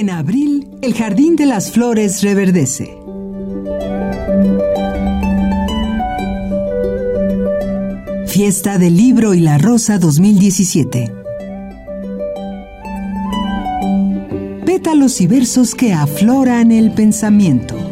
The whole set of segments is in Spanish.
En abril, el Jardín de las Flores reverdece. Fiesta del Libro y la Rosa 2017. Pétalos y versos que afloran el pensamiento.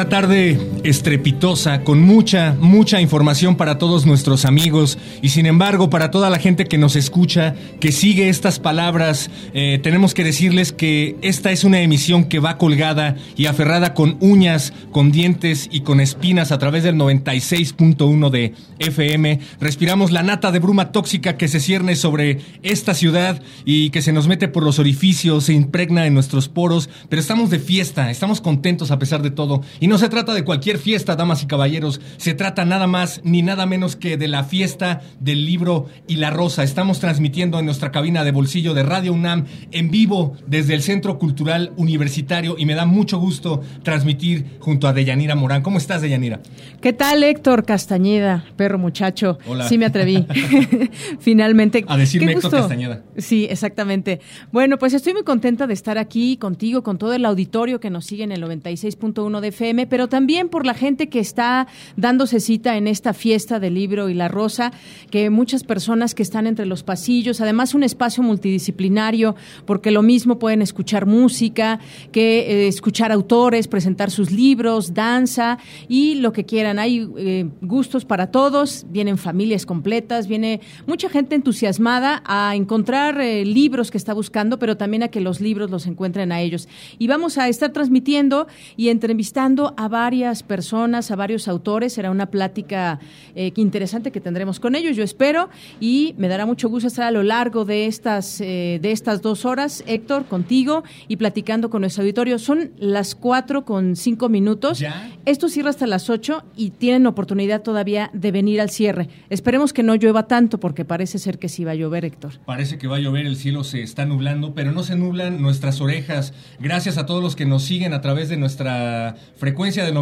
Una tarde estrepitosa, con mucha, mucha información para todos nuestros amigos y sin embargo para toda la gente que nos escucha, que sigue estas palabras, eh, tenemos que decirles que esta es una emisión que va colgada y aferrada con uñas, con dientes y con espinas a través del 96.1 de FM. Respiramos la nata de bruma tóxica que se cierne sobre esta ciudad y que se nos mete por los orificios, se impregna en nuestros poros, pero estamos de fiesta, estamos contentos a pesar de todo y no se trata de cualquier fiesta, damas y caballeros. Se trata nada más ni nada menos que de la fiesta del libro y la rosa. Estamos transmitiendo en nuestra cabina de bolsillo de Radio UNAM en vivo desde el Centro Cultural Universitario y me da mucho gusto transmitir junto a Deyanira Morán. ¿Cómo estás, Deyanira? ¿Qué tal, Héctor Castañeda, perro muchacho? Hola. Sí me atreví. Finalmente. A decirme Héctor. Castañeda. Sí, exactamente. Bueno, pues estoy muy contenta de estar aquí contigo, con todo el auditorio que nos sigue en el 96.1 de FM, pero también por la gente que está dándose cita en esta fiesta del libro y la rosa, que muchas personas que están entre los pasillos, además un espacio multidisciplinario, porque lo mismo pueden escuchar música, que eh, escuchar autores, presentar sus libros, danza y lo que quieran. Hay eh, gustos para todos, vienen familias completas, viene mucha gente entusiasmada a encontrar eh, libros que está buscando, pero también a que los libros los encuentren a ellos. Y vamos a estar transmitiendo y entrevistando a varias personas, a varios autores. Será una plática eh, interesante que tendremos con ellos, yo espero, y me dará mucho gusto estar a lo largo de estas, eh, de estas dos horas, Héctor, contigo y platicando con nuestro auditorio. Son las cuatro con cinco minutos. ¿Ya? Esto cierra hasta las 8 y tienen oportunidad todavía de venir al cierre. Esperemos que no llueva tanto porque parece ser que sí va a llover, Héctor. Parece que va a llover, el cielo se está nublando, pero no se nublan nuestras orejas. Gracias a todos los que nos siguen a través de nuestra frecuencia del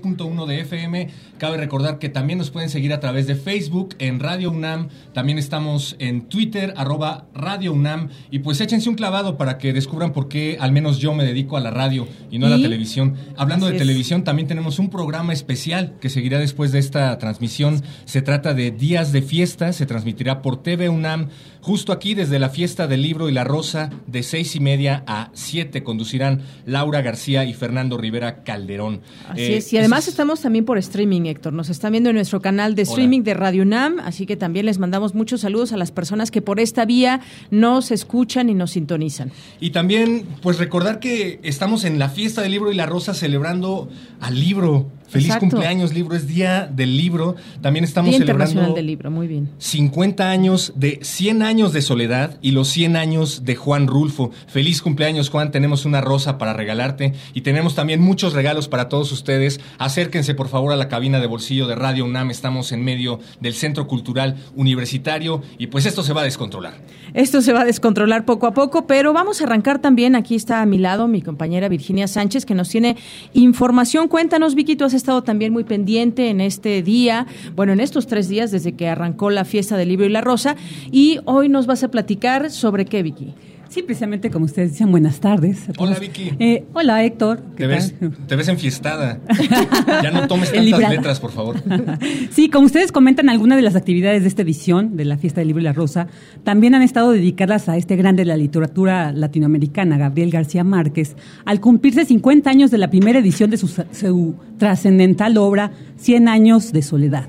96.1 de FM. Cabe recordar que también nos pueden seguir a través de Facebook en Radio UNAM. También estamos en Twitter, arroba Radio UNAM. Y pues échense un clavado para que descubran por qué al menos yo me dedico a la radio y no a la televisión. Hablando Así de es. televisión, también tenemos un programa especial que seguirá después de esta transmisión. Se trata de Días de Fiesta, se transmitirá por TV UNAM, justo aquí desde la fiesta del libro y la rosa, de seis y media a siete. Conducirán Laura García y Fernando Rivera Calderón. Así Eh, es. Y además es- estamos también por streaming, Héctor. Nos están viendo en nuestro canal de Hola. streaming de Radio UNAM, así que también les mandamos muchos saludos a las personas que por esta vía nos escuchan y nos sintonizan. Y también, pues recordar que estamos en la fiesta del libro y la rosa celebrando al libro. Feliz Exacto. cumpleaños, libro. Es Día del Libro. También estamos Día celebrando Internacional del Libro, muy bien. 50 años de 100 años de soledad y los 100 años de Juan Rulfo. Feliz cumpleaños, Juan. Tenemos una rosa para regalarte y tenemos también muchos regalos para todos ustedes. Acérquense, por favor, a la cabina de bolsillo de Radio UNAM. Estamos en medio del Centro Cultural Universitario y pues esto se va a descontrolar. Esto se va a descontrolar poco a poco, pero vamos a arrancar también. Aquí está a mi lado mi compañera Virginia Sánchez, que nos tiene información. Cuéntanos, Vicky, tú has estado también muy pendiente en este día, bueno, en estos tres días desde que arrancó la fiesta del libro y la rosa, y hoy nos vas a platicar sobre qué, Vicky. Sí, precisamente como ustedes dicen, buenas tardes. a Hola. Vicky. Eh, hola, Héctor. ¿qué Te ves, te ves enfiestada. ya no tomes tantas letras, por favor. Sí, como ustedes comentan, algunas de las actividades de esta edición de la Fiesta del Libro y la Rosa también han estado dedicadas a este grande de la literatura latinoamericana, Gabriel García Márquez, al cumplirse 50 años de la primera edición de su, su trascendental obra 100 años de soledad.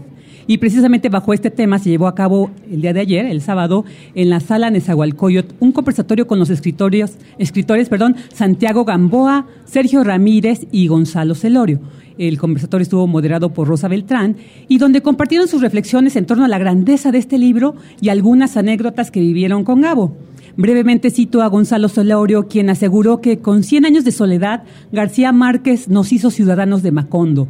Y precisamente bajo este tema se llevó a cabo el día de ayer, el sábado, en la sala Nezahualcóyotl, un conversatorio con los escritores, perdón, Santiago Gamboa, Sergio Ramírez y Gonzalo Celorio. El conversatorio estuvo moderado por Rosa Beltrán y donde compartieron sus reflexiones en torno a la grandeza de este libro y algunas anécdotas que vivieron con Gabo. Brevemente cito a Gonzalo Celorio, quien aseguró que con 100 años de soledad, García Márquez nos hizo ciudadanos de Macondo.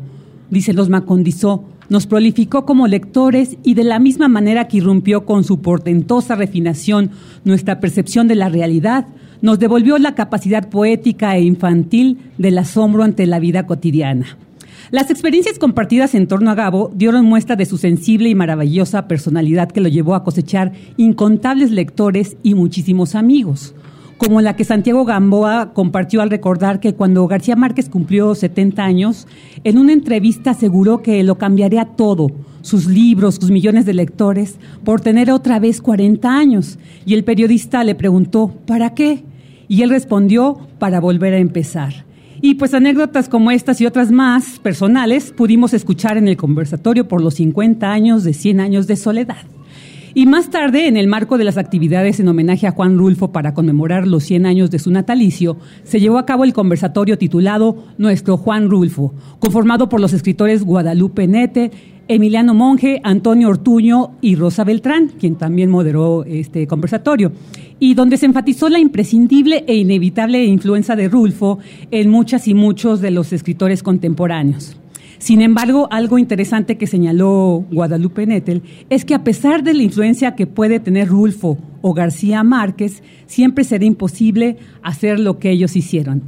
Dice, los macondizó, nos prolificó como lectores y de la misma manera que irrumpió con su portentosa refinación nuestra percepción de la realidad, nos devolvió la capacidad poética e infantil del asombro ante la vida cotidiana. Las experiencias compartidas en torno a Gabo dieron muestra de su sensible y maravillosa personalidad que lo llevó a cosechar incontables lectores y muchísimos amigos, como la que Santiago Gamboa compartió al recordar que cuando García Márquez cumplió 70 años, en una entrevista aseguró que lo cambiaría todo, sus libros, sus millones de lectores, por tener otra vez 40 años. Y el periodista le preguntó, ¿para qué? Y él respondió, para volver a empezar. Y pues anécdotas como estas y otras más personales pudimos escuchar en el conversatorio por los 50 años de 100 años de soledad. Y más tarde, en el marco de las actividades en homenaje a Juan Rulfo para conmemorar los 100 años de su natalicio, se llevó a cabo el conversatorio titulado Nuestro Juan Rulfo, conformado por los escritores Guadalupe Nete, Emiliano Monge, Antonio Ortuño y Rosa Beltrán, quien también moderó este conversatorio, y donde se enfatizó la imprescindible e inevitable influencia de Rulfo en muchas y muchos de los escritores contemporáneos. Sin embargo, algo interesante que señaló Guadalupe Nettel es que a pesar de la influencia que puede tener Rulfo o García Márquez, siempre será imposible hacer lo que ellos hicieron.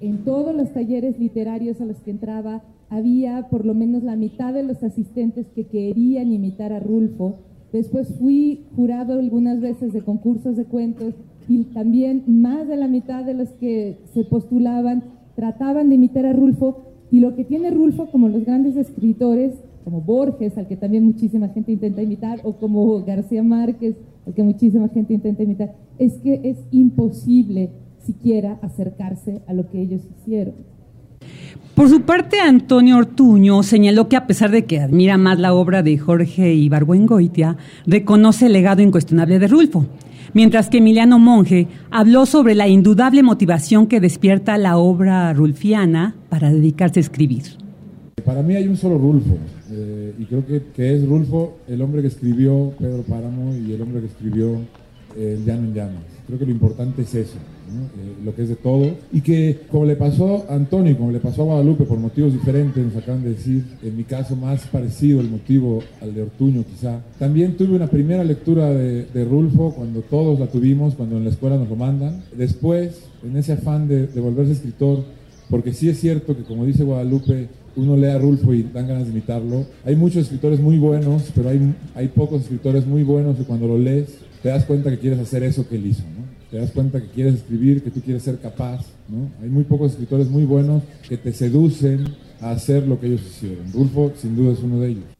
En todos los talleres literarios a los que entraba, había por lo menos la mitad de los asistentes que querían imitar a Rulfo. Después fui jurado algunas veces de concursos de cuentos y también más de la mitad de los que se postulaban trataban de imitar a Rulfo. Y lo que tiene Rulfo, como los grandes escritores, como Borges, al que también muchísima gente intenta imitar, o como García Márquez, al que muchísima gente intenta imitar, es que es imposible siquiera acercarse a lo que ellos hicieron. Por su parte, Antonio Ortuño señaló que a pesar de que admira más la obra de Jorge Ibargüengoitia, reconoce el legado incuestionable de Rulfo, mientras que Emiliano Monge habló sobre la indudable motivación que despierta la obra rulfiana para dedicarse a escribir. Para mí hay un solo Rulfo, eh, y creo que, que, es Rulfo el hombre que escribió Pedro Páramo y el hombre que escribió El Llano en Llamas. Creo que lo importante es eso. Eh, lo que es de todo, y que como le pasó a Antonio como le pasó a Guadalupe por motivos diferentes, nos acaban de decir, en mi caso más parecido el motivo al de Ortuño quizá, también tuve una primera lectura de, de Rulfo cuando todos la tuvimos, cuando en la escuela nos lo mandan, después, en ese afán de, de volverse escritor, porque sí es cierto que como dice Guadalupe, uno lee a Rulfo y dan ganas de imitarlo. Hay muchos escritores muy buenos, pero hay, hay pocos escritores muy buenos y cuando lo lees te das cuenta que quieres hacer eso que él hizo. ¿no? te das cuenta que quieres escribir, que tú quieres ser capaz, ¿no? Hay muy pocos escritores muy buenos que te seducen a hacer lo que ellos hicieron. Rulfo, sin duda, es uno de ellos.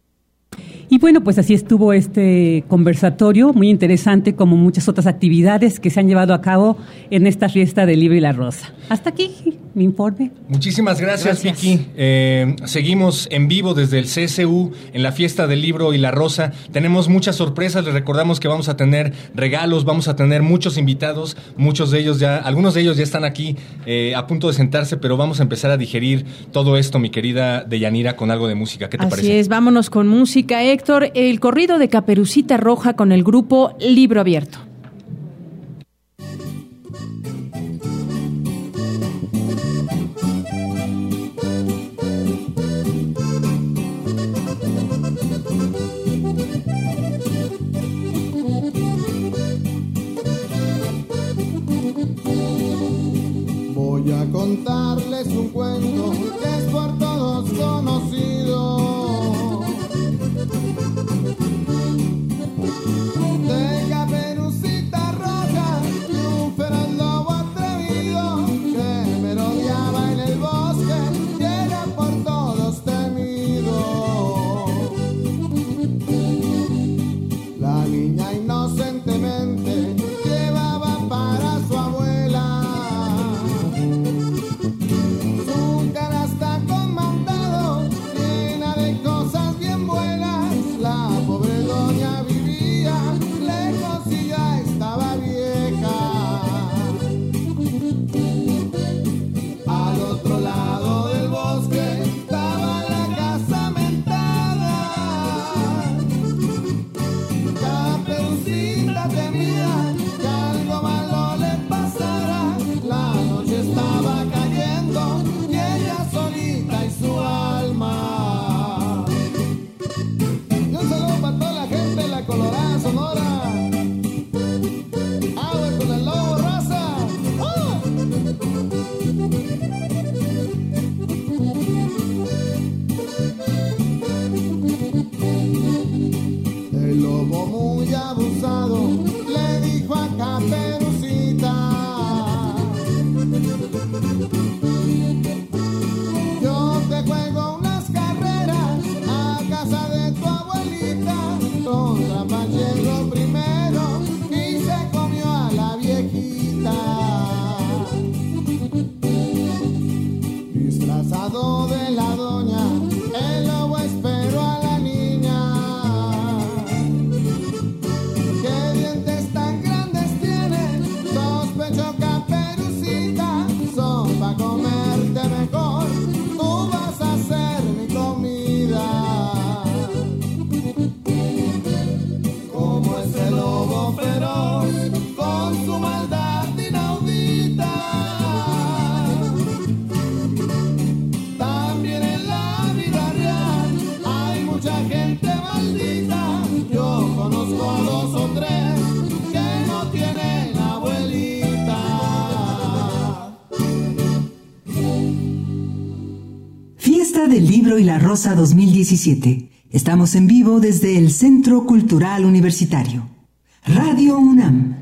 Y bueno, pues así estuvo este conversatorio, muy interesante, como muchas otras actividades que se han llevado a cabo en esta fiesta del libro y la rosa. Hasta aquí mi informe. Muchísimas gracias, Vicky. Eh, seguimos en vivo desde el CSU en la fiesta del libro y la rosa. Tenemos muchas sorpresas, les recordamos que vamos a tener regalos, vamos a tener muchos invitados, muchos de ellos ya, algunos de ellos ya están aquí eh, a punto de sentarse, pero vamos a empezar a digerir todo esto, mi querida Deyanira, con algo de música. ¿Qué te parece? Así es, vámonos con música. Héctor, el corrido de Caperucita Roja con el grupo Libro Abierto. Voy a contarles un cuento Libro y la Rosa 2017. Estamos en vivo desde el Centro Cultural Universitario. Radio UNAM.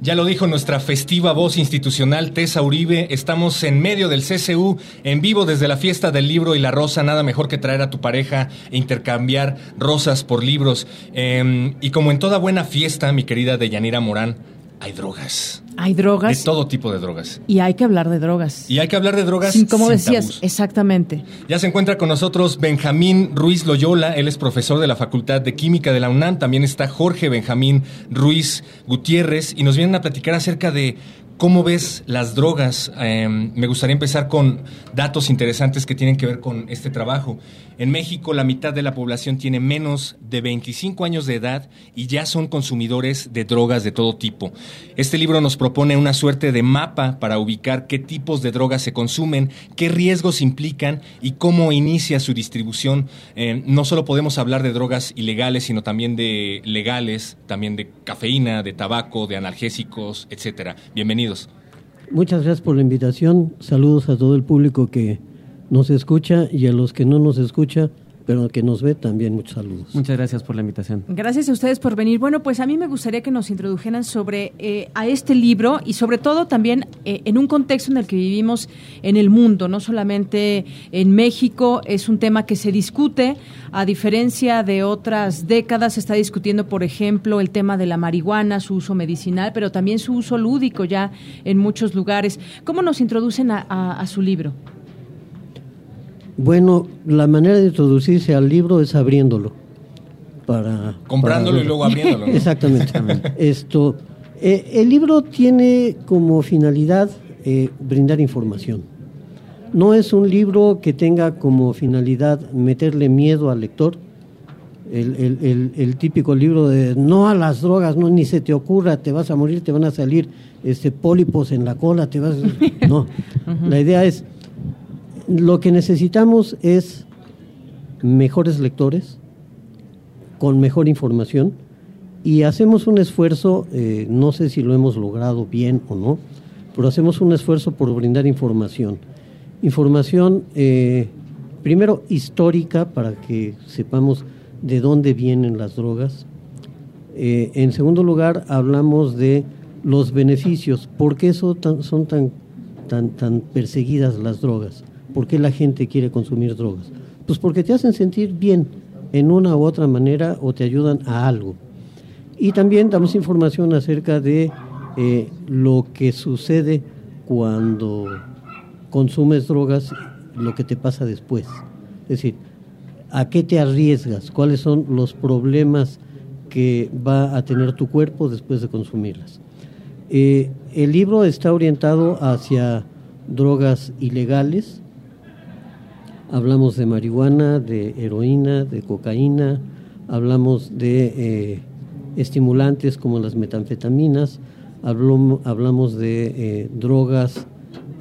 Ya lo dijo nuestra festiva voz institucional Tessa Uribe, estamos en medio del CCU, en vivo desde la fiesta del libro y la rosa, nada mejor que traer a tu pareja e intercambiar rosas por libros. Eh, y como en toda buena fiesta, mi querida Deyanira Morán, hay drogas. Hay drogas De todo tipo de drogas. y hay que hablar de drogas. Y hay que hablar de drogas. Sí, como sin decías, tabús. exactamente. Ya se encuentra con nosotros Benjamín Ruiz Loyola, él es profesor de la Facultad de Química de la UNAM, también está Jorge Benjamín Ruiz Gutiérrez y nos vienen a platicar acerca de cómo ves las drogas. Eh, me gustaría empezar con datos interesantes que tienen que ver con este trabajo. En México la mitad de la población tiene menos de 25 años de edad y ya son consumidores de drogas de todo tipo. Este libro nos propone una suerte de mapa para ubicar qué tipos de drogas se consumen, qué riesgos implican y cómo inicia su distribución. Eh, no solo podemos hablar de drogas ilegales, sino también de legales, también de cafeína, de tabaco, de analgésicos, etcétera. Bienvenidos. Muchas gracias por la invitación. Saludos a todo el público que nos escucha y a los que no nos escucha, pero que nos ve también muchos saludos. Muchas gracias por la invitación. Gracias a ustedes por venir. Bueno, pues a mí me gustaría que nos introdujeran sobre eh, a este libro y sobre todo también eh, en un contexto en el que vivimos en el mundo, no solamente en México. Es un tema que se discute, a diferencia de otras décadas, se está discutiendo, por ejemplo, el tema de la marihuana, su uso medicinal, pero también su uso lúdico ya en muchos lugares. ¿Cómo nos introducen a, a- a su libro? Bueno, la manera de introducirse al libro es abriéndolo. Para, Comprándolo para- y luego abriéndolo. ¿no? Exactamente. Esto, eh, el libro tiene como finalidad eh, brindar información. No es un libro que tenga como finalidad meterle miedo al lector. El, el- el- el típico libro de no a las drogas, no ni se te ocurra, te vas a morir, te van a salir este pólipos en la cola, te vas. No. La idea es lo que necesitamos es mejores lectores con mejor información y hacemos un esfuerzo, eh, no sé si lo hemos logrado bien o no, pero hacemos un esfuerzo por brindar información. Información, eh, primero, histórica para que sepamos de dónde vienen las drogas. Eh, en segundo lugar, hablamos de los beneficios. ¿Por qué son tan, tan, tan, tan perseguidas las drogas? ¿Por qué la gente quiere consumir drogas? Pues porque te hacen sentir bien en una u otra manera o te ayudan a algo. Y también damos información acerca de eh, lo que sucede cuando consumes drogas, lo que te pasa después. Es decir, ¿a qué te arriesgas? ¿Cuáles son los problemas que va a tener tu cuerpo después de consumirlas? Eh, el libro está orientado hacia drogas ilegales. Hablamos de marihuana, de heroína, de cocaína, hablamos de eh, estimulantes como las metanfetaminas, hablom- hablamos de eh, drogas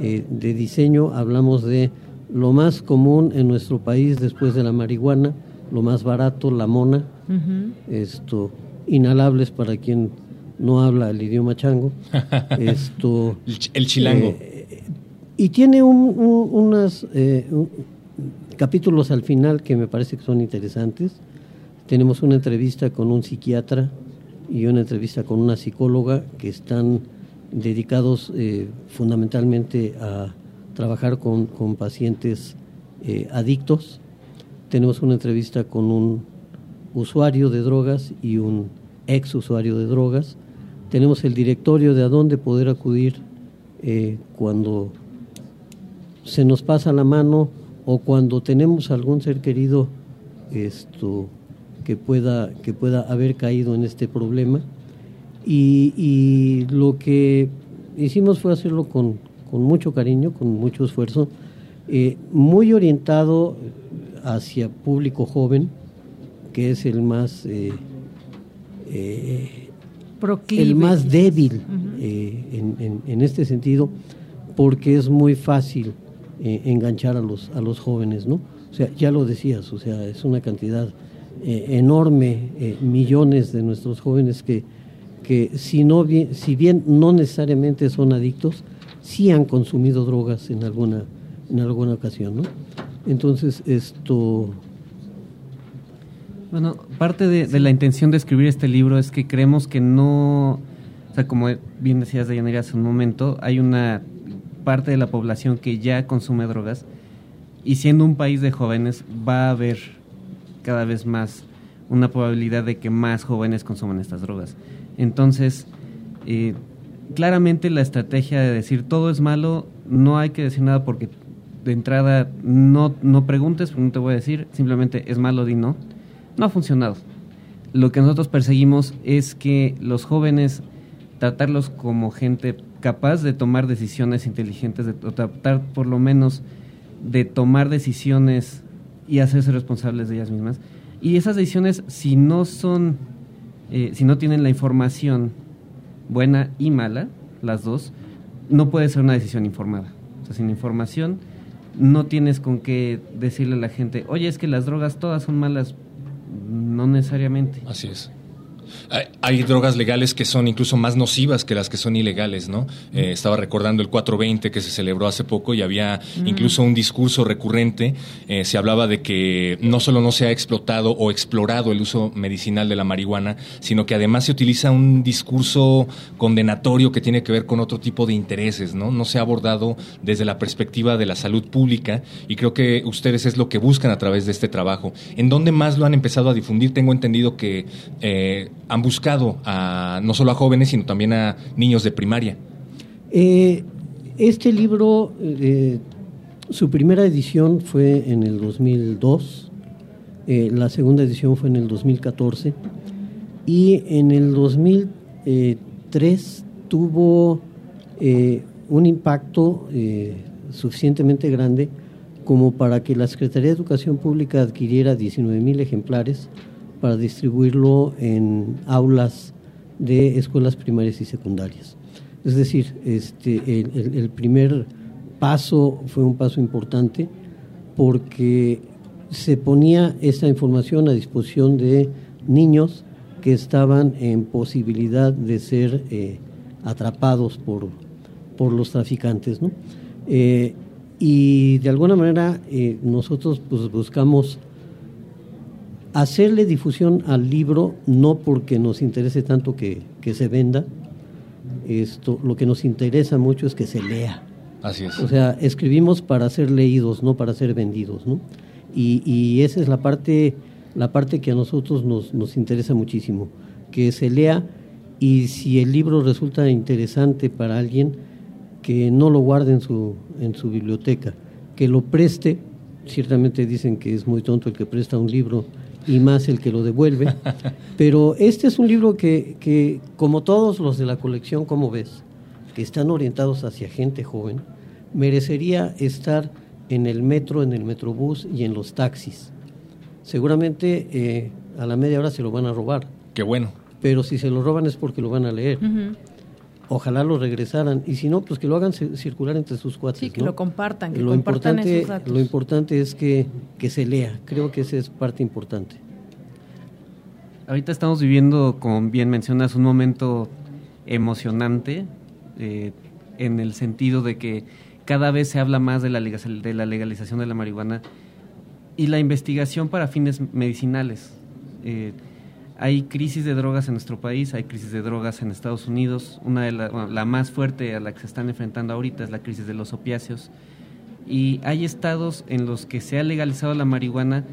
eh, de diseño, hablamos de lo más común en nuestro país después de la marihuana, lo más barato, la mona, esto inhalables para quien no habla el idioma chango, esto El, ch- el chilango. y tiene un, un- unas eh, un- capítulos al final que me parece que son interesantes. tenemos una entrevista con un psiquiatra y una entrevista con una psicóloga que están dedicados eh, fundamentalmente a trabajar con, pacientes eh, adictos. Tenemos una entrevista con un usuario de drogas y un ex usuario de drogas. Tenemos el directorio de a dónde poder acudir eh, cuando se nos pasa la mano o cuando tenemos algún ser querido esto que pueda que pueda haber caído en este problema. Y, y lo que hicimos fue hacerlo con, con mucho cariño, con mucho esfuerzo, eh, muy orientado hacia público joven, que es el más eh, eh, el más débil eh, en- en este sentido, porque es muy fácil eh, enganchar a los, a los jóvenes, ¿no? O sea, ya lo decías, o sea, es una cantidad eh, enorme, eh, millones de nuestros jóvenes que, que si, no bien, si bien no necesariamente son adictos, sí han consumido drogas en alguna, en alguna ocasión, ¿no? Entonces, esto... Bueno, parte de, la intención de escribir este libro es que creemos que no, o sea, como bien decías de hace un momento, hay una parte de la población que ya consume drogas y siendo un país de jóvenes va a haber cada vez más una probabilidad de que más jóvenes consuman estas drogas. Entonces, eh, claramente la estrategia de decir todo es malo, no hay que decir nada porque de entrada no, no preguntes, no te voy a decir, simplemente es malo, di no. No ha funcionado. Lo que nosotros perseguimos es que los jóvenes, tratarlos como gente capaz de tomar decisiones inteligentes, de, tratar por lo menos de tomar decisiones y hacerse responsables de ellas mismas. Y esas decisiones, si no son, eh, si no tienen la información buena y mala, las dos, no puede ser una decisión informada. O sea, sin información no tienes con qué decirle a la gente, oye, es que las drogas todas son malas. No necesariamente. Así es. Hay, hay drogas legales que son incluso más nocivas que las que son ilegales, ¿no? Eh, estaba recordando el 420 que se celebró hace poco y había Mm. incluso un discurso recurrente. eh, se hablaba de que no solo no se ha explotado o explorado el uso medicinal de la marihuana, sino que además se utiliza un discurso condenatorio que tiene que ver con otro tipo de intereses, ¿no? No se ha abordado desde la perspectiva de la salud pública y creo que ustedes es lo que buscan a través de este trabajo. ¿En dónde más lo han empezado a difundir? Tengo entendido que eh, han buscado a, no solo a jóvenes, sino también a niños de primaria. Eh, este libro, eh, su primera edición fue en el 2002, eh, la segunda edición fue en el 2014 y en el 2003 tuvo eh, un impacto suficientemente grande como para que la Secretaría de Educación Pública adquiriera 19 mil ejemplares para distribuirlo en aulas de escuelas primarias y secundarias. Es decir, este, el, primer paso fue un paso importante porque se ponía esta información a disposición de niños que estaban en posibilidad de ser eh, atrapados por, por los traficantes. ¿no? Eh, y de alguna manera eh, nosotros pues, buscamos hacerle difusión al libro, no porque nos interese tanto que, que se venda, esto, lo que nos interesa mucho es que se lea. Así es. O sea, escribimos para ser leídos, no para ser vendidos, ¿no? Y, y esa es la parte, la parte que a nosotros nos, nos interesa muchísimo, que se lea y si el libro resulta interesante para alguien, que no lo guarde en su, en su biblioteca, que lo preste, ciertamente dicen que es muy tonto el que presta un libro y más el que lo devuelve, pero este es un libro que, que como todos los de la colección, como ves, que están orientados hacia gente joven, merecería estar en el metro, en el metrobús y en los taxis. Seguramente eh, a la media hora se lo van a robar, Qué bueno. pero si se lo roban es porque lo van a leer. Ujú. Ojalá lo regresaran y si no, pues que lo hagan ci- circular entre sus cuates. Sí, que ¿no? lo compartan, que lo compartan importante, esos datos. Lo importante es que, que se lea. Creo que esa es parte importante. Ahorita estamos viviendo, como bien mencionas, un momento emocionante eh, en el sentido de que cada vez se habla más de la, legal- de la legalización de la marihuana y la investigación para fines medicinales. Eh, hay crisis de drogas en nuestro país, hay crisis de drogas en Estados Unidos. Una de la, más fuerte a la que se están enfrentando ahorita es la crisis de los opiáceos. Y hay estados en los que se ha legalizado la marihuana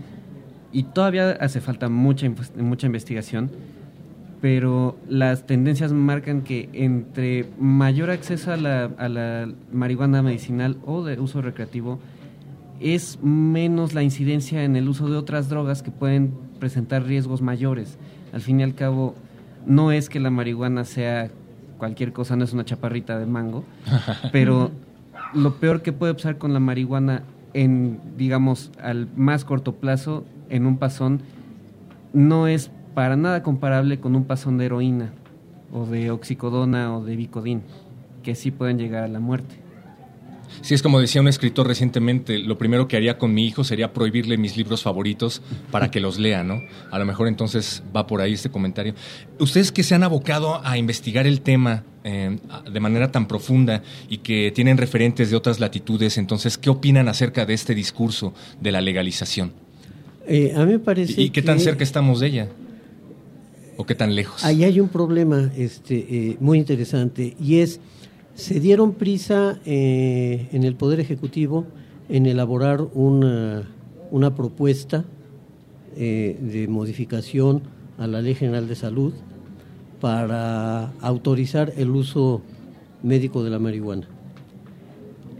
y todavía hace falta mucha, mucha investigación, pero las tendencias marcan que entre mayor acceso a la, a la marihuana medicinal o de uso recreativo, es menos la incidencia en el uso de otras drogas que pueden presentar riesgos mayores. Al fin y al cabo, no es que la marihuana sea cualquier cosa, no es una chaparrita de mango, pero lo peor que puede pasar con la marihuana en, digamos, al más corto plazo, en un pasón, no es para nada comparable con un pasón de heroína, o de oxicodona, o de bicodín, que sí pueden llegar a la muerte. Sí, es como decía un escritor recientemente, lo primero que haría con mi hijo sería prohibirle mis libros favoritos para que los lea, ¿no? A lo mejor entonces va por ahí este comentario. Ustedes que se han abocado a investigar el tema eh, de manera tan profunda y que tienen referentes de otras latitudes, entonces, ¿qué opinan acerca de este discurso de la legalización? Eh, a mí me parece ¿Y qué tan cerca estamos de ella? ¿O qué tan lejos? Ahí hay un problema este, eh, muy interesante y es se dieron prisa eh, en el Poder Ejecutivo en elaborar una, una propuesta eh, de modificación a la Ley General de Salud para autorizar el uso médico de la marihuana.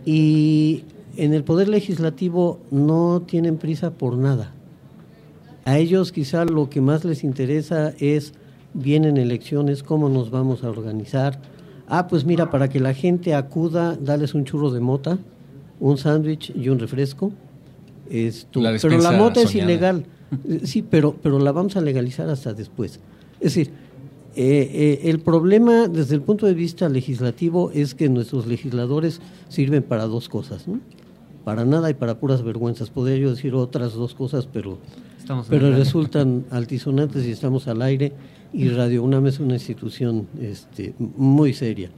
Y en el Poder Legislativo no tienen prisa por nada. A ellos quizá lo que más les interesa es, vienen elecciones, cómo nos vamos a organizar, Ah, pues mira, para que la gente acuda, dales un churro de mota, un sándwich y un refresco. Esto, pero la mota es ilegal. Sí, pero, pero la vamos a legalizar hasta después. Es decir, eh, eh, el problema desde el punto de vista legislativo es que nuestros legisladores sirven para dos cosas, ¿no? Para nada y para puras vergüenzas. Podría yo decir otras dos cosas, pero, pero resultan altisonantes y estamos al aire y Radio UNAM es una institución este, muy seria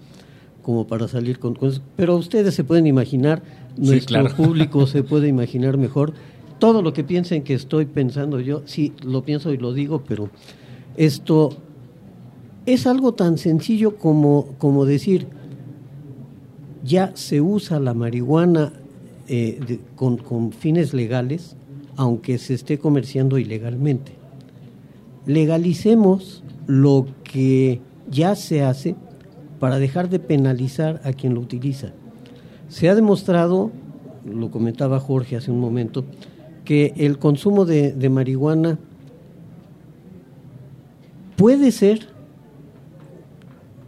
como para salir con, pero ustedes se pueden imaginar nuestro público se puede imaginar mejor. Todo lo que piensen que estoy pensando yo sí lo pienso y lo digo pero esto es algo tan sencillo como como decir ya se usa la marihuana eh, con, con fines legales aunque se esté comerciando ilegalmente legalicemos lo que ya se hace para dejar de penalizar a quien lo utiliza. Se ha demostrado, lo comentaba Jorge hace un momento, que el consumo de, marihuana puede ser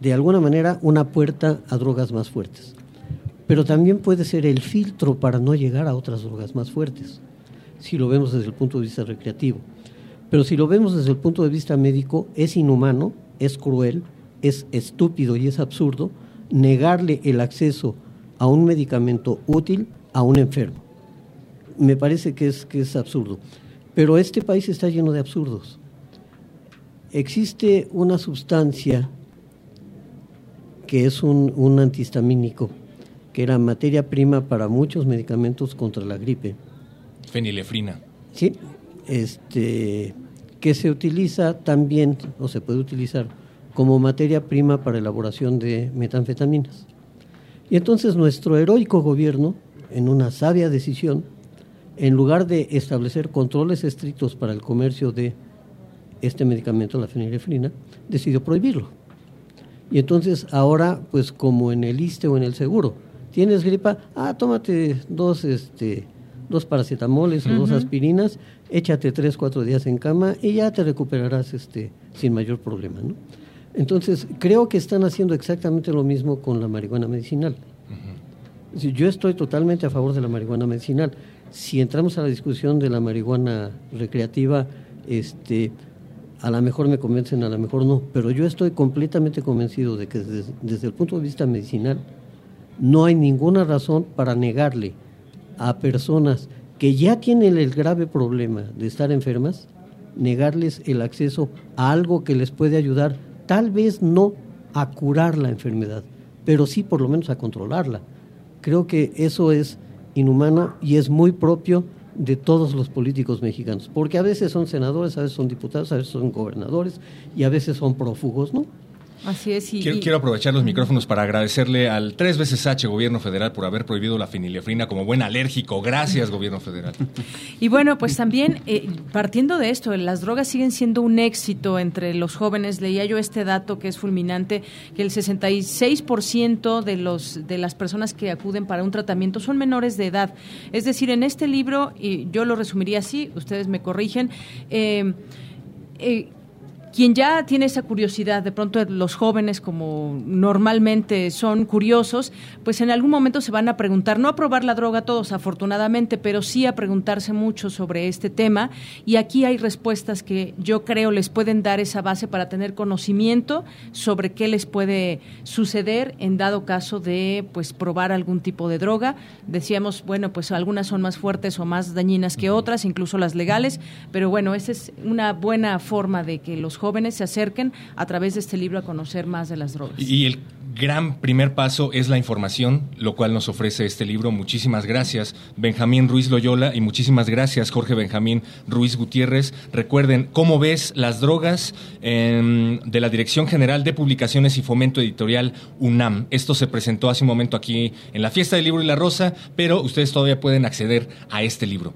de alguna manera una puerta a drogas más fuertes, pero también puede ser el filtro para no llegar a otras drogas más fuertes, si lo vemos desde el punto de vista recreativo. Pero si lo vemos desde el punto de vista médico, es inhumano, es cruel, es estúpido y es absurdo negarle el acceso a un medicamento útil a un enfermo. Me parece que es, que es absurdo. Pero este país está lleno de absurdos. Existe una sustancia que es un, un antihistamínico, que era materia prima para muchos medicamentos contra la gripe. Fenilefrina. Sí, este, que se utiliza también, o se puede utilizar, como materia prima para elaboración de metanfetaminas. Y entonces nuestro heroico gobierno, en una sabia decisión, en lugar de establecer controles estrictos para el comercio de este medicamento, la fenilefrina, decidió prohibirlo. Y entonces ahora, pues como en el ISTE o en el seguro, tienes gripa, ah, tómate dos, este, dos paracetamoles o dos aspirinas, échate tres, cuatro días en cama y ya te recuperarás este, sin mayor problema. ¿no? Entonces, creo que están haciendo exactamente lo mismo con la marihuana medicinal. Yo estoy totalmente a favor de la marihuana medicinal. Si entramos a la discusión de la marihuana recreativa, este, a lo mejor me convencen, a lo mejor no, pero yo estoy completamente convencido de que desde el punto de vista medicinal no hay ninguna razón para negarle a personas que ya tienen el grave problema de estar enfermas, negarles el acceso a algo que les puede ayudar, tal vez no a curar la enfermedad, pero sí por lo menos a controlarla. Creo que eso es inhumano y es muy propio de todos los políticos mexicanos, porque a veces son senadores, a veces son diputados, a veces son gobernadores y a veces son prófugos, ¿no? Así es. Y, quiero, y- quiero aprovechar los micrófonos para agradecerle al tres veces H gobierno federal por haber prohibido la fenilefrina como buen alérgico. Gracias, gobierno federal. Y bueno, pues también eh, partiendo de esto, las drogas siguen siendo un éxito entre los jóvenes. Leía yo este dato que es fulminante, que el 66% de los de las personas que acuden para un tratamiento son menores de edad. Es decir, en este libro, y yo lo resumiría así, ustedes me corrigen, eh, eh, quien ya tiene esa curiosidad, de pronto los jóvenes como normalmente son curiosos, pues en algún momento se van a preguntar, no a probar la droga todos afortunadamente, pero sí a preguntarse mucho sobre este tema y aquí hay respuestas que yo creo les pueden dar esa base para tener conocimiento sobre qué les puede suceder en dado caso de pues probar algún tipo de droga. Decíamos, bueno, pues algunas son más fuertes o más dañinas que otras, incluso las legales, pero bueno, esa es una buena forma de que los jóvenes se acerquen a través de este libro a conocer más de las drogas. Y el gran primer paso es la información, lo cual nos ofrece este libro. Muchísimas gracias, Benjamín Ruiz Loyola, y muchísimas gracias, Jorge Benjamín Ruiz Gutiérrez. Recuerden, ¿cómo ves las drogas em, de la Dirección General de Publicaciones y Fomento Editorial UNAM? Esto se presentó hace un momento aquí en la Fiesta del Libro y la Rosa, pero ustedes todavía pueden acceder a este libro.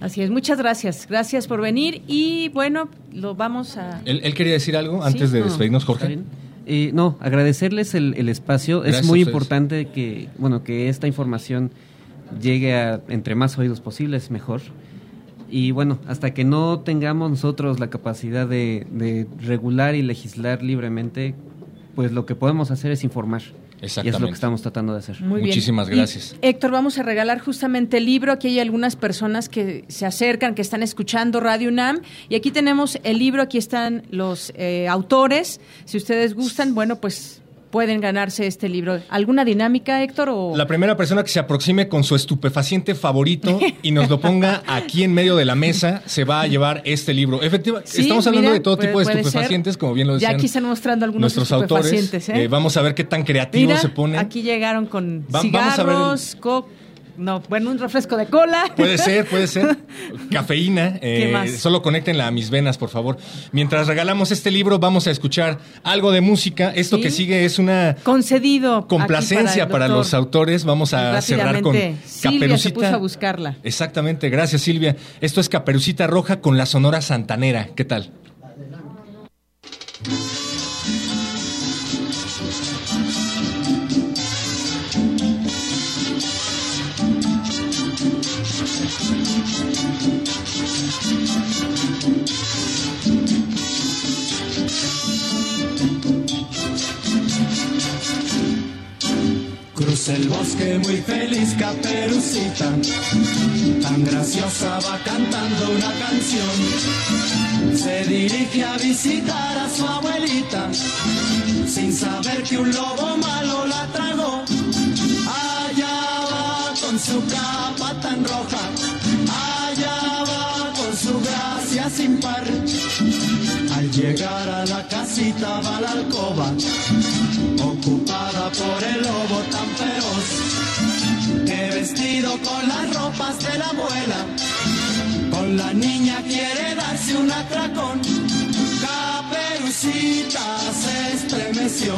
Así es, muchas gracias. Gracias por venir y bueno, lo vamos a... ¿Él, él quería decir algo antes Sí, de no. despedirnos, ¿Está Jorge? Eh, no, agradecerles el, el espacio. Gracias es muy importante que, bueno, que esta información llegue a entre más oídos posibles, mejor. Y bueno, hasta que no tengamos nosotros la capacidad de, de regular y legislar libremente, pues lo que podemos hacer es informar. Y es lo Exactamente. que estamos tratando de hacer. Muy bien. Muchísimas Y, gracias. Héctor, vamos a regalar justamente el libro. Aquí hay algunas personas que se acercan, que están escuchando Radio UNAM. Y aquí tenemos el libro, aquí están los eh, autores. Si ustedes gustan, bueno, pues pueden ganarse este libro. ¿Alguna dinámica, Héctor? O... La primera persona que se aproxime con su estupefaciente favorito y nos lo ponga aquí en medio de la mesa se va a llevar este libro. Efectivamente, Sí, estamos hablando mira, de todo puede- tipo de estupefacientes, como bien lo Ya decían aquí están mostrando algunos nuestros autores. estupefacientes, ¿eh? Eh, vamos a ver qué tan creativos Mira, se ponen. aquí llegaron con Va- vamos a ver el- cigarros, co- No, bueno, un refresco de cola. Puede ser, puede ser. Cafeína. eh, ¿Qué más? Solo conéctenla a mis venas, por favor. Mientras regalamos este libro, vamos a escuchar algo de música. Esto Sí. que sigue es una Concedido. complacencia para, el los autores. Vamos a cerrar con Silvia se Caperucita. puso a buscarla. Exactamente, gracias Silvia. Esto es Caperucita Roja con la Sonora Santanera. ¿Qué tal? Cruza el bosque muy feliz, caperucita. Tan graciosa va cantando una canción. Se dirige a visitar a su abuelita. Sin saber que un lobo malo la tragó. Allá va con su capa tan roja. Allá va con su gracia sin par. Al llegar a la casita va la alcoba por el lobo tan feroz, que vestido con las ropas de la abuela, con la niña quiere darse un atracón. Caperucita se estremeció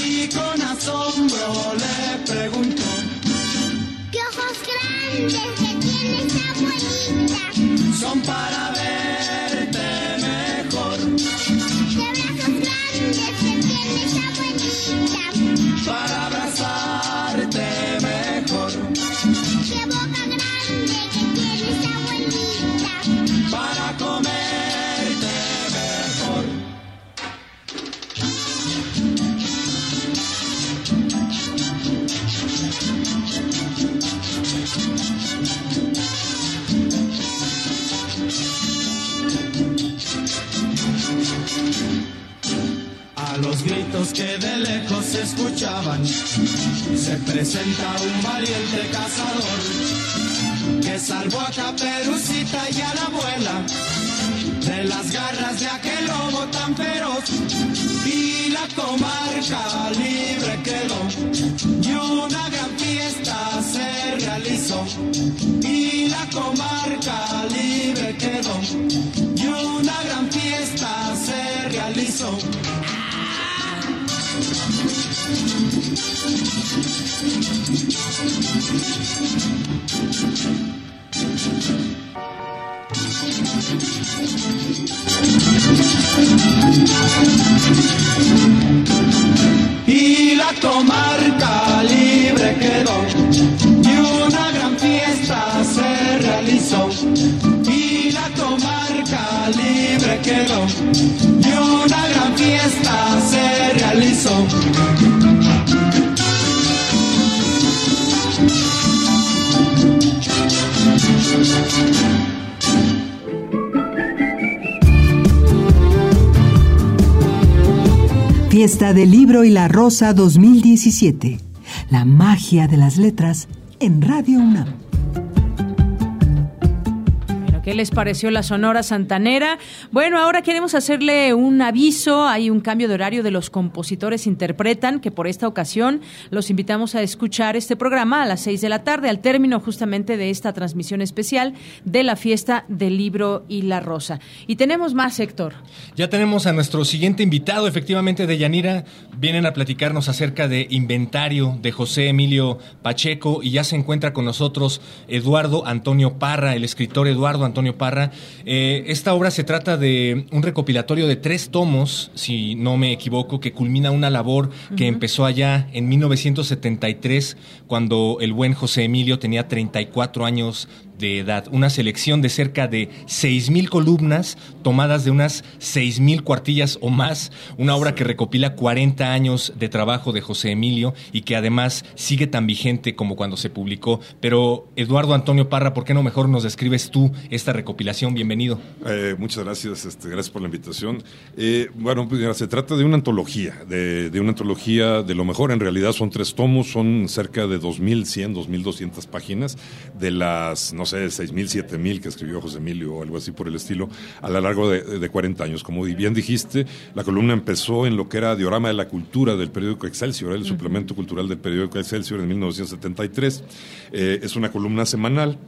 y con asombro le preguntó. ¡Qué ojos grandes que tiene esa abuelita! Son para verte Fiesta del Libro y la Rosa 2017. La magia de las letras en Radio UNAM. ¿Qué les pareció la Sonora Santanera? Bueno, ahora queremos hacerle un aviso. Hay un cambio de horario de los compositores interpretan, que por esta ocasión los invitamos a escuchar este programa a las seis de la tarde, al término justamente de esta transmisión especial de la fiesta del libro y la rosa. Y tenemos más, Héctor. Ya tenemos a nuestro siguiente invitado, efectivamente, de Yanira. Vienen a platicarnos acerca de inventario de José Emilio Pacheco y ya se encuentra con nosotros Eduardo Antonio Parra, el escritor Eduardo Antonio Parra. Eh, esta obra se trata de un recopilatorio de tres tomos, si no me equivoco, que culmina una labor que empezó allá en 1973, cuando el buen José Emilio tenía 34 años de edad. Una selección de cerca de 6.000 columnas tomadas de unas 6.000 cuartillas o más. Una obra que recopila 40 años de trabajo de José Emilio y que además sigue tan vigente como cuando se publicó. Pero Eduardo Antonio Parra, ¿por qué no mejor nos describes tú esta recopilación? Bienvenido. Eh, muchas gracias, este, gracias por la invitación. Eh, bueno, pues, se trata de una antología, de, de una antología de lo mejor. En realidad son tres tomos, son cerca de 2.100, 2.200 páginas de las, no sé, 6.000, 7.000 que escribió José Emilio o algo así por el estilo, a lo largo de, de 40 años. Como bien dijiste, la columna empezó en lo que era Diorama de la Cultura del periódico Excelsior, el suplemento cultural del periódico Excelsior en 1973. Eh, es una columna semanal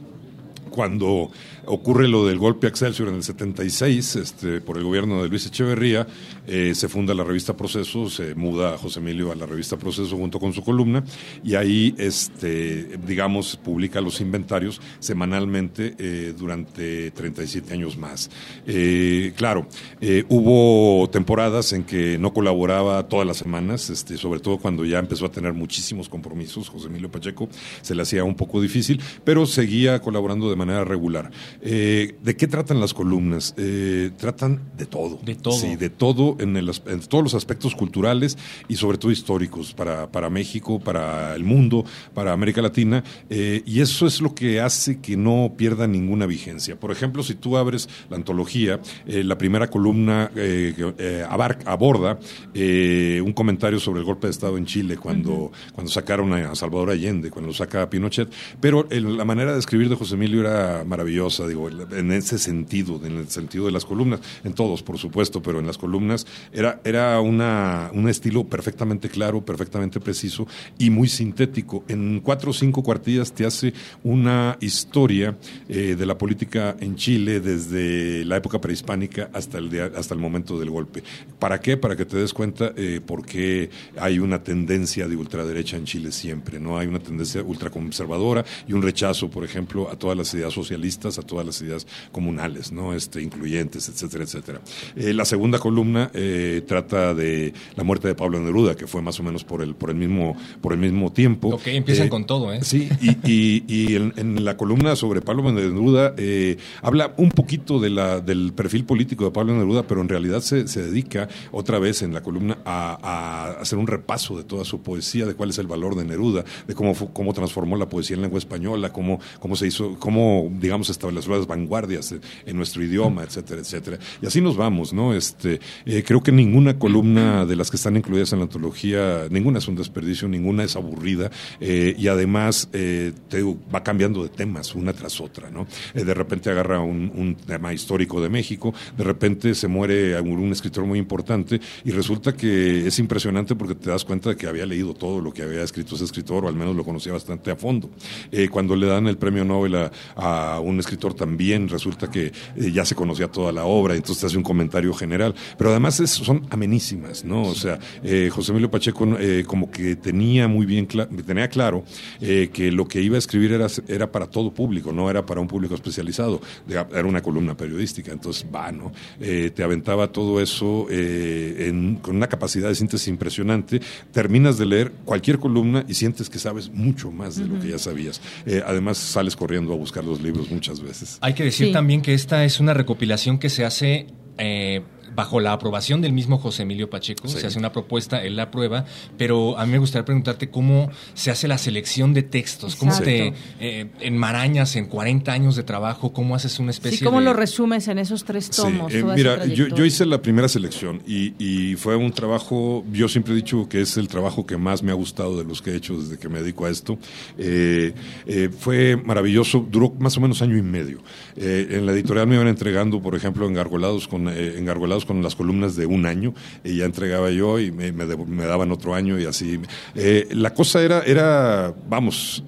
cuando ocurre lo del golpe a Excelsior en el 76, este, por el gobierno de Luis Echeverría, eh, se funda la revista Proceso, se muda a José Emilio a la revista Proceso junto con su columna, y ahí, este, digamos, publica los inventarios semanalmente eh, durante 37 años más. Eh, claro, eh, hubo temporadas en que no colaboraba todas las semanas, este, sobre todo cuando ya empezó a tener muchísimos compromisos, José Emilio Pacheco, se le hacía un poco difícil, pero seguía colaborando de manera regular. Eh, ¿De qué tratan las columnas? Eh, tratan de todo. De todo. Sí, de todo, en, el en todos los aspectos culturales y sobre todo históricos para, para México, para el mundo, para América Latina. eh, y eso es lo que hace que no pierda ninguna vigencia. Por ejemplo, si tú abres la antología, eh, la primera columna eh, que, eh, abar- aborda un comentario sobre el golpe de Estado en Chile cuando, cuando sacaron a Salvador Allende, cuando lo saca a Pinochet. Pero el- la manera de escribir de José Emilio era maravillosa, digo, en ese sentido, en el sentido de las columnas, en todos, por supuesto, pero en las columnas era, era una, un estilo perfectamente claro, perfectamente preciso y muy sintético. En cuatro o cinco cuartillas te hace una historia eh, de la política en Chile desde la época prehispánica hasta el, día- hasta el momento del golpe. ¿Para qué? Para que te des cuenta eh, por qué hay una tendencia de ultraderecha en Chile siempre, ¿no? Hay una tendencia ultraconservadora y un rechazo, por ejemplo, a todas las ideas socialistas, a todas las ideas comunales, ¿no? Este, incluyentes, etcétera, etcétera. Eh, la segunda columna eh, trata de la muerte de Pablo Neruda, que fue más o menos por el, por el, mismo, por el mismo tiempo. Ok, empiezan con todo, ¿eh? Sí, y, y- y en, en la columna sobre Pablo Neruda eh, habla un poquito de la, del perfil político de Pablo Neruda, pero en realidad se, se dedica otra vez en la columna a, a hacer un repaso de toda su poesía, de cuál es el valor de Neruda, de cómo, cómo transformó la poesía en lengua española, cómo, cómo se hizo, cómo, digamos, estableció las vanguardias en, nuestro idioma, etcétera, etcétera. Y así nos vamos, ¿no? Este, eh, creo que ninguna columna de las que están incluidas en la antología, ninguna es un desperdicio, ninguna es aburrida, eh, y además eh, va cambiando de temas una tras otra, ¿no? De repente agarra un, tema histórico de México, de repente se muere un, escritor muy importante y resulta que es impresionante porque te das cuenta de que había leído todo lo que había escrito ese escritor, o al menos lo conocía bastante a fondo. Cuando le dan el premio Nobel a un escritor también resulta que eh, ya se conocía toda la obra, entonces te hace un comentario general. Pero además es- son amenísimas, ¿no? O sea, eh, José Emilio Pacheco eh, como que tenía muy bien, tenía claro que lo que iba a escribir era, era para todo público, no era para un público especializado. Era una columna periodística, entonces va, ¿no? Te aventaba todo eso en- con una capacidad de síntesis impresionante. Terminas de leer cualquier columna y sientes que sabes mucho más de lo que ya sabías. Además, sales corriendo a buscar los libros muchas veces. Hay que decir Sí. también que esta es una recopilación que se hace eh, bajo la aprobación del mismo José Emilio Pacheco. Sí. Se hace una propuesta, él la aprueba, pero a mí me gustaría preguntarte cómo se hace la selección de textos, cómo Exacto. te eh, enmarañas en 40 años de trabajo, cómo haces una especie Sí, ¿cómo de... lo resumes en esos tres Sí, tomos? eh, mira, yo, hice la primera selección y, y fue un trabajo, yo siempre he dicho que es el trabajo que más me ha gustado de los que he hecho desde que me dedico a esto. Eh, eh, fue maravilloso, duró más o menos año y medio. Eh, en la editorial me iban entregando, por ejemplo, engargolados con, eh, engargolados con las columnas de un año, y ya entregaba yo y me, me me daban otro año y así. Eh, la cosa era, era vamos,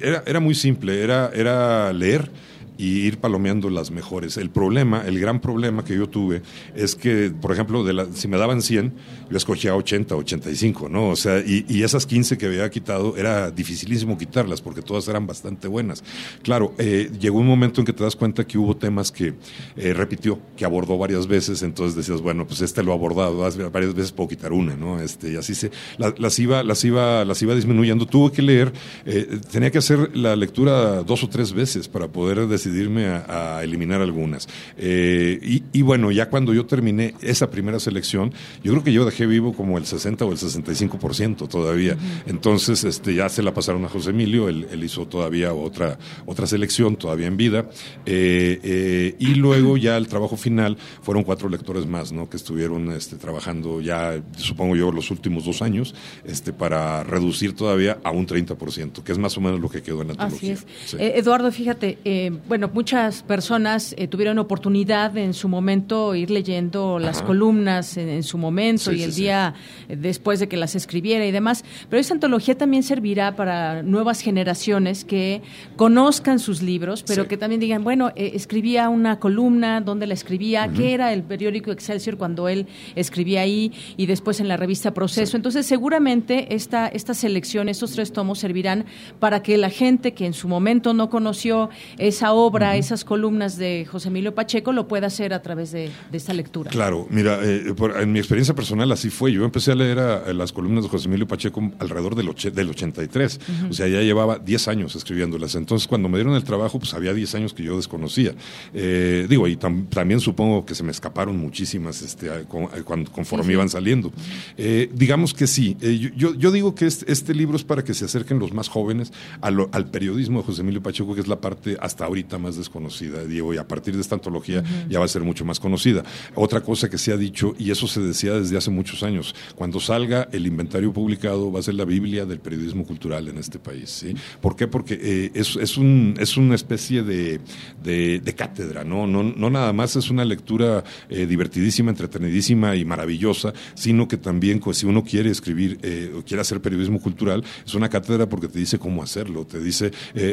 era, era muy simple, era, era leer y ir palomeando las mejores. El problema, el gran problema que yo tuve es que, por ejemplo, de la- si me daban 100, yo escogía 80, 85, ¿no? O sea, y, esas 15 que había quitado era dificilísimo quitarlas porque todas eran bastante buenas. Claro, eh, llegó un momento en que te das cuenta que hubo temas que eh, repitió, que abordó varias veces, entonces decías, bueno, pues este lo ha abordado varias- veces, puedo quitar una, ¿no? Este, y así se, la- las, iba, las, iba, las iba disminuyendo. Tuve que leer, eh, tenía que hacer la lectura dos o tres veces para poder decidirme a, a eliminar algunas. Eh, y, y bueno, ya cuando yo terminé esa primera selección, yo creo que yo dejé vivo como el 60 o el 65% todavía. Entonces, este, ya se la pasaron a José Emilio, él, él hizo todavía otra, otra selección, todavía en vida. Eh, eh, y luego ya el trabajo final fueron cuatro lectores más, ¿no? Que estuvieron este, trabajando ya, supongo yo, los últimos dos años, este, para reducir todavía a un 30%, que es más o menos lo que quedó en la Así antología. es. Sí. Eduardo, fíjate, eh, bueno, muchas personas eh, tuvieron oportunidad en su momento ir leyendo las Ajá. columnas en, en su momento Sí, y el sí. día eh, después de que las escribiera y demás, pero esta antología también servirá para nuevas generaciones que conozcan sus libros, pero que también digan, bueno, eh, escribía una columna, ¿dónde la escribía? ¿Qué era el periódico Excelsior cuando él escribía ahí y después en la revista Proceso? Entonces, seguramente esta, esta selección, estos tres tomos servirán para que la gente que en su momento no conoció esa obra, esas columnas de José Emilio Pacheco, lo pueda hacer a través de, de esta lectura. Claro, mira, eh, por- en mi experiencia personal así fue. Yo empecé a leer a- a las columnas de José Emilio Pacheco alrededor del, oche- del 83. O sea, ya llevaba 10 años escribiéndolas. Entonces, cuando me dieron el trabajo, pues había 10 años que yo desconocía. Eh, digo, y tam- también supongo que se me escaparon muchísimas este, con- conforme Sí, sí. iban saliendo. Eh, digamos que sí. Yo- yo, yo digo que este, este libro es para que se acerquen los más jóvenes a lo- al periodismo de José Emilio Pacheco, que es la parte hasta ahorita más desconocida, Diego, y a partir de esta antología ya va a ser mucho más conocida. Otra cosa que se ha dicho, y eso se decía desde hace muchos años, cuando salga el inventario publicado va a ser la Biblia del periodismo cultural en este país. ¿sí? ¿Por qué? Porque eh, es, es, un, es una especie de, de- de cátedra, ¿no? No, no nada más es una lectura eh, divertidísima, entretenidísima y maravillosa, sino que también, pues, si uno quiere escribir eh, o quiere hacer periodismo cultural, es una cátedra porque te dice cómo hacerlo, te dice,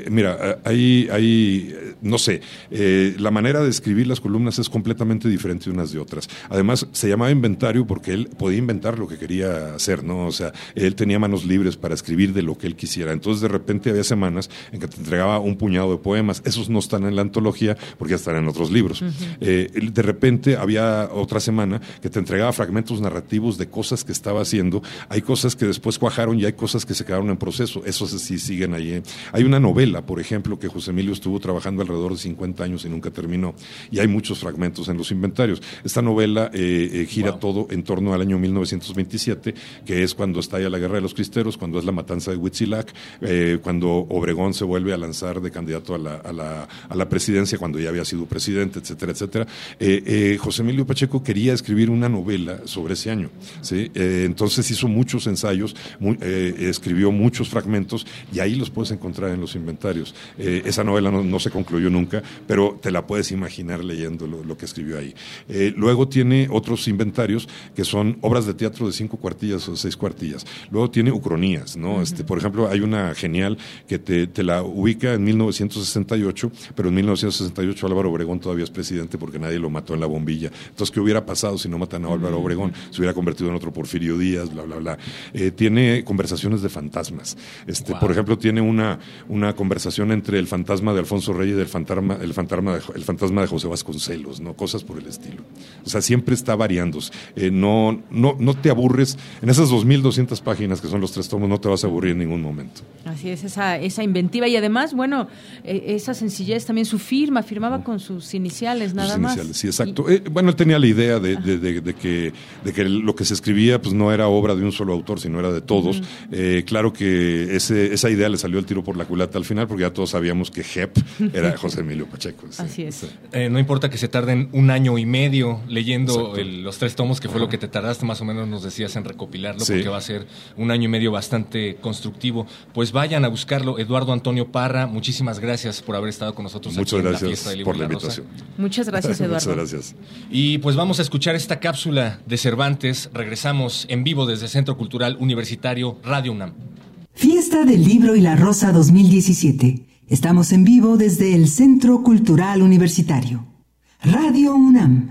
mira, hay, hay no sé, eh, la manera de escribir las columnas es completamente diferente unas de otras. Además, se llamaba inventario porque él podía inventar lo que quería hacer, ¿no? O sea, él tenía manos libres para escribir de lo que él quisiera. Entonces, de repente había semanas en que te entregaba un puñado de poemas. Esos no están en la antología porque ya están en otros libros. Eh, de repente había otra semana que te entregaba fragmentos narrativos de cosas que estaba haciendo. Hay cosas que después cuajaron y hay cosas que se quedaron en proceso. Esos sí siguen ahí. Hay una novela, por ejemplo, que José Emilio estuvo trabajando alrededor de 50 años y nunca terminó. Y hay muchos fragmentos en los inventarios. Esta novela eh, eh, gira Wow. todo en torno al año 1927, que es cuando estalla la Guerra de los Cristeros, cuando es la matanza de Huitzilac, eh, cuando Obregón se vuelve a lanzar de candidato a la, a la, a la presidencia, cuando ya había sido presidente, etcétera, etcétera. José Emilio Pacheco quería escribir una novela sobre ese año. ¿sí? Entonces hizo muchos ensayos, escribió muchos fragmentos y ahí los puedes encontrar en los inventarios. Esa novela no, no se concluyó concluyó nunca, pero te la puedes imaginar leyendo lo, lo que escribió ahí. Eh, luego tiene otros inventarios que son obras de teatro de cinco cuartillas o seis cuartillas. Luego tiene ucronías, ¿no? este, por ejemplo, hay una genial que te, te la ubica en 1968, pero en 1968 Álvaro Obregón todavía es presidente porque nadie lo mató en la bombilla. Entonces, ¿qué hubiera pasado si no matan a Álvaro Obregón? Se hubiera convertido en otro Porfirio Díaz, bla, bla, bla. Eh, tiene conversaciones de fantasmas. Este, Por ejemplo, tiene una, una conversación entre el fantasma de Alfonso Reyes y el fantasma, el, fantasma de, el fantasma de José Vasconcelos, ¿no? Cosas por el estilo. O sea, siempre está variando. Eh, no, no, no te aburres. En esas 2.200 páginas que son los tres tomos, no te vas a aburrir en ningún momento. Así es, esa, esa inventiva y además, bueno, eh, esa sencillez, también su firma, firmaba con sus iniciales, nada Sus más. iniciales, sí, exacto. Eh, bueno, él tenía la idea de, de- de- que, de que lo que se escribía pues no era obra de un solo autor, sino era de todos. Eh, claro que ese, esa idea le salió el tiro por la culata al final, porque ya todos sabíamos que Hep era José Emilio Pacheco. sí. Así es. Eh, no importa que se tarden un año y medio leyendo el- los tres tomos, que fue lo que te tardaste más o menos, nos decías, en recopilarlo, Sí. porque va a ser un año y medio bastante constructivo. Pues vayan a buscarlo. Eduardo Antonio Parra, muchísimas gracias por haber estado con nosotros Muchas aquí en la gracias fiesta del libro por y la la Rosa. invitación. Muchas gracias, Eduardo. Muchas gracias. Y pues vamos a escuchar esta cápsula de Cervantes. Regresamos en vivo desde Centro Cultural Universitario Radio UNAM. Fiesta del Libro y la Rosa 2017. Estamos en vivo desde el Centro Cultural Universitario. Radio UNAM.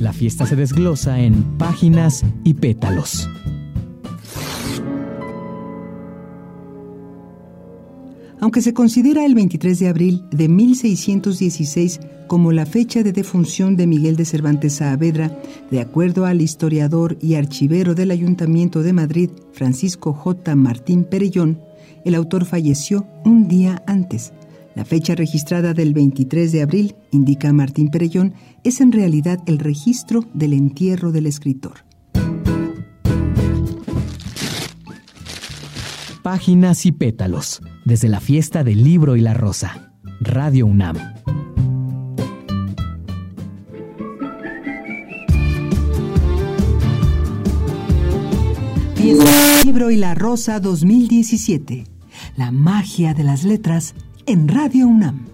La fiesta se desglosa en páginas y pétalos. Aunque se considera el 23 de abril de 1616 como la fecha de defunción de Miguel de Cervantes Saavedra, de acuerdo al historiador y archivero del Ayuntamiento de Madrid, Francisco J. Martín Perellón, el autor falleció un día antes. La fecha registrada del 23 de abril, indica Martín Perellón, es en realidad el registro del entierro del escritor. Páginas y pétalos. Desde la fiesta del libro y la rosa. Radio UNAM. Fiesta del Libro y la Rosa 2017. La magia de las letras en Radio UNAM.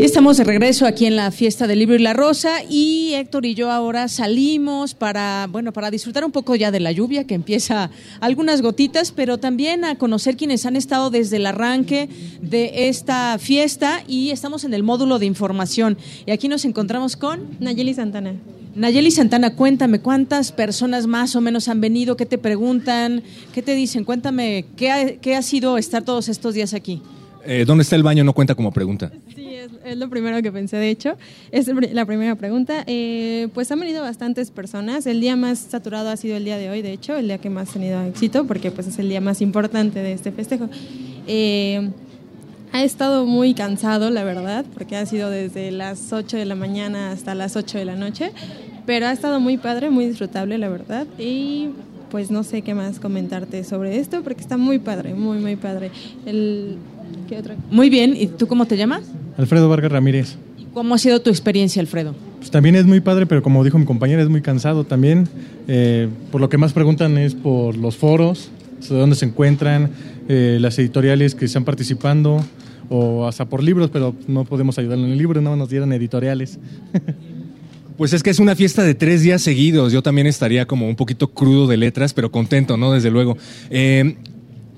Y estamos de regreso aquí en la fiesta del libro y la rosa y Héctor y yo ahora salimos para, bueno, para disfrutar un poco ya de la lluvia que empieza algunas gotitas, pero también a conocer quienes han estado desde el arranque de esta fiesta y estamos en el módulo de información. Y aquí nos encontramos con Nayeli Santana. Nayeli Santana, cuéntame cuántas personas más o menos han venido, qué te preguntan, qué te dicen, cuéntame qué ha, qué ha sido estar todos estos días aquí. Eh, ¿Dónde está el baño? No cuenta como pregunta. Sí, es, lo primero que pensé, de hecho. Es la primera pregunta. Eh, pues han venido bastantes personas. El día más saturado ha sido el día de hoy, de hecho, el día que más ha tenido éxito, porque pues es el día más importante de este festejo. Eh, ha estado muy cansado, la verdad, porque ha sido desde las 8 de la mañana hasta las 8 de la noche, pero ha estado muy padre, muy disfrutable, la verdad. Y pues no sé qué más comentarte sobre esto, porque está muy padre, muy, muy padre. El, ¿Qué otra? Muy bien, ¿y tú cómo te llamas? Alfredo Vargas Ramírez. ¿Cómo ha sido tu experiencia, Alfredo? Pues también es muy padre, pero como dijo mi compañera, es muy cansado también. Eh, por lo que más preguntan es por los foros, de dónde se encuentran, eh, las editoriales que están participando, o hasta por libros, pero no podemos ayudarle en el libro, no nos dieron editoriales. Pues es que es una fiesta de tres días seguidos. Yo también estaría como un poquito crudo de letras, pero contento, ¿no? Desde luego. Eh,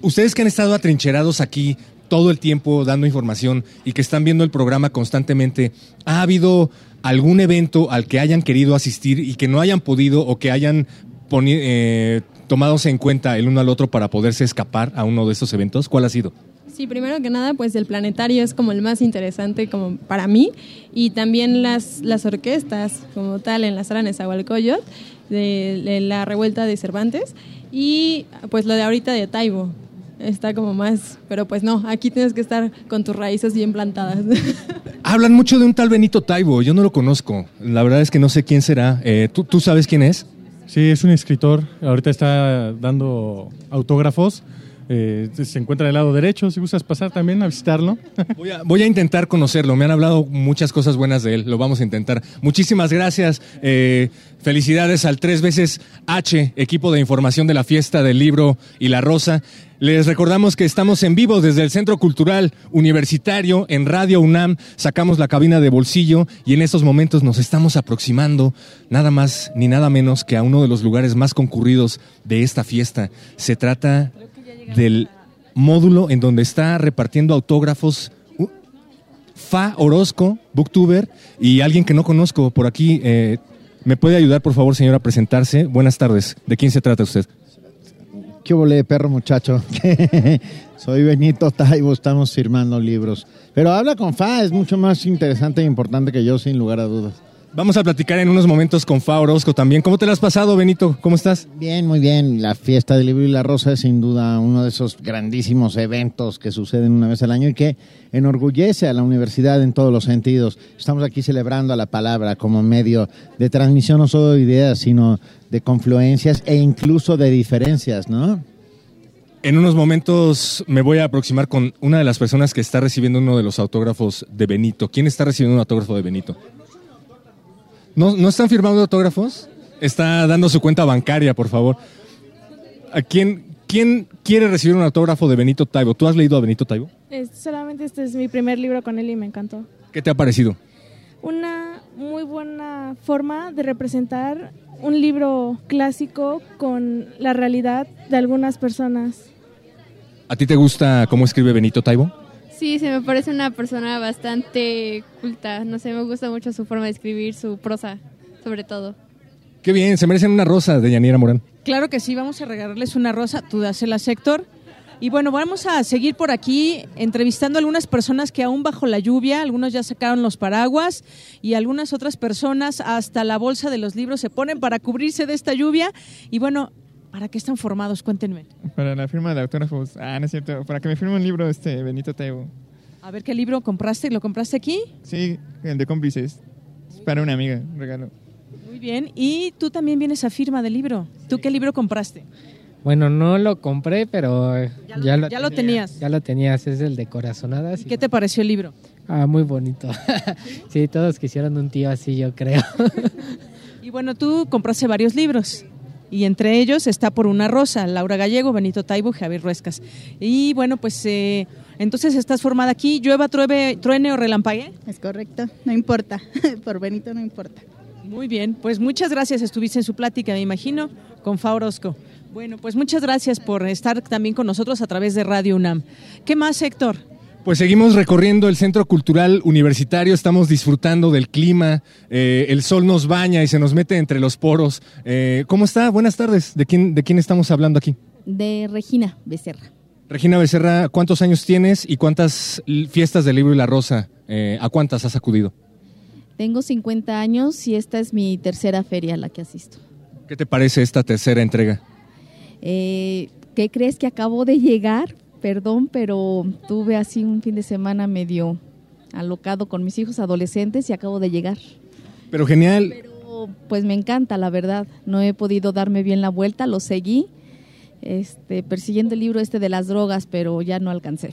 ustedes que han estado atrincherados aquí todo el tiempo dando información y que están viendo el programa constantemente, ¿ha habido algún evento al que hayan querido asistir y que no hayan podido o que hayan eh, tomados en cuenta el uno al otro para poderse escapar a uno de estos eventos? ¿Cuál ha sido? Sí, primero que nada, pues el planetario es como el más interesante como para mí y también las, las orquestas como tal en la sala Nezahualcóyotl de, de la revuelta de Cervantes y pues lo de ahorita de Taibo está como más, pero pues no, aquí tienes que estar con tus raíces bien plantadas. Hablan mucho de un tal Benito Taibo, yo no lo conozco. La verdad es que no sé quién será. Eh, ¿tú, ¿Tú sabes quién es? Sí, es un escritor, ahorita está dando autógrafos Eh, se encuentra del lado derecho, si gustas pasar también a visitarlo. Voy a, intentar conocerlo. Me han hablado muchas cosas buenas de él. Lo vamos a intentar. Muchísimas gracias. Eh, felicidades al tres veces H, equipo de información de la fiesta del libro y la rosa. Les recordamos que estamos en vivo desde el Centro Cultural Universitario en Radio UNAM. Sacamos la cabina de bolsillo y en estos momentos nos estamos aproximando nada más ni nada menos que a uno de los lugares más concurridos de esta fiesta. Se trata del módulo en donde está repartiendo autógrafos Fa Orozco, booktuber, y alguien que no conozco por aquí. eh, ¿Me puede ayudar, por favor, señora, a presentarse? Buenas tardes. ¿De quién se trata usted? ¿Qué hubo, perro muchacho? Soy Benito Taibo, estamos firmando libros. Pero habla con Fa, es mucho más interesante e importante que yo, sin lugar a dudas. Vamos a platicar en unos momentos con Fa Orozco también. ¿Cómo te lo has pasado, Benito? ¿Cómo estás? Bien, muy bien. La fiesta del libro y la rosa es sin duda uno de esos grandísimos eventos que suceden una vez al año y que enorgullece a la universidad en todos los sentidos. Estamos aquí celebrando a la palabra como medio de transmisión no solo de ideas, sino de confluencias e incluso de diferencias, ¿no? En unos momentos me voy a aproximar con una de las personas que está recibiendo uno de los autógrafos de Benito. ¿Quién está recibiendo un autógrafo de Benito? ¿No, ¿no están firmando autógrafos? Está dando su cuenta bancaria, por favor. ¿A quién, quién quiere recibir un autógrafo de Benito Taibo? ¿Tú has leído a Benito Taibo? Es- solamente este es mi primer libro con él y me encantó. ¿Qué te ha parecido? Una muy buena forma de representar un libro clásico con la realidad de algunas personas. ¿A ti te gusta cómo escribe Benito Taibo? Sí, se me parece una persona bastante culta. No sé, me gusta mucho su forma de escribir, su prosa, sobre todo. Qué bien, se merecen una rosa de Yanira Morán. Claro que sí, vamos a regalarles una rosa, tú dásela, Héctor. Y bueno, vamos a seguir por aquí entrevistando a algunas personas que aún bajo la lluvia, algunos ya sacaron los paraguas y algunas otras personas hasta la bolsa de los libros se ponen para cubrirse de esta lluvia. Y bueno, ¿para qué están formados? Cuéntenme. Para la firma de autógrafos. Ah, no es cierto. Para que me firme un libro este Benito Taibo. A ver qué libro compraste, ¿lo compraste aquí? Sí, el de cómplices. Es para una amiga, regalo. Muy bien. Y tú también vienes a firma del libro. ¿Tú qué libro compraste? Bueno, no lo compré, pero eh, ya, lo, ya lo tenías. Ya lo tenías, es el de Corazonadas. y- ¿Qué te pareció el libro? Ah, muy bonito. sí, todos quisieron un tío así, yo creo. Y bueno, tú compraste varios libros. Y entre ellos está Por una rosa, Laura Gallego, Benito Taibo, Javier Ruescas. Y bueno, pues eh, entonces estás formada aquí, llueva, truebe, truene o relampague. Es correcto, no importa. Por Benito no importa. Muy bien, pues muchas gracias. Estuviste en su plática, me imagino, con Fa Orozco. Bueno, pues muchas gracias por estar también con nosotros a través de Radio UNAM. ¿Qué más, Héctor? Pues seguimos recorriendo el Centro Cultural Universitario, estamos disfrutando del clima, eh, el sol nos baña y se nos mete entre los poros. Eh, ¿Cómo está? Buenas tardes. ¿De quién, ¿De quién estamos hablando aquí? de Regina Becerra. Regina Becerra, ¿cuántos años tienes y cuántas fiestas del libro y la rosa, eh, a cuántas has acudido? Tengo 50 años y esta es mi tercera feria a la que asisto. ¿Qué te parece esta tercera entrega? Eh, ¿Qué crees que acabo de llegar? Perdón, pero tuve así un fin de semana medio alocado con mis hijos adolescentes y acabo de llegar. Pero genial. Pero, Pues me encanta, la verdad. No he podido darme bien la vuelta, lo seguí, este, persiguiendo el libro este de las drogas, pero ya no alcancé.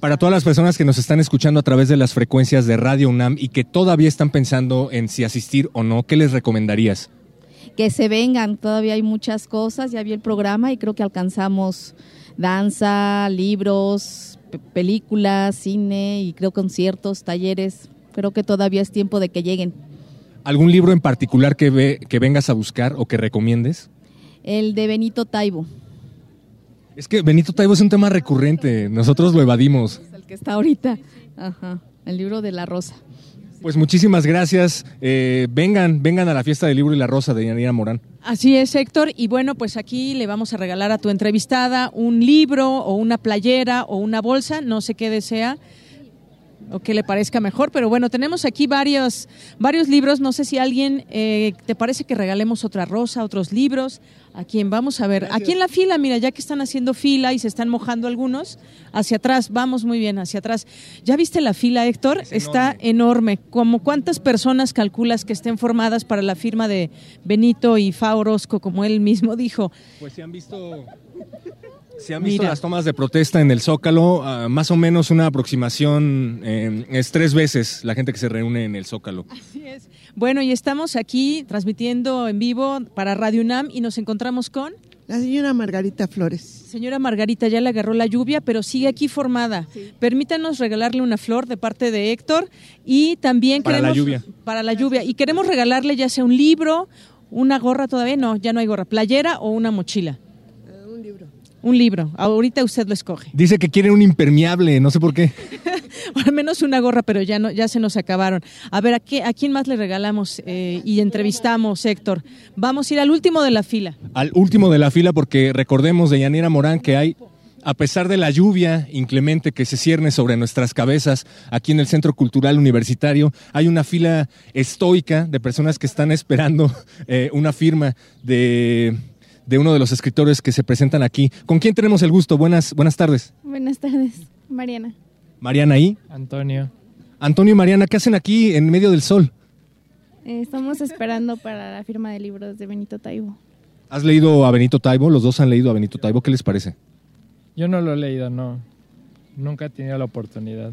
Para todas las personas que nos están escuchando a través de las frecuencias de Radio UNAM y que todavía están pensando en si asistir o no, ¿qué les recomendarías? que se vengan, todavía hay muchas cosas, ya vi el programa y creo que alcanzamos danza, libros, pe- películas, cine y creo conciertos, talleres, creo que todavía es tiempo de que lleguen. ¿Algún libro en particular que, ve, que vengas a buscar o que recomiendes? El de Benito Taibo, Es que Benito Taibo es un tema recurrente, nosotros lo evadimos. el que está ahorita, ajá, el libro de la rosa. Pues muchísimas gracias. Eh, vengan, vengan a la fiesta del libro y la rosa de Yanira Morán. Así es, Héctor. Y bueno, pues aquí le vamos a regalar a tu entrevistada un libro o una playera o una bolsa, no sé qué desea o que le parezca mejor, pero bueno, tenemos aquí varios, varios libros. No sé si alguien eh, te parece que regalemos otra rosa, otros libros. ¿A quién vamos a ver? Aquí en la fila, mira, ya que están haciendo fila y se están mojando algunos, hacia atrás, vamos muy bien, hacia atrás. ¿Ya viste la fila, Héctor? Está enorme. ¿Como cuántas personas calculas que estén formadas para la firma de Benito y Fa Orozco, como él mismo dijo? Pues si han visto Se han visto Mira. las tomas de protesta en el Zócalo, ah, más o menos una aproximación, eh, es tres veces la gente que se reúne en el Zócalo. Así es. Bueno, y estamos aquí transmitiendo en vivo para Radio UNAM y nos encontramos con... La señora Margarita Flores. Señora Margarita, ya le agarró la lluvia, pero sigue aquí formada. Permítanos regalarle una flor de parte de Héctor y también Para la queremos... lluvia. Para la lluvia. Y queremos regalarle ya sea un libro, una gorra todavía, no, ya no hay gorra, playera o una mochila. Un libro. Ahorita usted lo escoge. Dice que quiere un impermeable, no sé por qué. O al menos una gorra, pero ya no, ya se nos acabaron. A ver, ¿a, qué, a quién más le regalamos eh, y entrevistamos, Héctor? Vamos a ir al último de la fila. Al último de la fila, porque recordemos de Yanira Morán que hay, a pesar de la lluvia inclemente que se cierne sobre nuestras cabezas aquí en el Centro Cultural Universitario, hay una fila estoica de personas que están esperando eh, una firma de, de uno de los escritores que se presentan aquí. ¿Con quién tenemos el gusto? Buenas, buenas tardes. Buenas tardes, Mariana. Mariana ahí. Antonio. Antonio y Mariana, ¿qué hacen aquí en medio del sol? Eh, estamos esperando para la firma de libros de Benito Taibo. ¿Has leído a Benito Taibo? Los dos han leído a Benito Taibo. ¿Qué les parece? Yo no lo he leído, no. Nunca he tenido la oportunidad.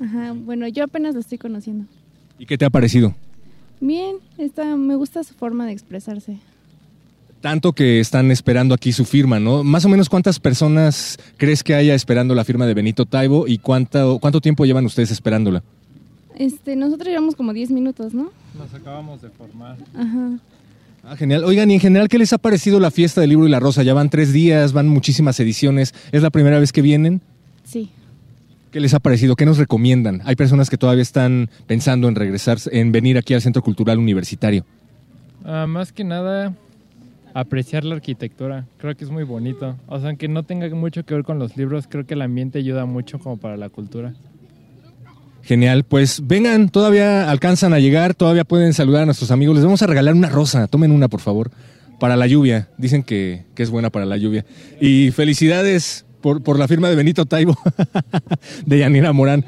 Ajá, bueno, yo apenas lo estoy conociendo. ¿Y qué te ha parecido? Bien, está, me gusta su forma de expresarse. Tanto que están esperando aquí su firma, ¿no? Más o menos cuántas personas crees que haya esperando la firma de Benito Taibo y cuánto, cuánto tiempo llevan ustedes esperándola? Este, nosotros llevamos como 10 minutos, ¿no? Nos acabamos de formar. Ajá. Ah, genial. Oigan, y en general, ¿qué les ha parecido la fiesta del libro y la rosa? Ya van tres días, van muchísimas ediciones. ¿Es la primera vez que vienen? Sí. ¿Qué les ha parecido? ¿Qué nos recomiendan? Hay personas que todavía están pensando en regresar, en venir aquí al Centro Cultural Universitario. Ah, más que nada, apreciar la arquitectura. Creo que es muy bonito. O sea, aunque no tenga mucho que ver con los libros, creo que el ambiente ayuda mucho como para la cultura. Genial, pues vengan, todavía alcanzan a llegar, todavía pueden saludar a nuestros amigos. Les vamos a regalar una rosa, tomen una por favor, para la lluvia. Dicen que, que es buena para la lluvia. Y felicidades por, por la firma de Benito Taibo, de Yanira Morán.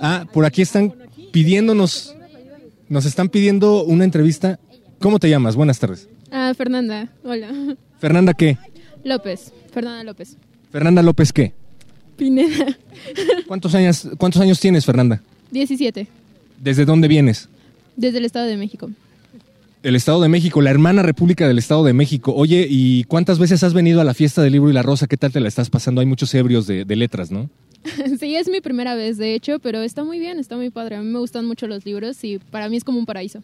Ah, por aquí están pidiéndonos, nos están pidiendo una entrevista. ¿Cómo te llamas? Buenas tardes. Ah, Fernanda, hola. Fernanda, ¿qué? López, Fernanda López. Fernanda López, ¿qué? Pineda, ¿Cuántos años, cuántos años tienes, Fernanda? 17, ¿Desde dónde vienes? desde el Estado de México. El Estado de México, la hermana república del Estado de México. Oye, ¿y cuántas veces has venido a la fiesta del libro y la rosa? ¿Qué tal te la estás pasando? Hay muchos ebrios de, de letras, ¿no? sí, es mi primera vez, de hecho, pero está muy bien, está muy padre. A mí me gustan mucho los libros y para mí es como un paraíso.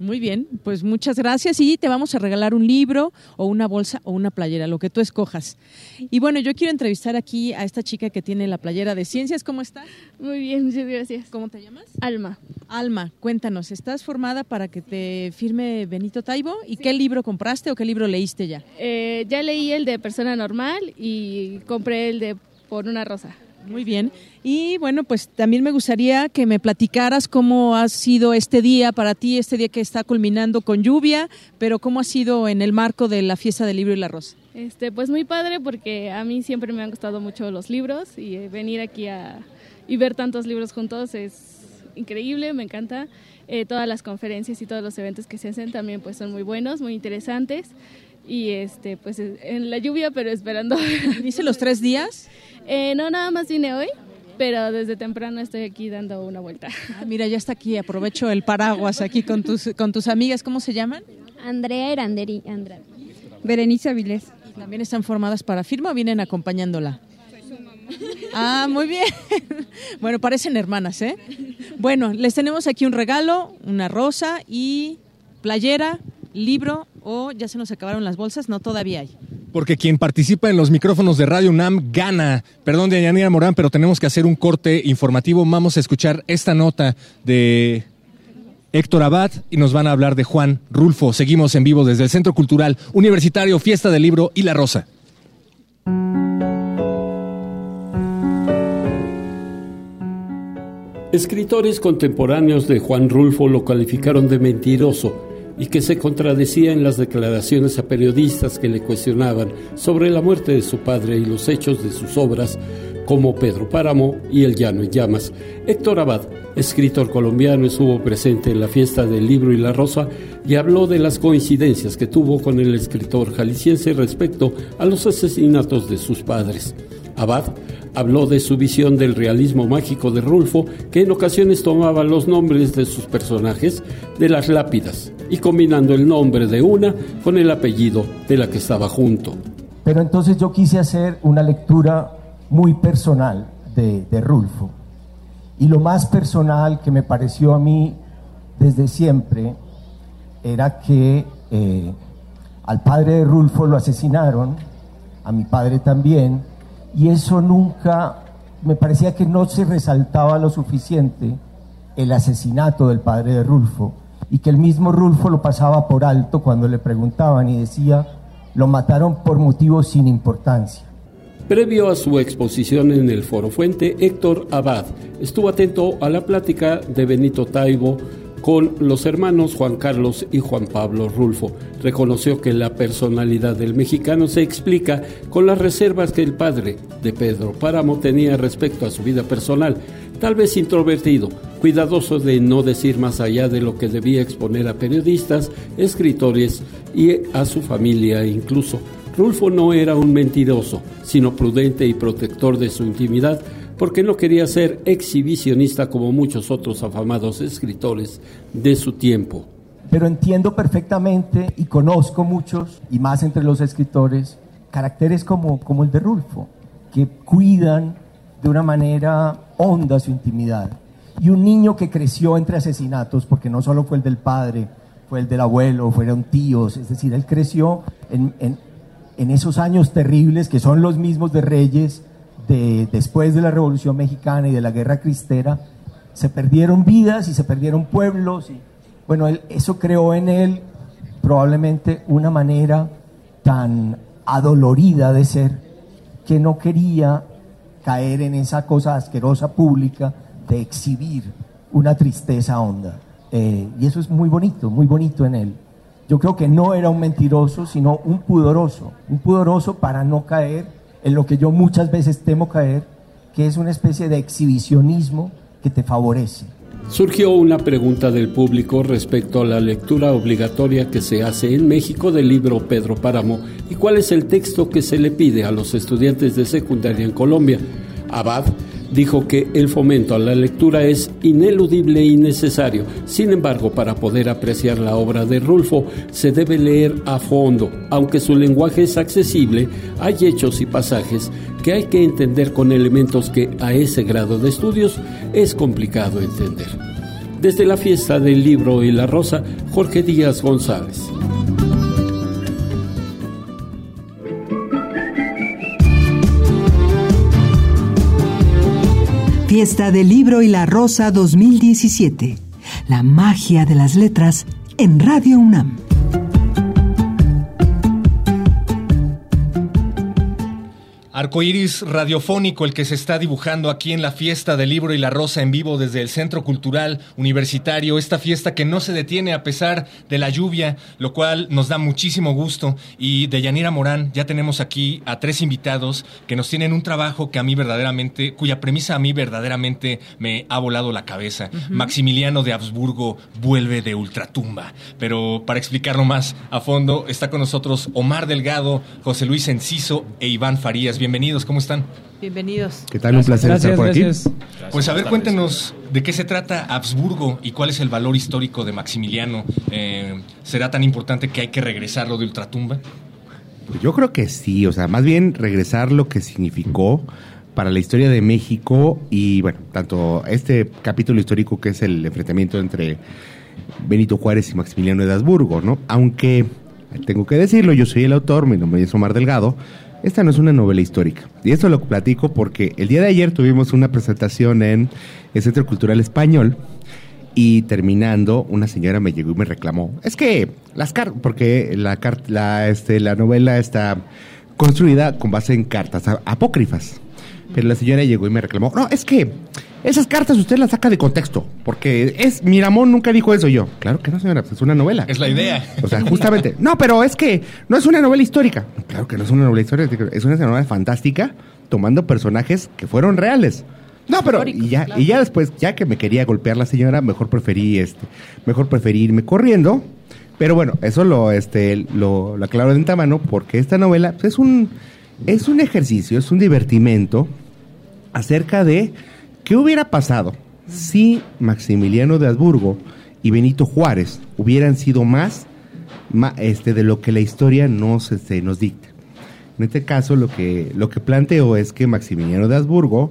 Muy bien, pues muchas gracias y te vamos a regalar un libro o una bolsa o una playera, lo que tú escojas. Y bueno, yo quiero entrevistar aquí a esta chica que tiene la playera de ciencias. ¿Cómo estás? Muy bien, muchas gracias. ¿Cómo te llamas? Alma. Alma, cuéntanos, ¿estás formada para que te firme Benito Taibo? ¿Y qué libro compraste o qué libro leíste ya? Eh, ya leí el de Persona Normal y compré el de Por una Rosa. Muy bien. Y bueno, pues también me gustaría que me platicaras cómo ha sido este día para ti, este día que está culminando con lluvia, pero cómo ha sido en el marco de la fiesta del libro y la rosa. Este, pues muy padre porque a mí siempre me han gustado mucho los libros y eh, venir aquí a, y ver tantos libros juntos es increíble, me encanta. Eh, todas las conferencias y todos los eventos que se hacen también pues son muy buenos, muy interesantes. Y este, pues en la lluvia, pero esperando. ¿Dice los tres días? Eh, no, nada más vine hoy, pero desde temprano estoy aquí dando una vuelta. Ah, mira, ya está aquí, aprovecho el paraguas aquí con tus, con tus amigas, ¿cómo se llaman? Andrea Eranderi Andrade. Berenice Avilés. ¿También están formadas para firma o vienen acompañándola? Ah, muy bien. Bueno, parecen hermanas, ¿eh? Bueno, les tenemos aquí un regalo, una rosa y playera, libro o ya se nos acabaron las bolsas, no, todavía hay. Porque quien participa en los micrófonos de Radio UNAM gana. Perdón de Yanira Morán, pero tenemos que hacer un corte informativo. Vamos a escuchar esta nota de Héctor Abad y nos van a hablar de Juan Rulfo. Seguimos en vivo desde el Centro Cultural Universitario, Fiesta del Libro y La Rosa. Escritores contemporáneos de Juan Rulfo lo calificaron de mentiroso y que se contradecía en las declaraciones a periodistas que le cuestionaban sobre la muerte de su padre y los hechos de sus obras como Pedro Páramo y El Llano en Llamas. Héctor Abad, escritor colombiano, estuvo presente en la fiesta del libro y la rosa y habló de las coincidencias que tuvo con el escritor jalisciense respecto a los asesinatos de sus padres. Abad habló de su visión del realismo mágico de Rulfo, que en ocasiones tomaba los nombres de sus personajes de las lápidas y combinando el nombre de una con el apellido de la que estaba junto. Pero entonces yo quise hacer una lectura muy personal de, de Rulfo. Y lo más personal que me pareció a mí desde siempre era que eh, al padre de Rulfo lo asesinaron, a mi padre también, y eso nunca, me parecía que no se resaltaba lo suficiente el asesinato del padre de Rulfo, y que el mismo Rulfo lo pasaba por alto cuando le preguntaban y decía, lo mataron por motivos sin importancia. Previo a su exposición en el Foro Fuente, Héctor Abad estuvo atento a la plática de Benito Taibo con los hermanos Juan Carlos y Juan Pablo Rulfo. Reconoció que la personalidad del mexicano se explica con las reservas que el padre de Pedro Páramo tenía respecto a su vida personal, tal vez introvertido, cuidadoso de no decir más allá de lo que debía exponer a periodistas, escritores y a su familia incluso. Rulfo no era un mentiroso, sino prudente y protector de su intimidad, porque no quería ser exhibicionista como muchos otros afamados escritores de su tiempo. Pero entiendo perfectamente y conozco muchos, y más entre los escritores, caracteres como, como el de Rulfo, que cuidan de una manera honda su intimidad. Y un niño que creció entre asesinatos, porque no solo fue el del padre, fue el del abuelo, fueron tíos, es decir, él creció en, en, en esos años terribles que son los mismos de Reyes, de, después de la Revolución Mexicana y de la Guerra Cristera, se perdieron vidas y se perdieron pueblos. Y, bueno, eso creó en él probablemente una manera tan adolorida de ser que no quería caer en esa cosa asquerosa pública de exhibir una tristeza honda. Eh, y eso es muy bonito, muy bonito en él. Yo creo que no era un mentiroso, sino un pudoroso, un pudoroso para no caer en lo que yo muchas veces temo caer, que es una especie de exhibicionismo que te favorece. Surgió una pregunta del público respecto a la lectura obligatoria que se hace en México del libro Pedro Páramo y cuál es el texto que se le pide a los estudiantes de secundaria en Colombia. Abad dijo que el fomento a la lectura es ineludible y necesario. Sin embargo, para poder apreciar la obra de Rulfo se debe leer a fondo. Aunque su lenguaje es accesible, hay hechos y pasajes que hay que entender con elementos que a ese grado de estudios es complicado entender. Desde la fiesta del libro y la rosa, Jorge Díaz González. Fiesta del Libro y la Rosa 2017. La magia de las letras en Radio UNAM. Arcoíris radiofónico, el que se está dibujando aquí en la fiesta del libro y la rosa en vivo desde el Centro Cultural Universitario. Esta fiesta que no se detiene a pesar de la lluvia, lo cual nos da muchísimo gusto. Y de Yanira Morán, ya tenemos aquí a tres invitados que nos tienen un trabajo que a mí verdaderamente, cuya premisa a mí verdaderamente me ha volado la cabeza. Maximiliano de Habsburgo vuelve de ultratumba. Pero para explicarlo más a fondo, está con nosotros Omar Delgado, José Luis Enciso e Iván Farías. Bienvenidos, ¿cómo están? Bienvenidos. ¿Qué tal? Un placer estar por aquí. Pues a ver, cuéntenos de qué se trata Habsburgo y cuál es el valor histórico de Maximiliano. Eh, ¿Será tan importante que hay que regresarlo de ultratumba? Pues yo creo que sí, o sea, más bien regresar lo que significó para la historia de México y bueno, tanto este capítulo histórico que es el enfrentamiento entre Benito Juárez y Maximiliano de Habsburgo, ¿no? Aunque tengo que decirlo, yo soy el autor, mi nombre es Omar Delgado. Esta no es una novela histórica. Y esto lo platico porque el día de ayer tuvimos una presentación en el Centro Cultural Español y terminando, una señora me llegó y me reclamó. Es que las cartas, porque la, car- la, este, la novela está construida con base en cartas apócrifas. Pero la señora llegó y me reclamó. No, es que esas cartas usted las saca de contexto. Porque es Miramón nunca dijo eso Y yo. Claro que no, señora, pues es una novela. Es la idea. O sea, justamente. No, pero es que no es una novela histórica. Claro que no es una novela histórica, es una novela fantástica tomando personajes que fueron reales. No, pero y ya, y ya después, ya que me quería golpear la señora, mejor preferí este, mejor preferí irme corriendo. Pero bueno, eso lo, este, lo, lo aclaro de antemano porque esta novela pues, es un, es un ejercicio, es un divertimento acerca de qué hubiera pasado si Maximiliano de Habsburgo y Benito Juárez hubieran sido más, ma- este, de lo que la historia nos, este, nos dicta. En este caso, lo que, lo que planteo es que Maximiliano de Habsburgo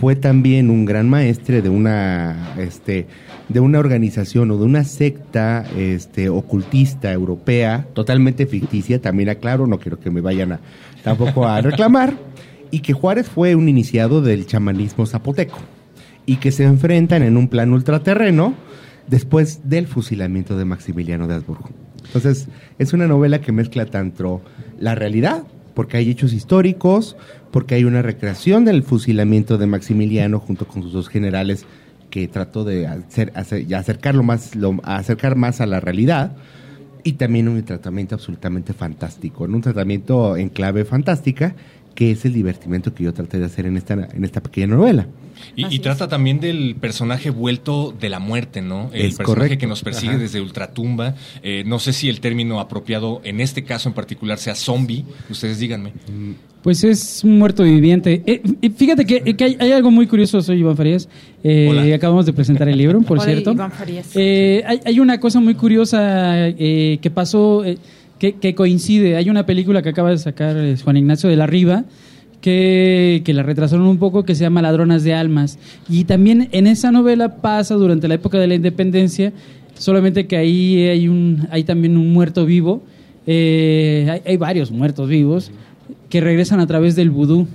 fue también un gran maestre de una, este, de una organización o de una secta este, ocultista europea, totalmente ficticia, también aclaro, no quiero que me vayan a, tampoco a reclamar, y que Juárez fue un iniciado del chamanismo zapoteco, y que se enfrentan en un plano ultraterreno después del fusilamiento de Maximiliano de Habsburgo. Entonces, es una novela que mezcla tanto la realidad, porque hay hechos históricos, porque hay una recreación del fusilamiento de Maximiliano junto con sus dos generales que trató de acercarlo más, lo- acercar más a la realidad, y también un tratamiento absolutamente fantástico, un tratamiento en clave fantástica, que es el divertimento que yo traté de hacer en esta, en esta pequeña novela. Y, y trata también del personaje vuelto de la muerte, ¿no? El Es personaje correcto. que nos persigue Ajá. desde Ultratumba. Eh, no sé si el término apropiado en este caso en particular sea zombie. Ustedes díganme. Pues es un muerto viviente. Eh, eh, fíjate que, que hay, hay algo muy curioso, soy Iván Farías. Eh. Acabamos de presentar el libro, por Hola, cierto. Iván Farías. Eh, hay, hay una cosa muy curiosa eh, que pasó, eh, que, coincide. Hay una película que acaba de sacar eh, Juan Ignacio de la Riva, que, que la retrasaron un poco, que se llama Ladronas de Almas. Y también en esa novela pasa durante la época de la independencia, solamente que ahí hay, un, hay también un muerto vivo. Eh, hay, hay varios muertos vivos que regresan a través del vudú.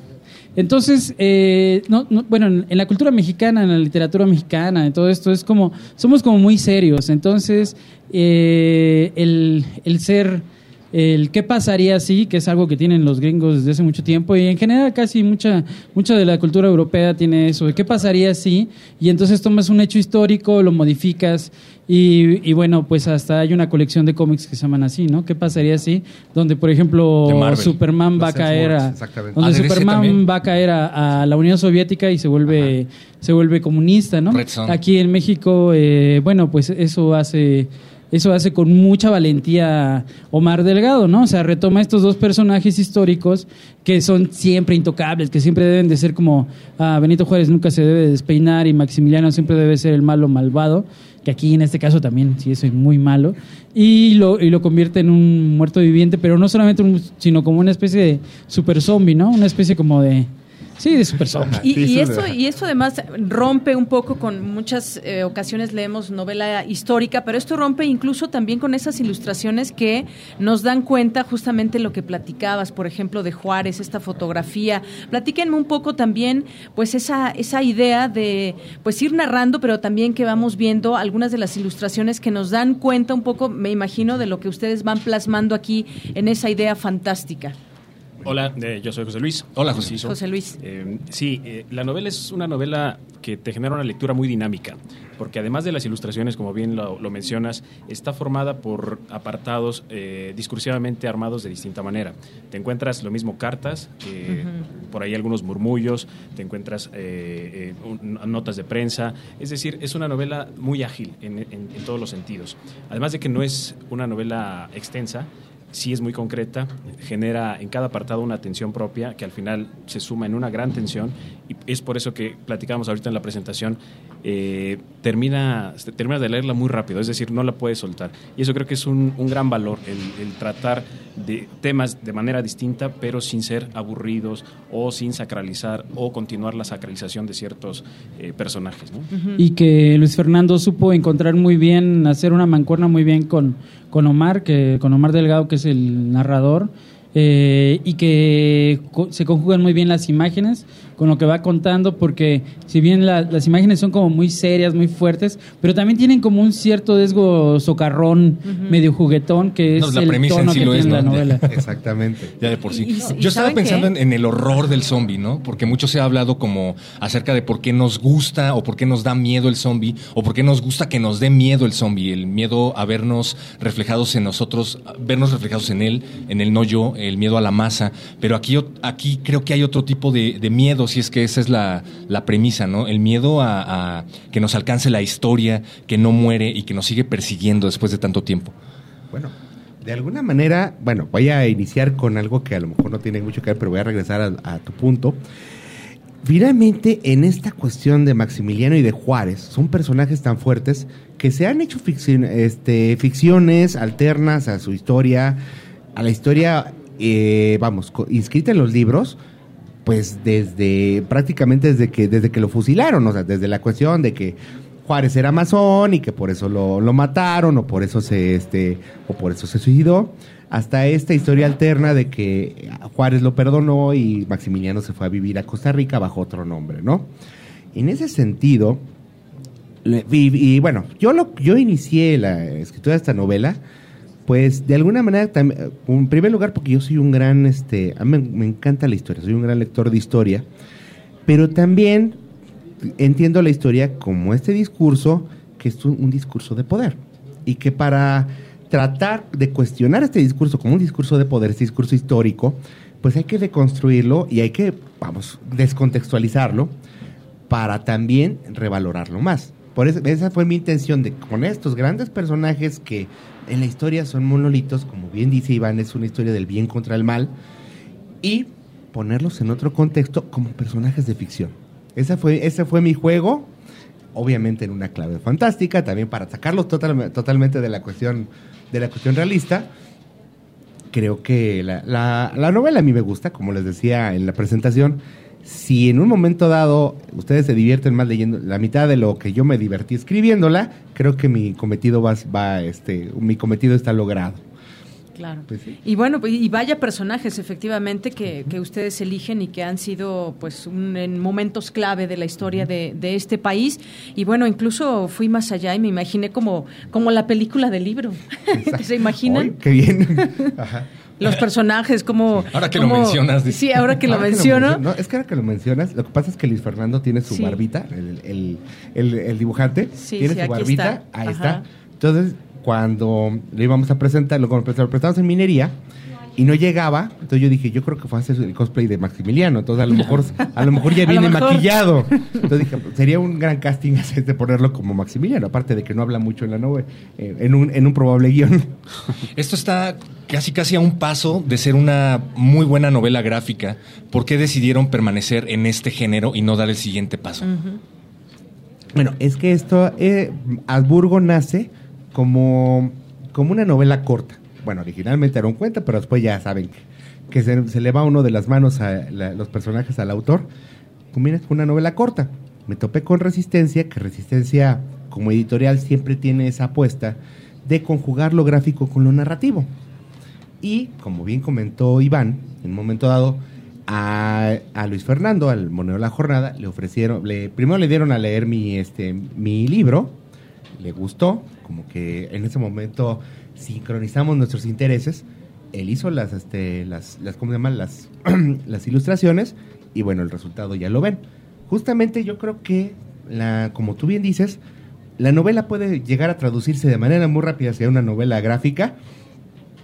Entonces, eh, no, no, bueno, en, la cultura mexicana, en la literatura mexicana, en todo esto, es como, somos como muy serios. Entonces, eh, el, el ser, el qué pasaría si, que es algo que tienen los gringos desde hace mucho tiempo, y en general casi mucha, mucha de la cultura europea tiene eso, de qué pasaría si, y entonces tomas un hecho histórico, lo modificas, y, y bueno, pues hasta hay una colección de cómics que se llaman así, ¿no? ¿Qué pasaría si? Donde, por ejemplo. Superman va caer a, donde Ah, Superman va a caer a, a la Unión Soviética y se vuelve se vuelve comunista, ¿no? Aquí en México, eh, bueno, pues eso hace eso hace con mucha valentía Omar Delgado, ¿no? O sea, retoma estos dos personajes históricos que son siempre intocables, que siempre deben de ser como ah, Benito Juárez nunca se debe despeinar y Maximiliano siempre debe ser el malo malvado, que aquí en este caso también sí es muy malo, y lo, y lo convierte en un muerto viviente, pero no solamente un, sino como una especie de super zombie, ¿no? Una especie como de... Sí, de super zombie. Y, y esto, y esto además rompe un poco con muchas eh, ocasiones leemos novela histórica, pero esto rompe incluso también con esas ilustraciones que nos dan cuenta justamente lo que platicabas, por ejemplo, de Juárez, esta fotografía. Platíquenme un poco también, pues esa, esa idea de pues ir narrando, pero también que vamos viendo algunas de las ilustraciones que nos dan cuenta un poco, me imagino, de lo que ustedes van plasmando aquí en esa idea fantástica. Hola, eh, yo soy José Luis. Hola, José. José Luis. Eh, sí, eh, la novela es una novela que te genera una lectura muy dinámica, porque además de las ilustraciones, como bien lo, lo mencionas, está formada por apartados eh, discursivamente armados de distinta manera. Te encuentras lo mismo cartas, por ahí algunos murmullos, te encuentras un- notas de prensa, es decir, es una novela muy ágil en- en- en todos los sentidos. Además de que no es una novela extensa, sí es muy concreta, genera en cada apartado una tensión propia que al final se suma en una gran tensión y es por eso que platicábamos ahorita en la presentación, eh, termina, termina de leerla muy rápido, es decir, no la puedes soltar. Y eso creo que es un, un gran valor, el, el tratar de temas de manera distinta, pero sin ser aburridos o sin sacralizar o continuar la sacralización de ciertos eh, personajes. ¿no? y que Luis Fernando supo encontrar muy bien, hacer una mancuerna muy bien con, con Omar, que, con Omar Delgado, que es el narrador, eh, y que co- se conjugan muy bien las imágenes con lo que va contando, porque si bien la- las imágenes son como muy serias, muy fuertes, pero también tienen como un cierto desgo socarrón, medio juguetón, que es No, la el premisa en tono sí que lo es, tiene la ¿no? novela. Exactamente. Ya de por sí. Y- y- Yo ¿y estaba pensando en, en el horror del zombie, ¿no? Porque mucho se ha hablado como acerca de por qué nos gusta o por qué nos da miedo el zombie o por qué nos gusta que nos dé miedo el zombie, el miedo a vernos reflejados en nosotros, vernos reflejados en él, en el no yo, el miedo a la masa. Pero aquí, aquí creo que hay otro tipo de, de miedo, si es que esa es la, la premisa, ¿no? El miedo a, que nos alcance la historia, que no muere y que nos sigue persiguiendo después de tanto tiempo. Bueno, de alguna manera, bueno, voy a iniciar con algo que a lo mejor no tiene mucho que ver, pero voy a regresar a, tu punto. Finalmente, en esta cuestión de Maximiliano y de Juárez, son personajes tan fuertes que se han hecho este, ficciones alternas a su historia, a la historia, eh, vamos, inscrita en los libros, pues desde prácticamente desde que desde que lo fusilaron, o sea, desde la cuestión de que Juárez era masón y que por eso lo, lo mataron o por eso se este o por eso se suicidó, hasta esta historia alterna de que Juárez lo perdonó y Maximiliano se fue a vivir a Costa Rica bajo otro nombre, ¿no? En ese sentido, y, y bueno, yo lo yo inicié la escritura de esta novela pues de alguna manera, eh, en primer lugar, porque yo soy un gran, este, a mí me, encanta la historia, soy un gran lector de historia, pero también entiendo la historia como este discurso, que es un, un discurso de poder, y que para tratar de cuestionar este discurso como un discurso de poder, este discurso histórico, pues hay que deconstruirlo y hay que, vamos, descontextualizarlo para también revalorarlo más. Por esa fue mi intención de con estos grandes personajes que en la historia son monolitos, como bien dice Iván, es una historia del bien contra el mal, y ponerlos en otro contexto como personajes de ficción. Esa fue, ese fue mi juego, obviamente en una clave fantástica, también para sacarlos total- totalmente de la cuestión, de la cuestión realista. Creo que la, la- la novela a mí me gusta, como les decía en la presentación. Si en un momento dado ustedes se divierten más leyendo la mitad de lo que yo me divertí escribiéndola, creo que mi cometido va, va este, mi cometido está logrado. Claro. Pues sí. Y bueno, pues, y vaya personajes efectivamente que, que ustedes eligen y que han sido pues un- en momentos clave de la historia de, de este país. Y bueno, incluso fui más allá y me imaginé como, como la película del libro. ¿Se imaginan? Qué bien. Ajá. Los personajes, como... Ahora que lo mencionas, dice. Sí, ahora que lo Ahora menciono. menciono- no, es que ahora que lo mencionas, lo que pasa es que Luis Fernando tiene su Sí. barbita, el, el- el- el dibujante, Sí, tiene sí, su barbita, está. ahí Ajá. está. Entonces, cuando le íbamos a presentar, lo, lo presentamos en minería y no llegaba, entonces yo dije, yo creo que fue a hacer el cosplay de Maximiliano, entonces a lo mejor, a lo mejor ya viene mejor. maquillado. Entonces dije, sería un gran casting de ponerlo como Maximiliano, aparte de que no habla mucho en la novela, eh, en un, en un probable guion. Esto está casi casi a un paso de ser una muy buena novela gráfica. ¿Por qué decidieron permanecer en este género y no dar el siguiente paso? Bueno, es que esto, eh, Habsburgo nace como, como una novela corta. Bueno, originalmente era un pero después ya saben que, se, se le va uno de las manos a los personajes al autor. Combina con una novela corta. Me topé con Resistencia, que Resistencia como editorial siempre tiene esa apuesta de conjugar lo gráfico con lo narrativo. Y, como bien comentó Iván, en un momento dado, a, a Luis Fernando, al Moneo de la Jornada, le ofrecieron, le, primero le dieron a leer mi, este, mi libro, le gustó, como que en ese momento sincronizamos nuestros intereses, él hizo las, este, las, las, ¿cómo llaman? Las, las ilustraciones, y bueno, el resultado ya lo ven. Justamente yo creo que, la, como tú bien dices, la novela puede llegar a traducirse de manera muy rápida hacia una novela gráfica,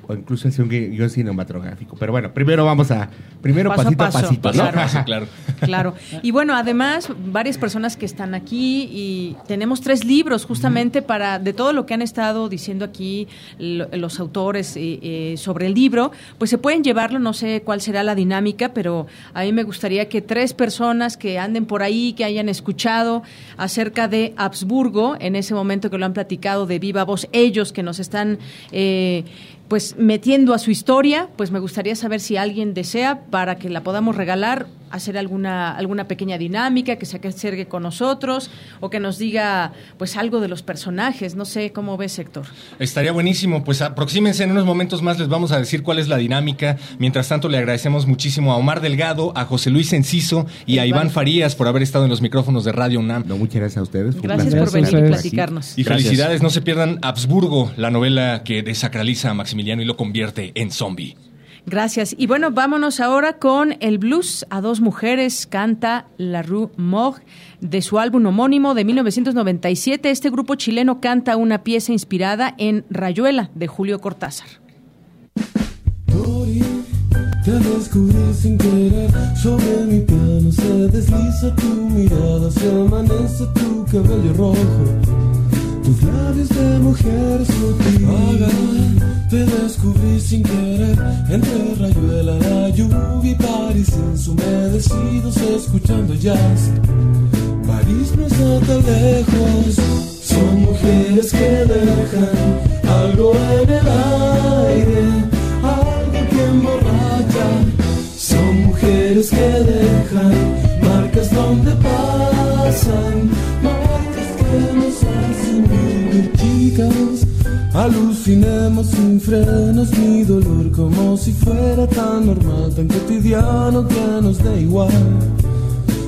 o incluso hacia un guion cinematográfico. Pero bueno, primero vamos a, primero Paso pasito a, paso, pasito, paso ¿no? a paso, claro. Claro. Y bueno, además, varias personas que están aquí y tenemos tres libros justamente para, de todo lo que han estado diciendo aquí lo- los autores eh, eh, sobre el libro, pues se pueden llevarlo, no sé cuál será la dinámica, pero a mí me gustaría que tres personas que anden por ahí, que hayan escuchado acerca de Habsburgo, en ese momento que lo han platicado de viva voz, ellos que nos están... eh, pues metiendo a su historia, pues me gustaría saber si alguien desea para que la podamos regalar hacer alguna, alguna pequeña dinámica, que se acerque con nosotros o que nos diga pues algo de los personajes. No sé cómo ves, Héctor. Estaría buenísimo. Pues aproxímense en unos momentos más, les vamos a decir cuál es la dinámica. Mientras tanto, le agradecemos muchísimo a Omar Delgado, a José Luis Enciso y a Iván Farías por haber estado en los micrófonos de Radio UNAM. No, muchas gracias a ustedes. Fue Gracias placer por venir estar y platicarnos. Y Gracias. felicidades, no se pierdan Habsburgo, la novela que desacraliza a Maximiliano y lo convierte en zombie. Gracias. Y bueno, vámonos ahora con el blues a dos mujeres. Canta La Rue Morgue de su álbum homónimo de 1997. Este grupo chileno canta una pieza inspirada en Rayuela de Julio Cortázar. Te descubrí sin querer, sobre mi piano se desliza tu mirada, se amanece tu cabello rojo, tus labios de mujer sutil. Te descubrí sin querer, entre rayuela, la lluvia y París humedecidos escuchando jazz. París no está tan lejos, son mujeres que dejan algo en el aire, algo que emborracha. Son mujeres que dejan marcas donde pasan, marcas que nos hacen vivir. Chicas, alucinemos sin frenos mi dolor como si fuera tan normal, tan cotidiano que nos da igual.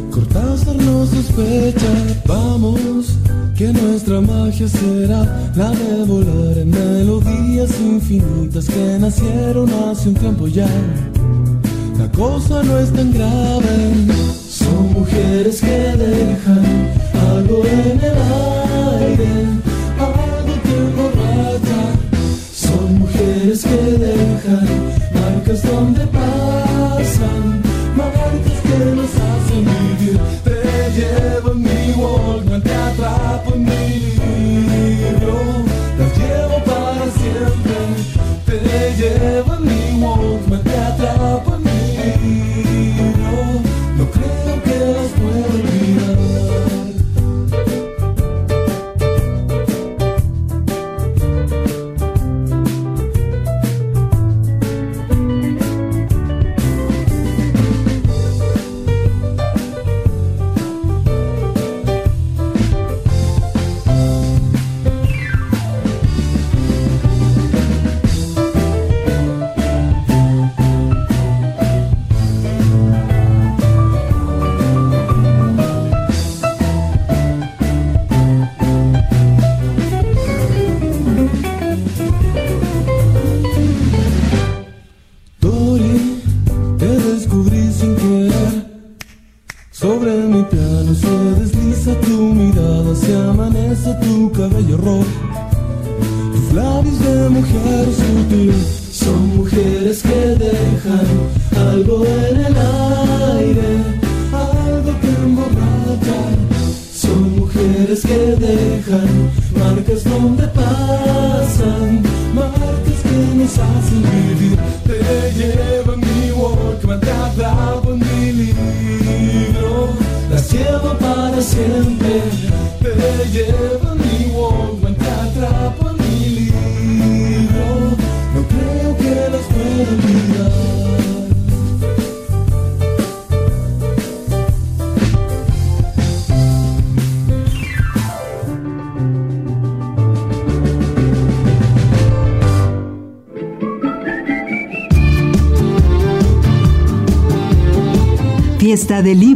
Cortázar nos sospecha, vamos, que nuestra magia será la de volar en melodías infinitas que nacieron hace un tiempo ya. La cosa no es tan grave, son mujeres que dejan algo en el aire, marcas donde pasan,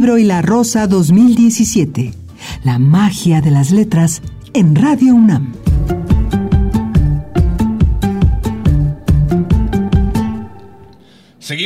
Libro y la Rosa 2017. La magia de las letras en Radio UNAM.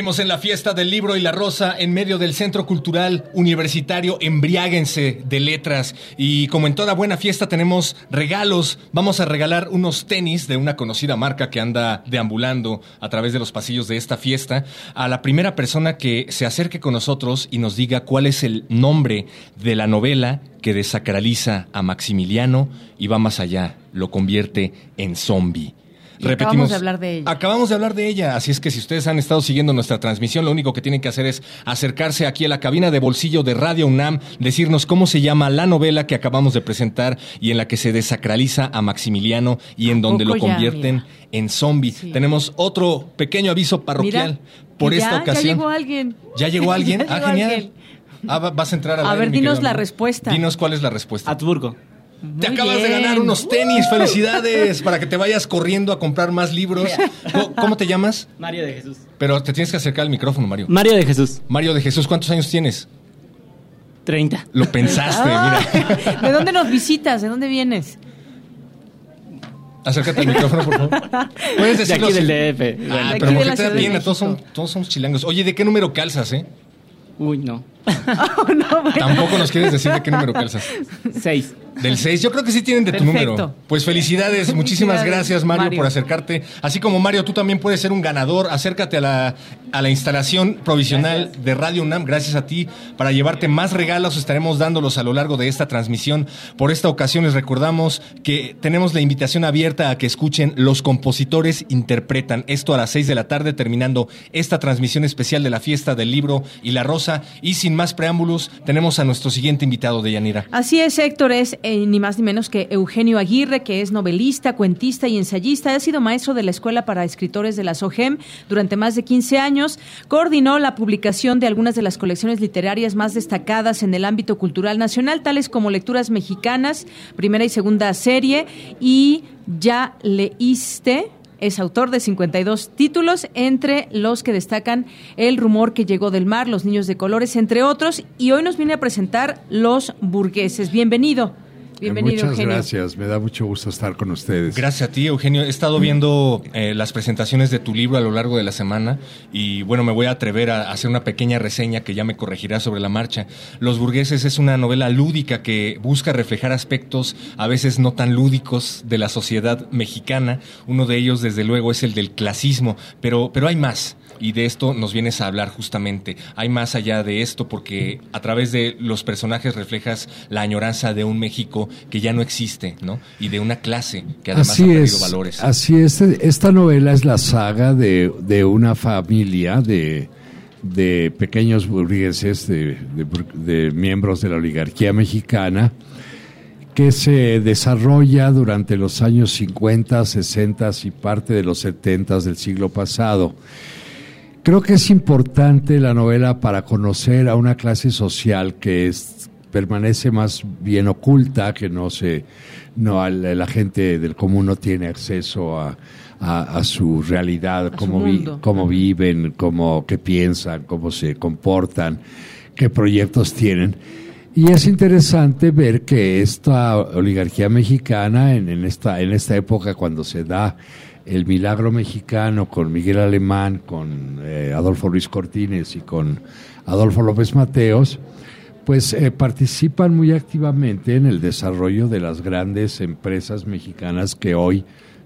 En la fiesta del libro y la rosa en medio del Centro Cultural Universitario. Embriáguense de letras. Y como en toda buena fiesta tenemos regalos, vamos a regalar unos tenis de una conocida marca que anda deambulando a través de los pasillos de esta fiesta a la primera persona que se acerque con nosotros y nos diga cuál es el nombre de la novela que desacraliza a Maximiliano y va más allá, lo convierte en zombie. Acabamos de hablar de ella. Acabamos de hablar de ella, así es que si ustedes han estado siguiendo nuestra transmisión, lo único que tienen que hacer es acercarse aquí a la cabina de bolsillo de Radio UNAM, decirnos cómo se llama la novela que acabamos de presentar y en la que se desacraliza a Maximiliano y en donde lo ya, convierten en zombie. Tenemos otro pequeño aviso parroquial Mira, por esta ya, ocasión. Ya llegó alguien. ¿Ya llegó alguien? Ya ah, llegó genial. alguien. Ah, va- vas a entrar A ver, mi dinos querido la respuesta. Dinos cuál es la respuesta. Habsburgo. Te acabas de ganar unos tenis, felicidades, para que te vayas corriendo a comprar más libros. ¿Cómo- ¿Cómo te llamas? Mario de Jesús. Pero te tienes que acercar al micrófono, Mario. Mario de Jesús. Mario de Jesús, ¿cuántos años tienes? 30. Lo pensaste, Ah. mira. ¿De dónde nos visitas? ¿De dónde vienes? Acércate al micrófono, por favor. Puedes De decirlo aquí del. DF. Ah, pero aquí de ¿por la qué te da Ciudad de? Todos, son, todos somos chilangos. Oye, ¿de qué número calzas, eh? Uy, no. Tampoco nos quieres decir de qué número calzas. 6. Del 6, yo creo que sí tienen de tu número. Pues felicidades, muchísimas Felicidades, gracias Mario, Mario. por acercarte. Así como Mario, tú también puedes ser un ganador. Acércate a la, a la instalación provisional de Radio UNAM, gracias a ti, para llevarte más regalos. Estaremos dándolos a lo largo de esta transmisión. Por esta ocasión les recordamos que tenemos la invitación abierta a que escuchen Los compositores interpretan. Esto a las 6 de la tarde, terminando esta transmisión especial de la fiesta del libro y la rosa. Y sin más preámbulos, tenemos a nuestro siguiente invitado de Yanira. Así es, Héctor, es eh, ni más ni menos que Eugenio Aguirre, que es novelista, cuentista y ensayista. Ha sido maestro de la Escuela para Escritores de la SOGEM durante más de 15 años. Coordinó la publicación de algunas de las colecciones literarias más destacadas en el ámbito cultural nacional, tales como Lecturas Mexicanas, primera y segunda serie, y Ya leíste. Es autor de 52 títulos, entre los que destacan El rumor que llegó del mar, Los niños de colores, entre otros. Y hoy nos viene a presentar Los burgueses. Bienvenido. Bienvenido, Muchas Eugenio. gracias, me da mucho gusto estar con ustedes. Gracias a ti, Eugenio. He estado viendo eh, las presentaciones de tu libro a lo largo de la semana y bueno, me voy a atrever a hacer una pequeña reseña que ya me corregirá sobre la marcha. Los burgueses es una novela lúdica que busca reflejar aspectos a veces no tan lúdicos de la sociedad mexicana. Uno de ellos, desde luego, es el del clasismo, pero, pero hay más. Y de esto nos vienes a hablar justamente. Hay más allá de esto porque a través de los personajes reflejas la añoranza de un México que ya no existe, ¿no? Y de una clase que además así ha perdido es, valores. así es. Esta novela es la saga de, de una familia de, de pequeños burgueses, de, de miembros de la oligarquía mexicana, que se desarrolla durante los años 50, 60 y parte de los 70 del siglo pasado. Creo que es importante la novela para conocer a una clase social que es, permanece más bien oculta, que no se, no al- la gente del común no tiene acceso a, a- a su realidad, vi- cómo viven, cómo qué piensan, cómo se comportan, qué proyectos tienen. Y es interesante ver que esta oligarquía mexicana, en, en esta, en esta época cuando se da el milagro mexicano con Miguel Alemán, con eh, Adolfo Luis Cortines y con Adolfo López Mateos, pues eh, participan muy activamente en el desarrollo de las grandes empresas mexicanas que hoy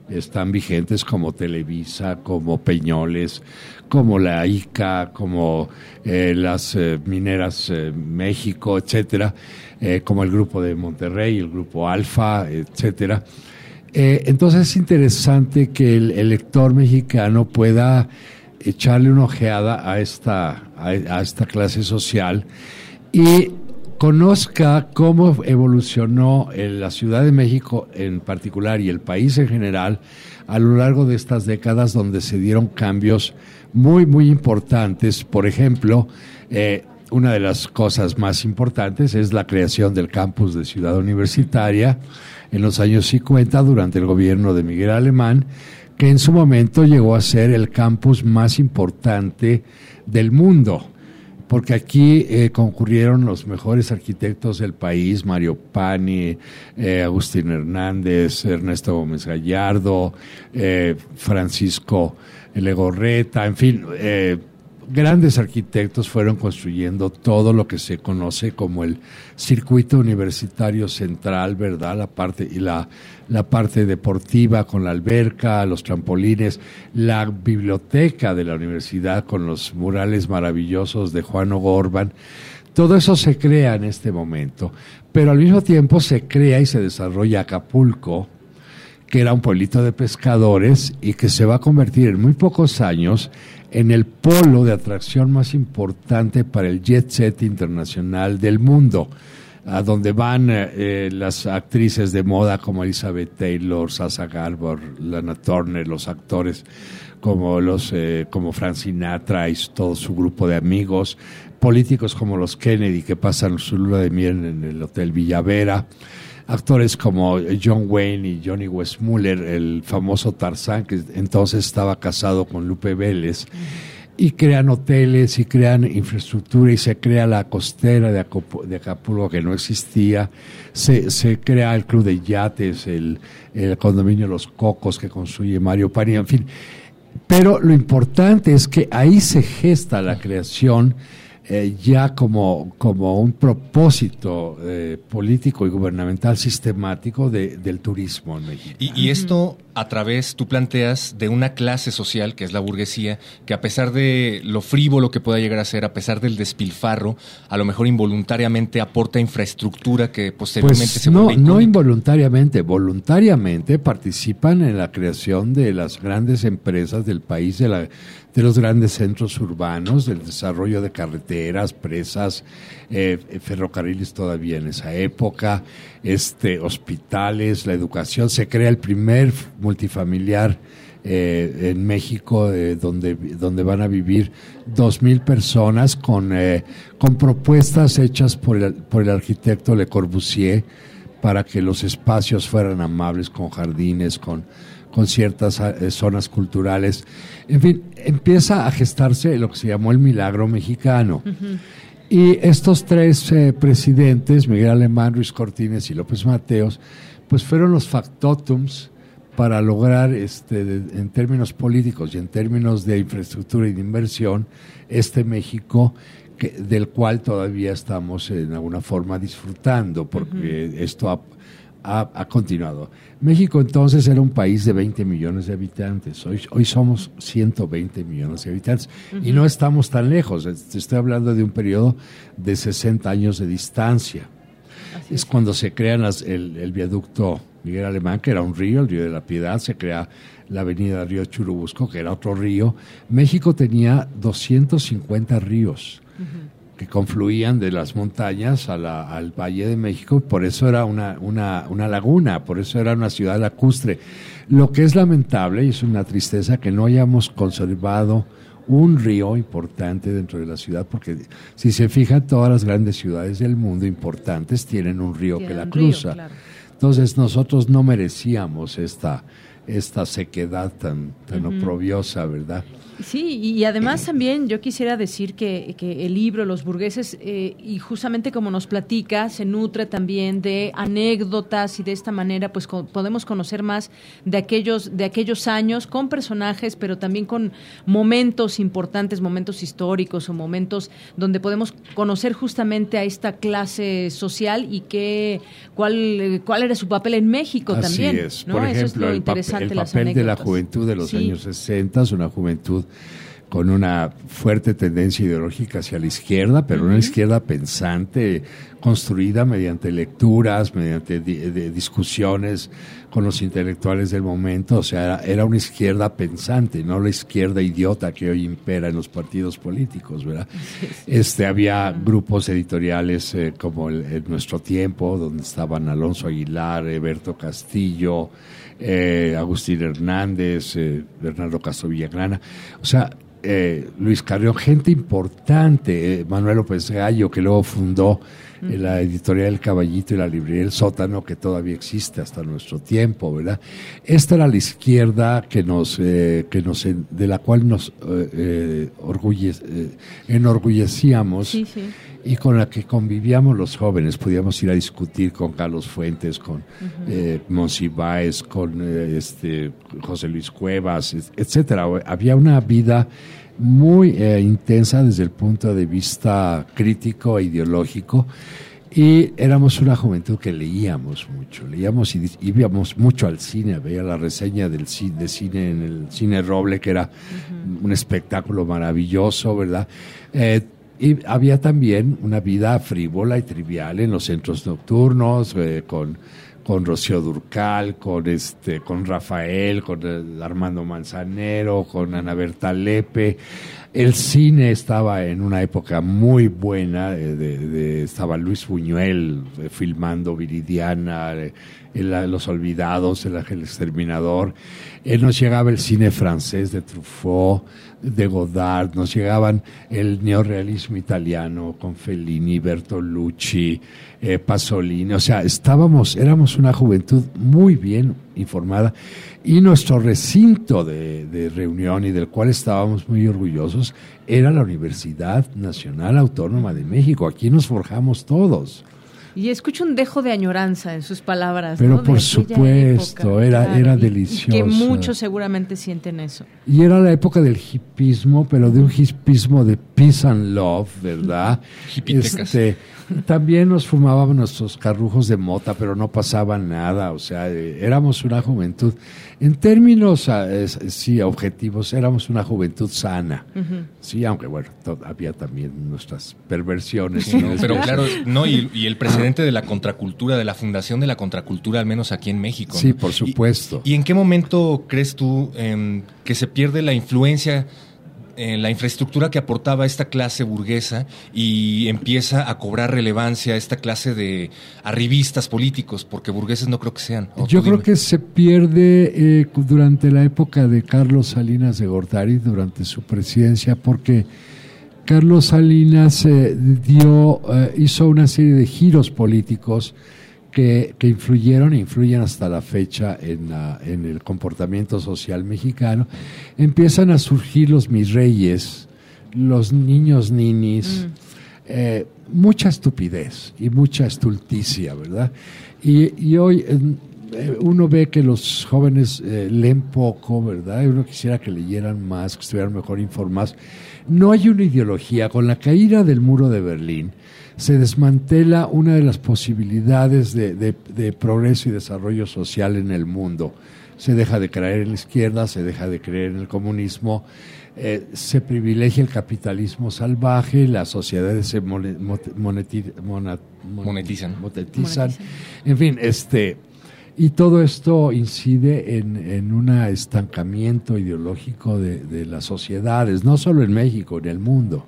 están vigentes como Televisa, como Peñoles, como la ICA, como eh, las eh, mineras eh, México, etcétera, como el grupo de Monterrey, el grupo Alfa, etcétera. Eh, entonces es interesante que el, lector mexicano pueda echarle una ojeada a esta, a, esta clase social y conozca cómo evolucionó la Ciudad de México en particular y el país en general a lo largo de estas décadas donde se dieron cambios muy, muy importantes. Por ejemplo, eh, una de las cosas más importantes es la creación del campus de Ciudad Universitaria en los años 50 durante el gobierno de Miguel Alemán, que en su momento llegó a ser el campus más importante del mundo porque aquí eh, concurrieron los mejores arquitectos del país, Mario Pani, eh, Agustín Hernández, Ernesto Gómez Gallardo, eh, Francisco Legorreta, en fin, grandes arquitectos fueron construyendo todo lo que se conoce como el circuito universitario central, ¿verdad? La parte y la, la parte deportiva con la alberca, los trampolines, la biblioteca de la universidad con los murales maravillosos de Juan O'Gorman. Todo eso se crea en este momento, pero al mismo tiempo se crea y se desarrolla Acapulco, que era un pueblito de pescadores y que se va a convertir en muy pocos años en el polo de atracción más importante para el jet set internacional del mundo, a donde van eh, eh, las actrices de moda como Elizabeth Taylor, Sasa Garbor, Lana Turner, los actores como los eh, como Frank Sinatra y todo su grupo de amigos, políticos como los Kennedy que pasan su luna de miel en el Hotel Villavera, actores como John Wayne y Johnny Westmuller, el famoso Tarzán que entonces estaba casado con Lupe Vélez. Y crean hoteles y crean infraestructura y se crea la costera de, Acapu- de Acapulco que no existía. Se, se crea el club de yates, el, el condominio Los Cocos que construye Mario Pani, en fin. Pero lo importante es que ahí se gesta la creación eh, ya como, como un propósito eh, político y gubernamental sistemático de- del turismo en México. Y, y esto a través, tú planteas, de una clase social, que es la burguesía, que a pesar de lo frívolo que pueda llegar a ser, a pesar del despilfarro, a lo mejor involuntariamente aporta infraestructura que posteriormente Pues se no, vuelve no involuntariamente, voluntariamente participan en la creación de las grandes empresas del país, de, la, de los grandes centros urbanos, del desarrollo de carreteras, presas, eh, ferrocarriles todavía en esa época, este, hospitales, la educación. Se crea el primer multifamiliar eh, en México, eh, donde, donde van a vivir dos mil personas con, eh, con propuestas hechas por el, por el arquitecto Le Corbusier para que los espacios fueran amables, con jardines, con, con ciertas zonas culturales. En fin, empieza a gestarse lo que se llamó el milagro mexicano. Y estos tres eh, presidentes, Miguel Alemán, Luis Cortines y López Mateos, pues fueron los factotums para lograr, este, de- en términos políticos y en términos de infraestructura y de inversión, este México que, del cual todavía estamos en alguna forma disfrutando, porque esto ha, ha- ha continuado. México entonces era un país de 20 millones de habitantes, hoy, hoy somos 120 millones de habitantes. Y no estamos tan lejos, estoy hablando de un periodo de 60 años de distancia. Es cuando se crea el, el viaducto Miguel Alemán, que era un río, el río de la Piedad, se crea la avenida Río Churubusco, que era otro río. México tenía 250 ríos que confluían de las montañas a la- al Valle de México, por eso era una, una, una laguna, por eso era una ciudad lacustre. Lo que es lamentable y es una tristeza que no hayamos conservado un río importante dentro de la ciudad, porque si se fijan, todas las grandes ciudades del mundo importantes tienen un río que la un río, cruza. claro. Entonces nosotros no merecíamos esta, esta sequedad tan, tan oprobiosa, ¿verdad? Sí, y además también yo quisiera decir que, que el libro Los burgueses, eh, y justamente como nos platica, se nutre también de anécdotas y de esta manera pues co- podemos conocer más de aquellos, de aquellos años con personajes, pero también con momentos importantes, momentos históricos o momentos donde podemos conocer justamente a esta clase social y qué, cuál, cuál era su papel en México Así también. es. ¿no? Por Eso es ejemplo, lo el, papel- interesante, el las papel de la juventud de los Sí. años 60, una juventud con una fuerte tendencia ideológica hacia la izquierda, pero una izquierda pensante, construida mediante lecturas, mediante di- de discusiones con los intelectuales del momento. O sea, era, era una izquierda pensante, no la izquierda idiota que hoy impera en los partidos políticos, ¿verdad? Este, había grupos editoriales eh, como el, el Nuestro Tiempo, donde estaban Alonso Aguilar, Berto Castillo, eh, Agustín Hernández, eh, Bernardo Castro Villagrana. O sea, eh, Luis Carrión, gente importante, eh, Manuel López Gallo, que luego fundó eh, la editorial El Caballito y la librería El Sótano, que todavía existe hasta nuestro tiempo, ¿verdad? Esta era la izquierda que nos, eh, que nos de la cual nos eh, eh, enorgullecíamos Sí, sí. Y con la que convivíamos los jóvenes. Podíamos ir a discutir con Carlos Fuentes, con Ujú. eh, Monsiváis, con eh, este, José Luis Cuevas, et- etcétera. Había una vida muy eh, intensa desde el punto de vista crítico e ideológico. Y éramos una juventud que leíamos mucho, leíamos y íbamos mucho al cine, veía la reseña del cine, de cine en el Cine Roble, que era un espectáculo maravilloso, ¿verdad? Eh, y había también una vida frívola y trivial en los centros nocturnos, eh, con, con Rocío Durcal, con este, con Rafael, con eh, Armando Manzanero, con Ana Berta Lepe. El cine estaba en una época muy buena, eh, de- estaba Luis Buñuel filmando Viridiana, el- Los Olvidados, El Ángel Exterminador. Eh, nos llegaba el cine francés de Truffaut, de Godard, nos llegaban el neorrealismo italiano con Fellini, Bertolucci, eh, Pasolini. O sea, estábamos, éramos una juventud muy bien informada y nuestro recinto de, de reunión y del cual estábamos muy orgullosos era la Universidad Nacional Autónoma de México. Aquí nos forjamos todos. Y escucho un dejo de añoranza en sus palabras. Pero por supuesto, época, era- claro, era y- Y delicioso. que muchos seguramente sienten eso. Y era la época del hipismo, pero de un hipismo de peace and love, ¿verdad? Este, también nos fumábamos nuestros carrujos de mota, pero no pasaba nada. O sea, eh, éramos una juventud, en términos, ah, sí, objetivos, éramos una juventud sana. Sí, aunque bueno, to- había también nuestras perversiones. Sí. Pero claro, no, y, y el presidente de la contracultura, de la fundación de la contracultura, al menos aquí en México. Sí, ¿no? por supuesto. ¿Y en qué momento crees tú em, que se pierde la influencia, eh, la infraestructura que aportaba esta clase burguesa y empieza a cobrar relevancia esta clase de arribistas políticos? Porque burgueses no creo que sean. Yo creo dime. que se pierde eh, durante la época de Carlos Salinas de Gortari, durante su presidencia, porque Carlos Salinas eh, dio, eh, hizo una serie de giros políticos que, que influyeron e influyen hasta la fecha en, la- en el comportamiento social mexicano. Empiezan a surgir los mis reyes, los niños ninis, eh, mucha estupidez y mucha estulticia, ¿verdad? Y, y hoy eh, eh, uno ve que los jóvenes eh, leen poco, ¿verdad? Y uno quisiera que leyeran más, que estuvieran mejor informados. No hay una ideología. Con la caída del muro de Berlín se desmantela una de las posibilidades de, de- de progreso y desarrollo social en el mundo. Se deja de creer en la izquierda, se deja de creer en el comunismo, eh, se privilegia el capitalismo salvaje, las sociedades se Monetizan. monetizan. En fin, este, y todo esto incide en, en un estancamiento ideológico de, de las sociedades, no solo en México, en el mundo.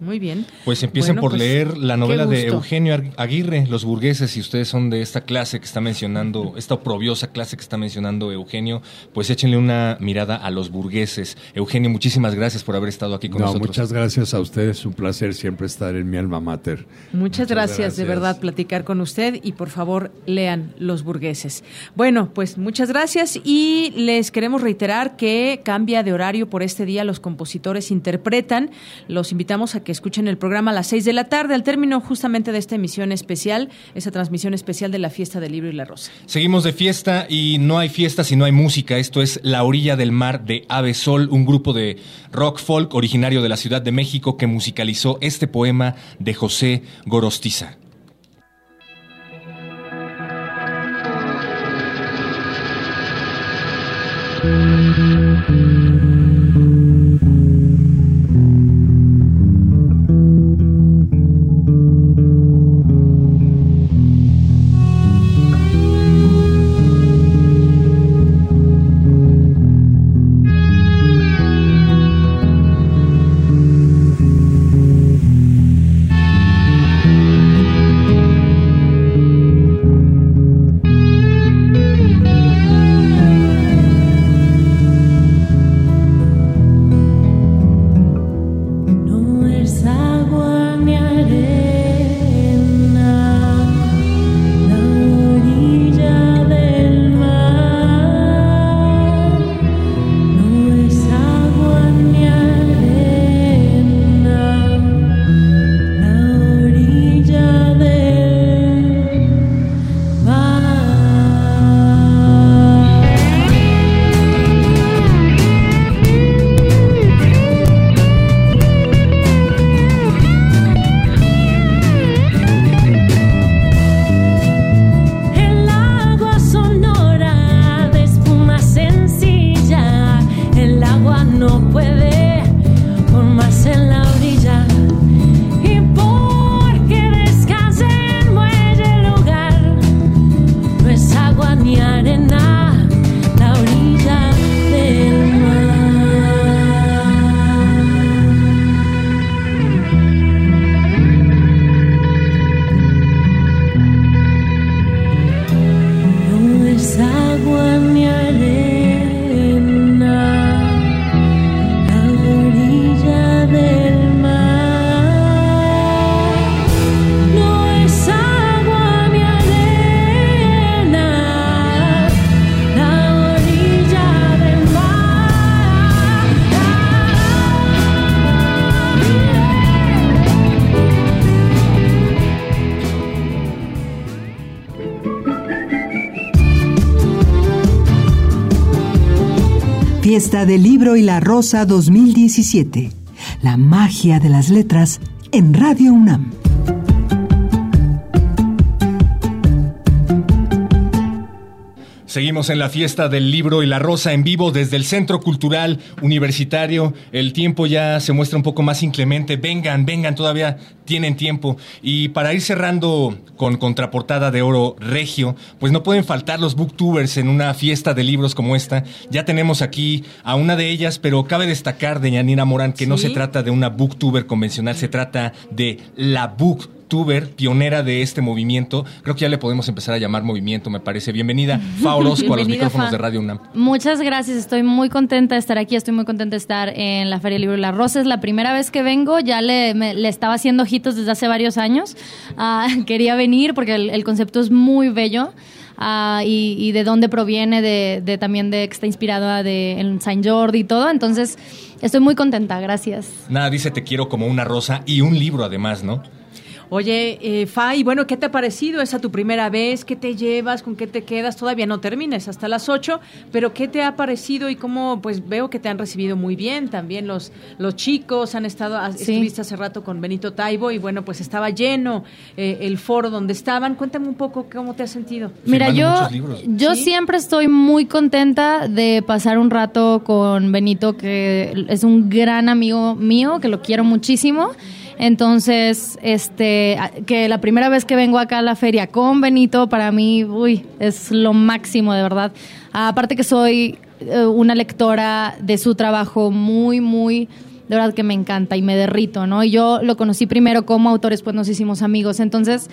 Muy bien. Pues empiecen Bueno, por pues, leer la novela de. Eugenio Aguirre, Los Burgueses, si ustedes son de esta clase que está mencionando, esta oprobiosa clase que está mencionando Eugenio, pues échenle una mirada a Los Burgueses. Eugenio, muchísimas gracias por haber estado aquí con No, nosotros. muchas gracias a ustedes, un placer siempre estar en mi alma mater. Muchas, gracias, de gracias. verdad, platicar con usted y por favor lean Los Burgueses. Bueno, pues muchas gracias y les queremos reiterar que cambia de horario por este día. Los compositores interpretan. Los invitamos a que escuchen el programa a las seis de la tarde, al término justamente de esta emisión especial, esa transmisión especial de la fiesta del libro y la rosa. Seguimos de fiesta y no hay fiesta si no hay música. Esto es La Orilla del Mar de Ave Sol, un grupo de rock folk originario de la Ciudad de México que musicalizó este poema de José Gorostiza. Del Libro y la Rosa 2017. La magia de las letras en Radio UNAM. Seguimos en la fiesta del libro y la rosa en vivo desde el Centro Cultural Universitario. El tiempo ya se muestra un poco más inclemente. Vengan, vengan, todavía tienen tiempo. Y para ir cerrando con contraportada de oro regio, pues no pueden faltar los booktubers en una fiesta de libros como esta. Ya tenemos aquí a una de ellas, pero cabe destacar de Yanira Morán que no se trata de una booktuber convencional, se trata de la book tuber, pionera de este movimiento. Creo que ya le podemos empezar a llamar movimiento, me parece. Bienvenida, Fa Orozco, a los micrófonos Fa. de Radio UNAM. Muchas gracias, estoy muy contenta de estar aquí, estoy muy contenta de estar en la Feria del Libro de la Rosa. Es la primera vez que vengo, ya le, me- le estaba haciendo ojitos desde hace varios años. Ah, quería venir porque el, el concepto es muy bello. ah, y, y de dónde proviene, de, de también de que está inspirada de, en Saint Jordi y todo. Entonces, estoy muy contenta, gracias. Nada, dice te quiero como una rosa y un libro además, ¿no? Oye, eh, Fa, y bueno, ¿qué te ha parecido esa tu primera vez? ¿Qué te llevas? ¿Con qué te quedas? Todavía no termines hasta las 8, pero ¿qué te ha parecido y cómo? Pues veo que te han recibido muy bien también los, los chicos, han estado, ah, Sí. estuviste hace rato con Benito Taibo y bueno, pues estaba lleno eh, el foro donde estaban. Cuéntame un poco cómo te has sentido. Mira, yo, yo siempre estoy muy contenta de pasar un rato con Benito, que es un gran amigo mío, que lo quiero muchísimo. Entonces, este, que la primera vez que vengo acá a la feria con Benito, para mí, uy, es lo máximo, de verdad. Aparte que soy eh, una lectora de su trabajo muy, muy, de verdad que me encanta y me derrito, ¿no? Y yo lo conocí primero como autor, después nos hicimos amigos. Entonces,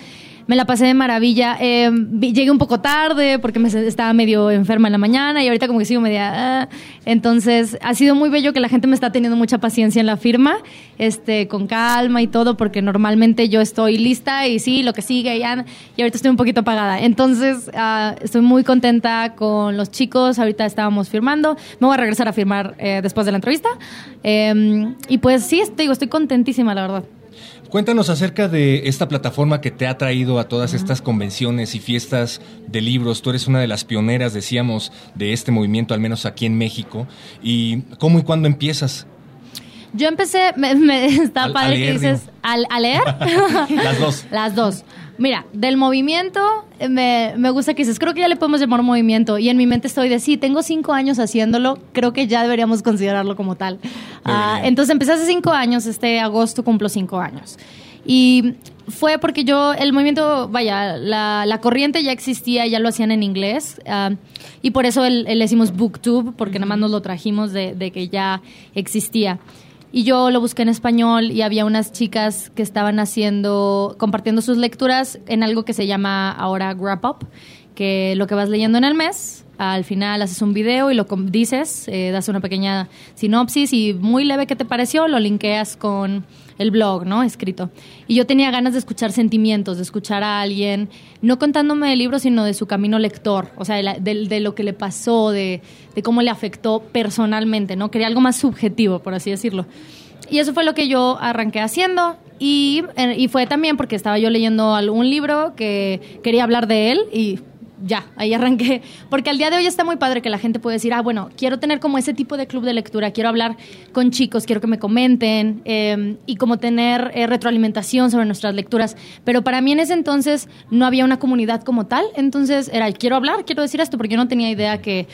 me la pasé de maravilla. Vi- llegué un poco tarde porque me estaba medio enferma en la mañana y ahorita como que sigo media... ah. Entonces, ha sido muy bello que la gente me está teniendo mucha paciencia en la firma, este, con calma y todo, porque normalmente yo estoy lista y sí, lo que sigue, y ahorita estoy un poquito apagada. Entonces, ah, estoy muy contenta con los chicos. Ahorita estábamos firmando. Me voy a regresar a firmar eh, después de la entrevista. Eh, y pues sí, digo, estoy contentísima, la verdad. Cuéntanos acerca de esta plataforma que te ha traído a todas estas convenciones y fiestas de libros. Tú eres una de las pioneras, decíamos, de este movimiento, al menos aquí en México. ¿Y cómo y cuándo empiezas? Yo empecé, me, me- está Al- padre que dices, ¿al, ¿a leer? Las dos. Las dos. Mira, del movimiento, eh, me, me gusta que dices, creo que ya le podemos llamar movimiento. Y en mi mente estoy de, sí, tengo cinco años haciéndolo, creo que ya deberíamos considerarlo como tal. Ah, entonces empecé hace cinco años, este agosto cumplo cinco años. Y fue porque yo, el movimiento, vaya, la, la corriente ya existía, ya lo hacían en inglés. ah, y por eso el, el- le decimos booktube, porque nada más nos lo trajimos de, de que ya existía. Y yo lo busqué en español y había unas chicas que estaban haciendo, compartiendo sus lecturas en algo que se llama ahora Wrap Up, que lo que vas leyendo en el mes, al final haces un video y lo dices, eh, das una pequeña sinopsis y muy leve que te pareció, lo linkeas con el blog, ¿no? Escrito. Y yo tenía ganas de escuchar sentimientos, de escuchar a alguien, no contándome del libro, sino de su camino lector, o sea, de, lo que le pasó, de, de cómo le afectó personalmente, ¿no? Quería algo más subjetivo, por así decirlo. Y eso fue lo que yo arranqué haciendo. Y, eh, y fue también porque estaba yo leyendo algún libro que quería hablar de él y ya, ahí arranqué. Porque al día de hoy está muy padre que la gente puede decir, ah, bueno, quiero tener como ese tipo de club de lectura, quiero hablar con chicos, quiero que me comenten eh, y como tener eh, retroalimentación sobre nuestras lecturas. Pero para mí en ese entonces no había una comunidad como tal, entonces era, quiero hablar, quiero decir esto, porque yo no tenía idea que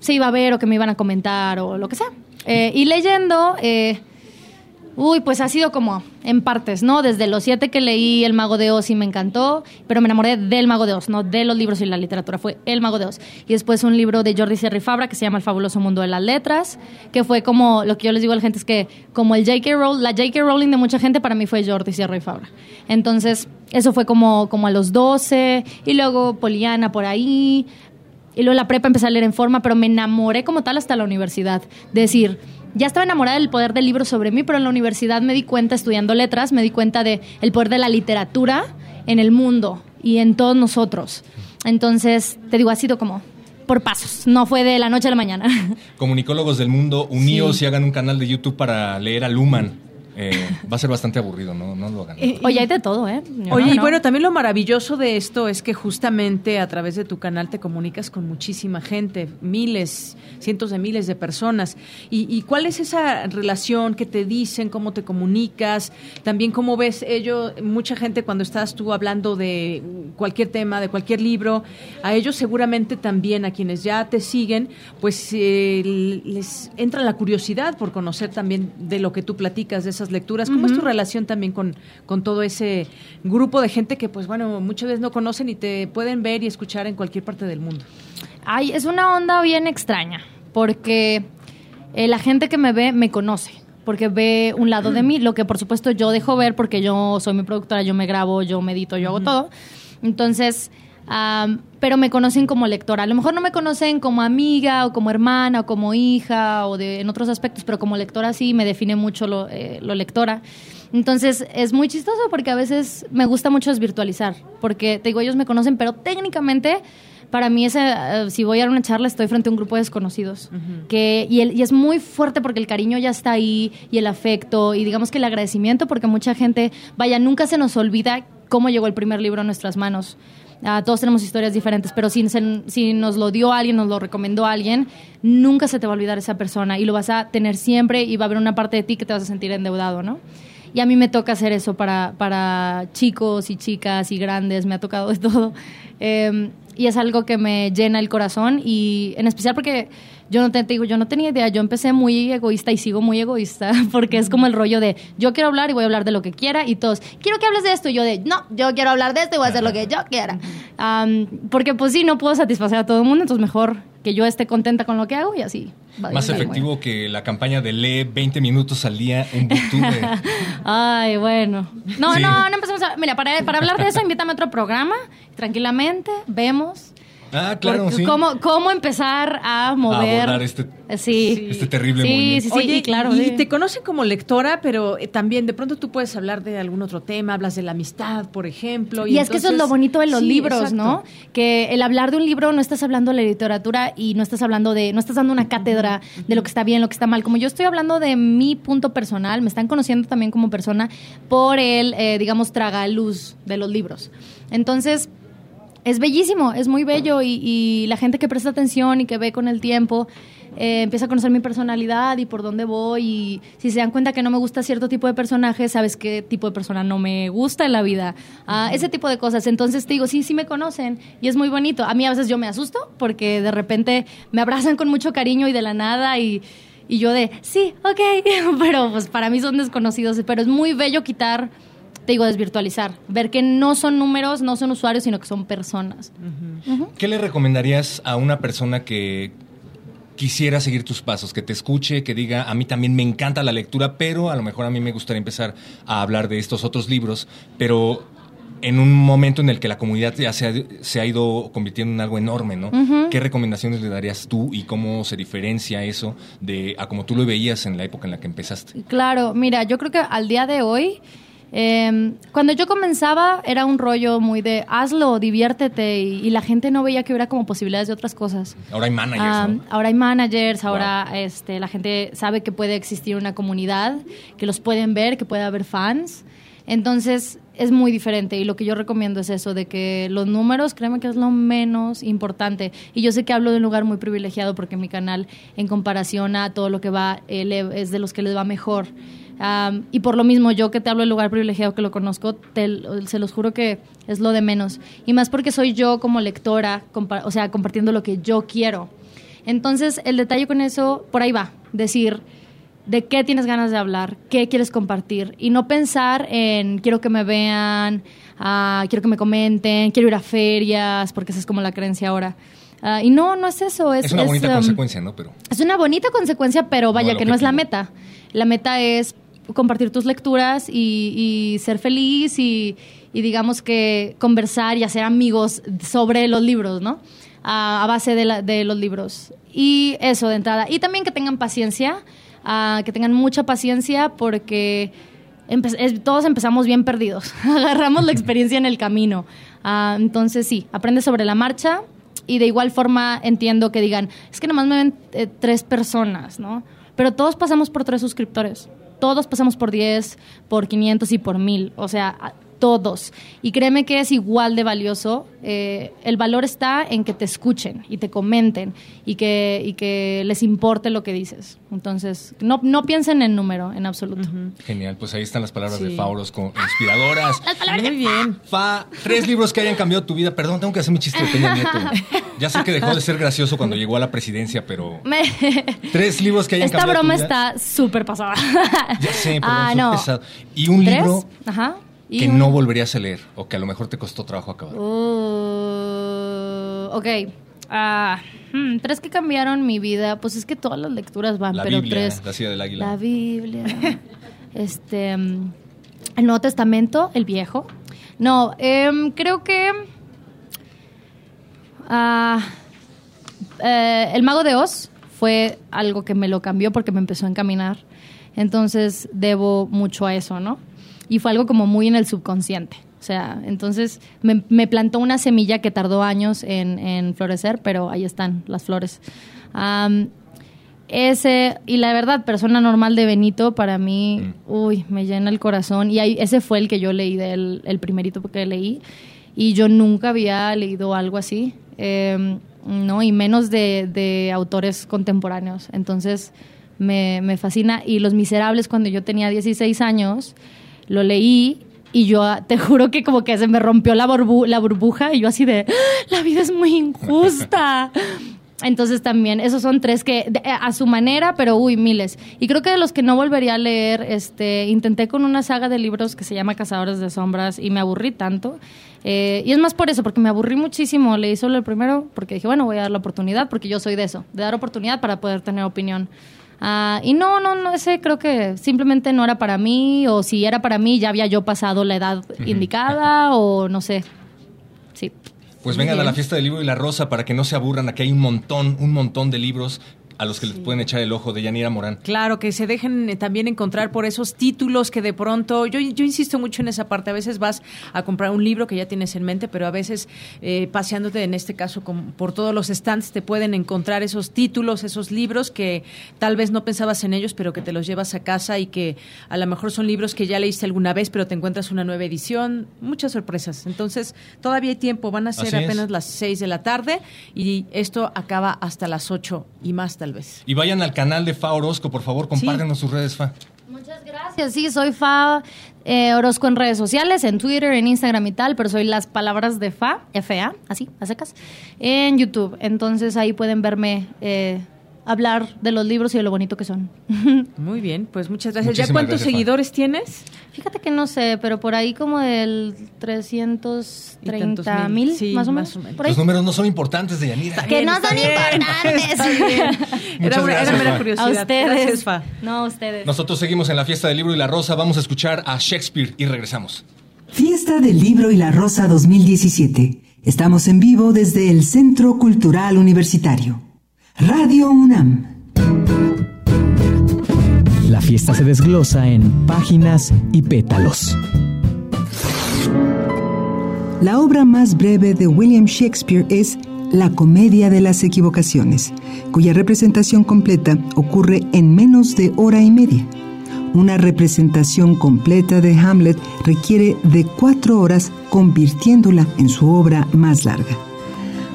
se iba a ver o que me iban a comentar o lo que sea. Eh, y leyendo... eh, Uy, pues ha sido como en partes, ¿no? Desde los siete que leí El Mago de Oz y me encantó, pero me enamoré del Mago de Oz, no de los libros y la literatura, fue El Mago de Oz. Y después un libro de Jordi Serri Fabra que se llama El fabuloso mundo de las letras, que fue como, lo que yo les digo a la gente es que como el J.K. Rowling, la J.K. Rowling de mucha gente para mí fue Jordi Serri Fabra. Entonces, eso fue como, como a los 12, y luego Poliana por ahí, y luego la prepa empecé a leer en forma, pero me enamoré como tal hasta la universidad. Decir, ya estaba enamorada del poder del libro sobre mí, pero en la universidad me di cuenta, estudiando letras, me di cuenta de el poder de la literatura en el mundo y en todos nosotros. Entonces, te digo, ha sido como por pasos, no fue de la noche a la mañana. Comunicólogos del mundo, Sí. y hagan un canal de YouTube para leer a Luman. Eh, va a ser bastante aburrido, ¿no? No lo hagan. Oye, hay de todo, ¿eh? Yo Oye, no, y no. bueno, también lo maravilloso de esto es que justamente a través de tu canal te comunicas con muchísima gente, miles, cientos de miles de personas. ¿Y, y cuál es esa relación que te dicen, cómo te comunicas? También cómo ves ellos, mucha gente cuando estás tú hablando de cualquier tema, de cualquier libro, a ellos seguramente también, a quienes ya te siguen, pues eh, les entra la curiosidad por conocer también de lo que tú platicas, de esas lecturas. ¿Cómo es tu relación también con, con todo ese grupo de gente que, pues bueno, muchas veces no conocen y te pueden ver y escuchar en cualquier parte del mundo? Ay, es una onda bien extraña, porque eh, la gente que me ve me conoce, porque ve un lado de mí, lo que por supuesto yo dejo ver porque yo soy mi productora, yo me grabo, yo medito, yo hago todo. Entonces, am, pero me conocen como lectora. A lo mejor no me conocen como amiga o como hermana o como hija o de, en otros aspectos, pero como lectora sí me define mucho lo, eh, lo lectora. Entonces es muy chistoso porque a veces me gusta mucho desvirtualizar, porque te digo, ellos me conocen, pero técnicamente para mí ese, eh, si voy a una charla estoy frente a un grupo de desconocidos. que, y, el- y es muy fuerte porque el cariño ya está ahí y el afecto y digamos que el agradecimiento porque mucha gente, vaya, nunca se nos olvida cómo llegó el primer libro a nuestras manos. Ah, todos tenemos historias diferentes, pero si, nos lo dio alguien, nos lo recomendó alguien, nunca se te va a olvidar esa persona y lo vas a tener siempre y va a haber una parte de ti que te vas a sentir endeudado, ¿no? Y a mí me toca hacer eso para, para chicos y chicas y grandes, me ha tocado de todo. Eh, y es algo que me llena el corazón y en especial porque yo no te, te digo, yo no tenía idea, yo empecé muy egoísta y sigo muy egoísta porque es como el rollo de yo quiero hablar y voy a hablar de lo que quiera y todos, quiero que hables de esto y yo de, no, yo quiero hablar de esto y voy a hacer lo que yo quiera. Am, porque pues sí, no puedo satisfacer a todo el mundo, entonces mejor que yo esté contenta con lo que hago y así. va Más efectivo que la campaña de lee 20 minutos al día en booktube. Ay, bueno. No, Sí. no, no empecemos a... Mira, para, para hablar de eso, invítame a otro programa, tranquilamente, vemos. Ah, claro, Porque sí. ¿Cómo, cómo empezar a mover... abordar este- sí. este terrible sí, movimiento. Sí, sí, Oye, y claro. y sí. te conocen como lectora, pero eh, también de pronto tú puedes hablar de algún otro tema, hablas de la amistad, por ejemplo. Y, es que eso es lo bonito de los Sí, libros, exacto. ¿no? Que el hablar de un libro no estás hablando de la literatura y no estás hablando de, no estás dando una cátedra de lo que está bien, lo que está mal. Como yo estoy hablando de mi punto personal, me están conociendo también como persona por el, eh, digamos, tragaluz de los libros. Entonces, es bellísimo, es muy bello y, y la gente que presta atención y que ve con el tiempo eh, empieza a conocer mi personalidad y por dónde voy y si se dan cuenta que no me gusta cierto tipo de personaje, sabes qué tipo de persona no me gusta en la vida, Ah, ese tipo de cosas. Entonces te digo, sí, sí me conocen y es muy bonito. A mí a veces yo me asusto porque de repente me abrazan con mucho cariño y de la nada y... Y yo de, sí, ok, pero pues para mí son desconocidos, pero es muy bello quitar te digo, desvirtualizar, ver que no son números, no son usuarios, sino que son personas. ¿Qué le recomendarías a una persona que quisiera seguir tus pasos, que te escuche, que diga, a mí también me encanta la lectura, pero a lo mejor a mí me gustaría empezar a hablar de estos otros libros, pero en un momento en el que la comunidad ya se ha, se ha ido convirtiendo en algo enorme, ¿no? ¿Qué recomendaciones le darías tú y cómo se diferencia eso de a como tú lo veías en la época en la que empezaste? Claro, mira, yo creo que al día de hoy, eh, cuando yo comenzaba era un rollo muy de hazlo, diviértete y, y la gente no veía que hubiera como posibilidades de otras cosas. Ahora hay managers, ¿no? Ahora hay managers, ahora este, la gente sabe que puede existir una comunidad, que los pueden ver, que puede haber fans. Entonces es muy diferente y lo que yo recomiendo es eso, de que los números, créeme que es lo menos importante. Y yo sé que hablo de un lugar muy privilegiado porque mi canal, en comparación a todo lo que va, eh, es de los que les va mejor. Am, y por lo mismo, yo que te hablo del lugar privilegiado que lo conozco, te- se los juro que es lo de menos. Y más porque soy yo como lectora, o sea, compartiendo lo que yo quiero. Entonces, el detalle con eso, por ahí va. Decir, de qué tienes ganas de hablar, qué quieres compartir y no pensar en quiero que me vean, ah, quiero que me comenten, quiero ir a ferias, porque esa es como la creencia ahora. Ah, y no, no es eso. Es, Es una bonita um, consecuencia, ¿no? Pero es una bonita consecuencia, pero vaya No, que no es la meta. La meta es compartir tus lecturas y, y ser feliz y, digamos que conversar y hacer amigos sobre los libros, ¿no? A, base de, la- de los libros. Y eso de entrada. Y también que tengan paciencia, ah, que tengan mucha paciencia porque todos empezamos bien perdidos. Agarramos la experiencia en el camino. Ah, entonces sí, aprende sobre la marcha y de igual forma entiendo que digan, es que nomás me ven eh, tres personas, ¿no? Pero todos pasamos por tres suscriptores. Todos pasamos por 10, por 500 y por 1000. O sea, todos. Y créeme que es igual de valioso. Eh, el valor está en que te escuchen y te comenten y que, y que les importe lo que dices. Entonces, no, no piensen en número en absoluto. genial. Pues ahí están las palabras de. Fauros con inspiradoras. Muy bien. Fa, tres libros que hayan cambiado tu vida. Perdón, tengo que hacer mi chiste de Peña Nieto. Ya sé que dejó de ser gracioso cuando llegó a la presidencia, pero Me- tres libros que hayan Esta cambiado broma tu vida. está súper pasada. Ya sé, pero Ah, no. pesado. Y un ¿Tres? libro Ajá. Y que un- no volverías a leer o que a lo mejor te costó trabajo acabar. Uh, ok. Ah, hmm, tres que cambiaron mi vida. Pues es que todas las lecturas van, La pero Biblia, tres. la del águila. La Biblia. este. mm, El Nuevo Testamento, el viejo. No, em, creo que. ah, eh, el Mago de Oz fue algo que me lo cambió porque me empezó a encaminar. Entonces debo mucho a eso, ¿no? Y fue algo como muy en el subconsciente. O sea, entonces me, me plantó una semilla que tardó años en, en florecer, pero ahí están las flores. Am, ese, y la verdad, persona normal de Benito, para mí, uy, me llena el corazón. Y ahí, ese fue el que yo leí, del, el primerito que leí. Y yo nunca había leído algo así, eh, ¿no? Y menos de, de autores contemporáneos. Entonces, me, me fascina. Y Los Miserables, cuando yo tenía 16 años, lo leí. Y yo ah, te juro que como que se me rompió la, burbu- la burbuja y yo así de, "¡Ah! la vida es muy injusta. Entonces también, esos son tres que de- a su manera, pero uy, miles. Y creo que de los que no volvería a leer, este, intenté con una saga de libros que se llama Cazadores de Sombras y me aburrí tanto. Eh, y es más por eso, porque me aburrí muchísimo. Leí solo el primero porque dije, bueno, voy a dar la oportunidad, porque yo soy de eso, de dar oportunidad para poder tener opinión. Ah, y no, no, no, ese creo que simplemente no era para mí, o si era para mí, ya había yo pasado la edad indicada, o no sé. Sí. Pues vengan a la fiesta del libro y la rosa para que no se aburran. Aquí hay un montón, un montón de libros a los que les pueden echar el ojo de Yanira Morán. Claro, que se dejen eh, también encontrar por esos títulos que de pronto, yo, yo insisto mucho en esa parte, a veces vas a comprar un libro que ya tienes en mente, pero a veces eh, paseándote en este caso con- por todos los stands te pueden encontrar esos títulos, esos libros que tal vez no pensabas en ellos, pero que te los llevas a casa y que a lo mejor son libros que ya leíste alguna vez, pero te encuentras una nueva edición, muchas sorpresas. Entonces, todavía hay tiempo, van a ser Así es. apenas las 6 de la tarde y esto acaba hasta las 8 y más tal vez. Y vayan al canal de Fa Orozco, por favor, compártanos sus redes, Fa. Gracias, sí, soy Fa eh, Orozco en redes sociales, en Twitter, en Instagram y tal, pero soy las palabras de Fa, F-A, así, a secas, en YouTube. Entonces ahí pueden verme eh, hablar de los libros y de lo bonito que son. Muy bien, pues muchas gracias. ¿Ya cuántos gracias, seguidores tienes? Fíjate que no sé, pero por ahí como del 330 tantos mil. Sí, más o más menos. o menos. Por ahí. Los números no son importantes de Yanira. Que no son importantes. Una- gracias, mera Fa. curiosidad. A ustedes. Gracias, Fa. No, a ustedes. Nosotros seguimos en la fiesta del libro y la rosa. Vamos a escuchar a Shakespeare y regresamos. Fiesta del Libro y la Rosa 2017. Estamos en vivo desde el Centro Cultural Universitario. Radio UNAM. La fiesta se desglosa en páginas y pétalos. La obra más breve de William Shakespeare es La Comedia de las Equivocaciones, cuya representación completa ocurre en menos de hora y media. Una representación completa de Hamlet requiere de cuatro horas, convirtiéndola en su obra más larga.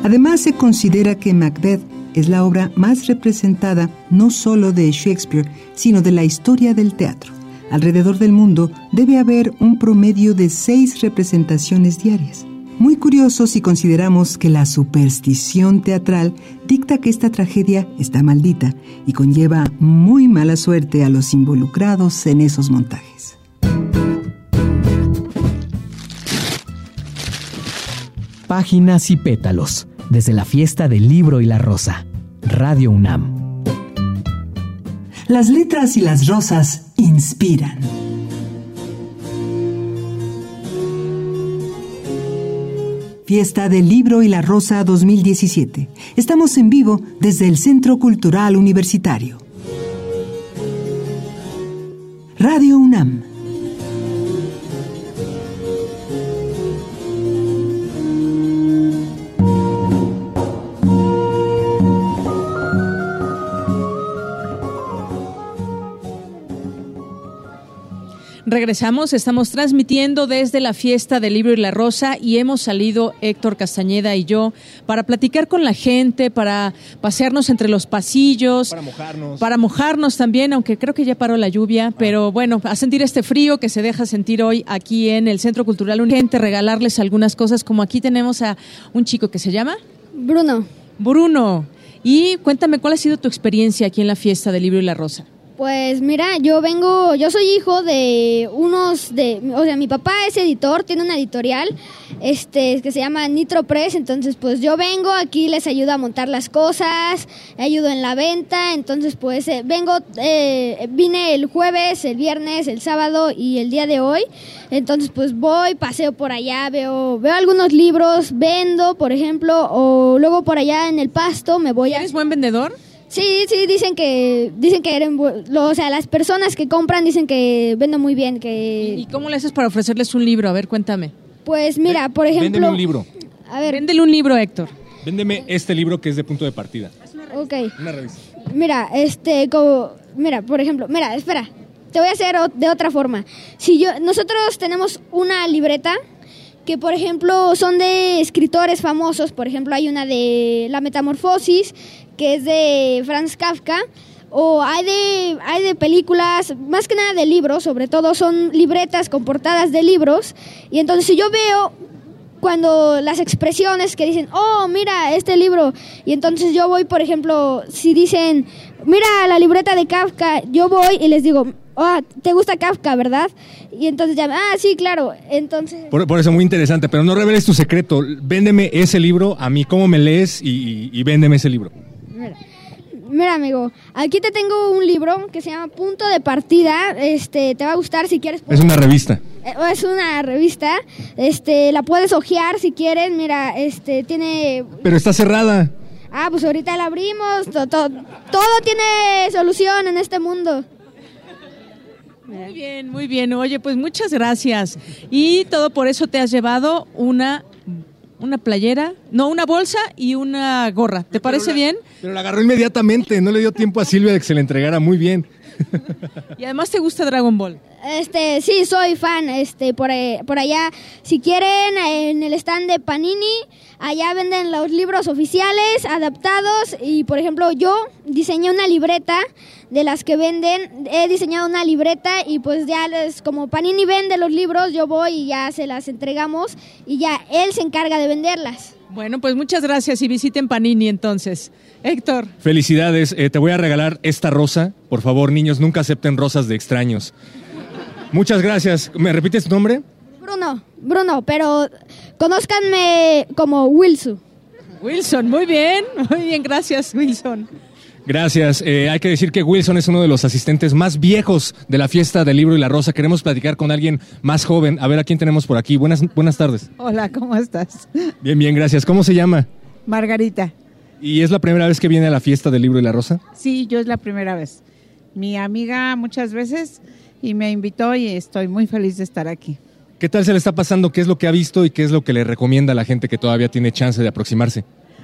Además, se considera que Macbeth es la obra más representada no solo de Shakespeare, sino de la historia del teatro. Alrededor del mundo debe haber un promedio de seis representaciones diarias. Muy curioso si consideramos que la superstición teatral dicta que esta tragedia está maldita y conlleva muy mala suerte a los involucrados en esos montajes. Páginas y pétalos, desde la fiesta del libro y la rosa. Radio UNAM. Las letras y las rosas inspiran. Fiesta del Libro y la Rosa 2017. Estamos en vivo desde el Centro Cultural Universitario. Radio UNAM. Regresamos, estamos transmitiendo desde la fiesta del libro y la rosa y hemos salido Héctor Castañeda y yo para platicar con la gente, para pasearnos entre los pasillos, Para mojarnos. para mojarnos también, aunque creo que ya paró la lluvia, pero bueno, a sentir este frío que se deja sentir hoy aquí en el Centro Cultural Gente, regalarles algunas cosas, como aquí tenemos a un chico que se llama Bruno. Bruno. Y cuéntame cuál ha sido tu experiencia aquí en la fiesta del libro y la rosa. Pues mira, yo vengo, yo soy hijo de unos de, o sea, mi papá es editor, tiene una editorial, este, que se llama Nitro Press, entonces pues yo vengo aquí, les ayudo a montar las cosas, ayudo en la venta, entonces pues eh, vengo, eh, vine el jueves, el viernes, el sábado y el día de hoy, entonces pues voy, paseo por allá, veo, veo algunos libros, vendo, por ejemplo, o luego por allá en el pasto me voy a... ¿Eres buen vendedor? Sí, sí, dicen que dicen que eran, o sea, las personas que compran dicen que vendo muy bien, que ¿Y cómo le haces para ofrecerles un libro? A ver, cuéntame. pues mira, por ejemplo, Véndeme un libro. a ver, Véndele un libro, Héctor. Véndeme este libro que es de punto de partida. ok. Una revista. Mira, este, como, mira, por ejemplo, mira, espera, te voy a hacer de otra forma. Si yo, nosotros tenemos una libreta que, por ejemplo, son de escritores famosos. Por ejemplo, hay una de La Metamorfosis, que es de Franz Kafka. O hay de, hay de películas, más que nada de libros, sobre todo son libretas con portadas de libros. Y entonces si yo veo cuando las expresiones que dicen, oh, mira este libro, y entonces yo voy, por ejemplo, si dicen, mira la libreta de Kafka, yo voy y les digo, oh, ¿te gusta Kafka, verdad? Y entonces ya, ah, sí, claro, entonces... Por, por eso muy interesante, pero no reveles tu secreto. Véndeme ese libro, a mí cómo me lees y, y- y véndeme ese libro. Mira, mira, amigo, aquí te tengo un libro que se llama Punto de Partida, este, te va a gustar si quieres... Es una revista. Eh, Es una revista, este, la puedes hojear si quieres, mira, este, tiene Pero está cerrada. Ah, pues ahorita la abrimos. to- to- todo tiene solución en este mundo. Muy bien, muy bien. Oye, pues muchas gracias. Y todo por eso te has llevado una una playera, no, una bolsa y una gorra. ¿Te parece bien? Pero la agarró inmediatamente, no le dio tiempo a Silvia de que se le entregara muy bien. Y además te gusta Dragon Ball. Este, sí, soy fan. Este, por, eh, por allá, si quieren, en el stand de Panini, allá venden los libros oficiales, adaptados. Y por ejemplo, yo diseñé una libreta de las que venden. He diseñado una libreta y pues ya les, como Panini vende los libros, yo voy y ya se las entregamos y ya él se encarga de venderlas. Bueno, pues muchas gracias y visiten Panini entonces. Héctor. Felicidades, eh, te voy a regalar esta rosa. Por favor, niños, nunca acepten rosas de extraños. Muchas gracias. ¿Me repites tu nombre? Bruno, Bruno, pero conózcanme como Wilson. Wilson, muy bien, muy bien, gracias Wilson. Gracias. Eh, hay que decir que Wilson es uno de los asistentes más viejos de la fiesta del libro y la rosa. Queremos platicar con alguien más joven. A ver a quién tenemos por aquí. Buenas, buenas tardes. Hola, ¿cómo estás? Bien, bien, gracias. ¿Cómo se llama? Margarita. ¿Y es la primera vez que viene a la fiesta del libro y la rosa? Sí, yo es la primera vez. Mi amiga muchas veces y me invitó y estoy muy feliz de estar aquí. ¿Qué tal se le está pasando? ¿Qué es lo que ha visto y qué es lo que le recomienda a la gente que todavía tiene chance de aproximarse?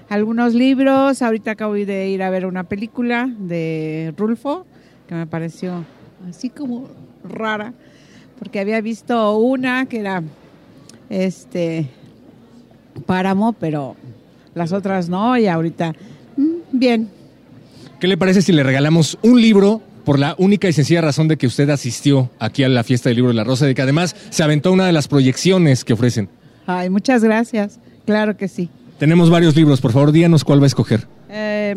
Algunos libros, ahorita acabo de ir a ver una película de Rulfo que me pareció así como rara, porque había visto una que era este Páramo, pero las otras no, y ahorita mm, bien. ¿Qué le parece si le regalamos un libro por la única y sencilla razón de que usted asistió aquí a la fiesta del libro de la rosa y de que además se aventó una de las proyecciones que ofrecen? Ay, muchas gracias. Claro que sí. Tenemos varios libros, por favor, díganos cuál va a escoger. Eh,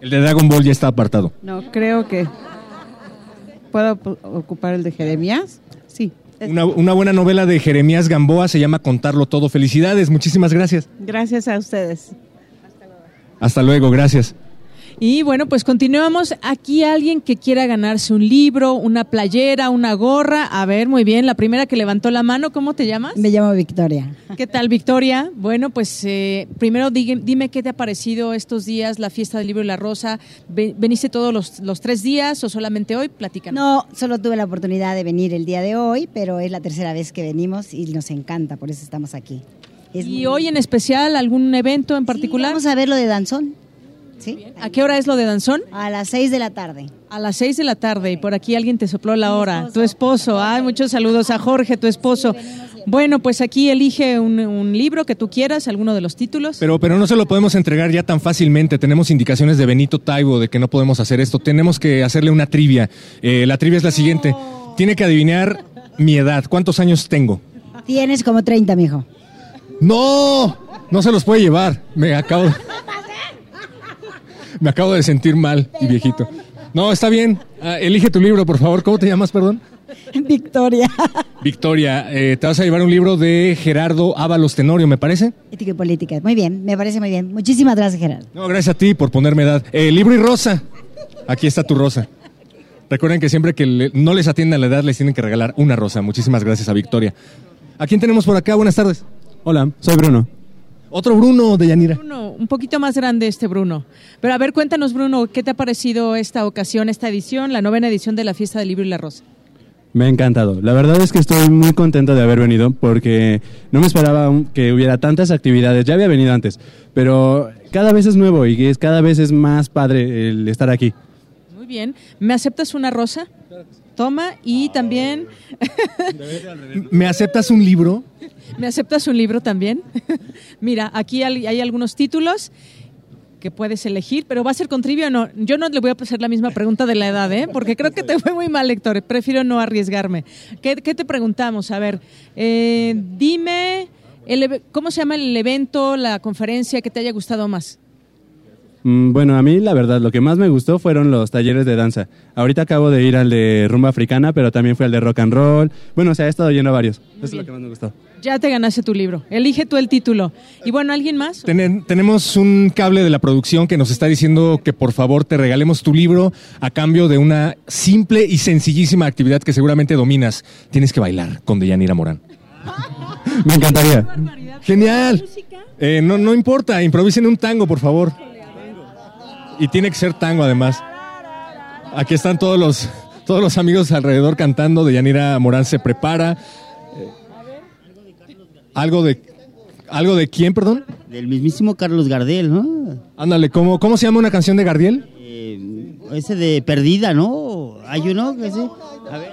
El de Dragon Ball ya está apartado. no, creo que puedo pu- ocupar el de Jeremías. Sí. Una, una buena novela de Jeremías Gamboa se llama Contarlo Todo. Felicidades, muchísimas gracias. Gracias a ustedes. Hasta luego, gracias. Y bueno, pues continuamos. Aquí alguien que quiera ganarse un libro, una playera, una gorra. A ver, muy bien. La primera que levantó la mano, ¿cómo te llamas? Me llamo Victoria. ¿Qué tal, Victoria? Bueno, pues eh, primero dime qué te ha parecido estos días, la fiesta del libro y la rosa. Ve- ¿Veniste todos los, los tres días o solamente hoy? Platícanos. No, solo tuve la oportunidad de venir el día de hoy, pero es la tercera vez que venimos y nos encanta, por eso estamos aquí. Es ¿Y hoy en especial algún evento en particular? vamos a ver lo de Danzón. ¿Sí? ¿A qué hora es lo de Danzón? A las seis de la tarde. A las seis de la tarde y por aquí alguien te sopló la hora. Tu esposo. Ay, muchos saludos a Jorge, tu esposo. Bueno, pues aquí elige un, un libro que tú quieras, alguno de los títulos. Pero, pero no se lo podemos entregar ya tan fácilmente. Tenemos indicaciones de Benito Taibo de que no podemos hacer esto. Tenemos que hacerle una trivia. Eh, la trivia es la siguiente. Tiene que adivinar mi edad. ¿Cuántos años tengo? Tienes como 30, mijo. ¡No! No se los puede llevar. Me acabo, me acabo de sentir mal y viejito. No, está bien. Ah, elige tu libro, por favor. ¿Cómo te llamas, perdón? Victoria. Victoria, eh, te vas a llevar un libro de Gerardo Ábalos Tenorio, me parece. Ética y política. Muy bien, me parece muy bien. Muchísimas gracias, Gerardo. No, gracias a ti por ponerme edad. Eh, libro y rosa. Aquí está tu rosa. Recuerden que siempre que le- no les atiendan la edad, les tienen que regalar una rosa. Muchísimas gracias a Victoria. ¿A quién tenemos por acá? Buenas tardes. Hola, soy Bruno. Otro Bruno de Yanira. Bruno, un poquito más grande este Bruno. Pero a ver, cuéntanos, Bruno, ¿qué te ha parecido esta ocasión, esta edición, la novena edición de la Fiesta del Libro y la Rosa? Me ha encantado. La verdad es que estoy muy contento de haber venido porque no me esperaba que hubiera tantas actividades. Ya había venido antes, pero cada vez es nuevo y es cada vez es más padre el estar aquí. Muy bien. ¿Me aceptas una rosa? Toma. Y también, ¿Me aceptas un libro? ¿me aceptas un libro también? Mira, aquí hay, algunos títulos que puedes elegir, pero va a ser con trivia o no. Yo no le voy a hacer la misma pregunta de la edad, ¿eh? Porque creo que te fue muy mal, Héctor. Prefiero no arriesgarme. ¿Qué, qué te preguntamos? A ver, eh, dime, el ¿cómo se llama el evento, la conferencia que te haya gustado más? Mm, Bueno, a mí la verdad lo que más me gustó fueron los talleres de danza. Ahorita acabo de ir al de rumba africana, pero también fui al de rock and roll. Bueno, o sea, he estado yendo a varios. Eso es lo que más me gustó. Ya te ganaste tu libro. Elige tú el título. Y bueno, ¿alguien más? Tenemos un cable de la producción que nos está diciendo que por favor te regalemos tu libro a cambio de una simple y sencillísima actividad que seguramente dominas. Tienes que bailar con Deyanira Morán. Me encantaría. Genial. Eh, no, no importa, improvisen un tango, por favor. Y tiene que ser tango además. Aquí están todos los, todos los amigos alrededor cantando. Deyanira Morán se prepara. Eh, algo de... ¿Algo de quién, perdón? Del mismísimo Carlos Gardel, ¿no? Ándale, ¿cómo, ¿cómo se llama una canción de Gardiel? Eh, ese de Perdida, ¿no? Hay uno que sí. A ver.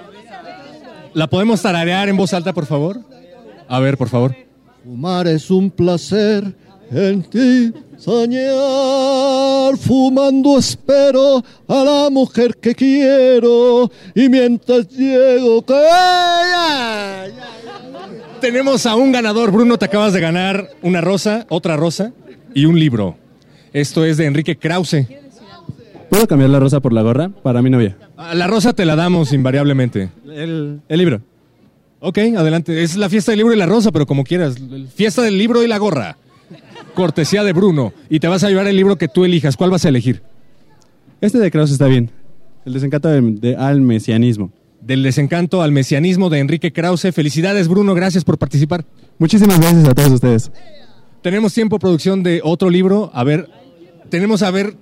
¿La podemos tararear en voz alta, por favor? A ver, por favor. Fumar es un placer en ti soñar. Fumando espero a la mujer que quiero. Y mientras llego, que ella. Tenemos a un ganador. Bruno, te acabas de ganar una rosa, otra rosa y un libro. Esto es de Enrique Krause. ¿Puedo cambiar la rosa por la gorra para mi novia? Ah, La rosa te la damos invariablemente. El, el libro. Ok, adelante. Es la fiesta del libro y la rosa, pero como quieras. Fiesta del libro y la gorra. Cortesía de Bruno. Y te vas a llevar el libro que tú elijas. ¿Cuál vas a elegir? Este de Krause está bien. El desencanto de- de- al mesianismo. Del desencanto al mesianismo de Enrique Krause. Felicidades, Bruno. Gracias por participar. Muchísimas gracias a todos ustedes. Tenemos tiempo, producción, de otro libro. A ver, tenemos a ver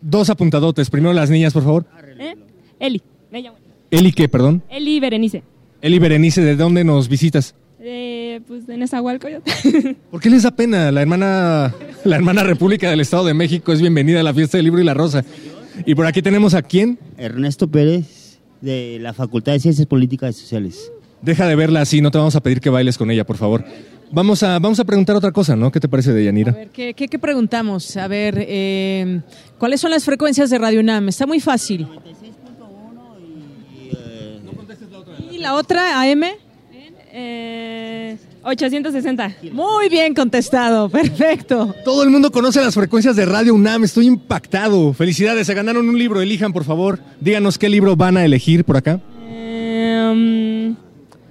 dos apuntadotes. Primero las niñas, por favor. ¿Eh? Eli, me llamo. Eli, ¿qué, perdón? Eli Berenice. Eli Berenice, ¿de dónde nos visitas? Pues de Nezahualcóyotl. ¿Por qué les da pena? La hermana, la hermana República del Estado de México es bienvenida a la fiesta del libro y la rosa. Y por aquí tenemos a quién? Ernesto Pérez, de la Facultad de Ciencias Políticas y Sociales. Deja de verla así, no te vamos a pedir que bailes con ella, por favor. Vamos a, vamos a preguntar otra cosa, ¿no? ¿Qué te parece de Yanira? A ver, ¿qué, qué, qué preguntamos? A ver, eh, ¿cuáles son las frecuencias de Radio UNAM? Está muy fácil. ¿Y la otra, AM? Eh, 860. Muy bien contestado, perfecto. Todo el mundo conoce las frecuencias de Radio UNAM, estoy impactado. Felicidades, se ganaron un libro, elijan por favor. Díganos qué libro van a elegir por acá. Em,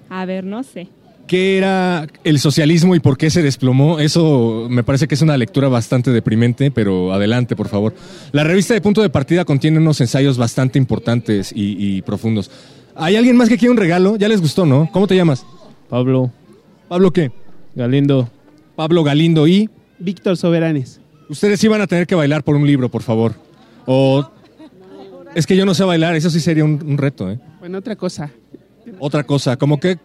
a ver, no sé. ¿Qué era el socialismo y por qué se desplomó? Eso me parece que es una lectura bastante deprimente, pero adelante, por favor. La revista de Punto de Partida contiene unos ensayos bastante importantes y, y profundos. ¿Hay alguien más que quiera un regalo? Ya les gustó, ¿no? ¿Cómo te llamas? Pablo. ¿Pablo qué? Galindo. Pablo Galindo y... Víctor Soberanes. Ustedes iban a tener que bailar por un libro, por favor. O... Es que yo no sé bailar, eso sí sería un, un reto, ¿eh? Bueno, otra cosa. Otra cosa, como que...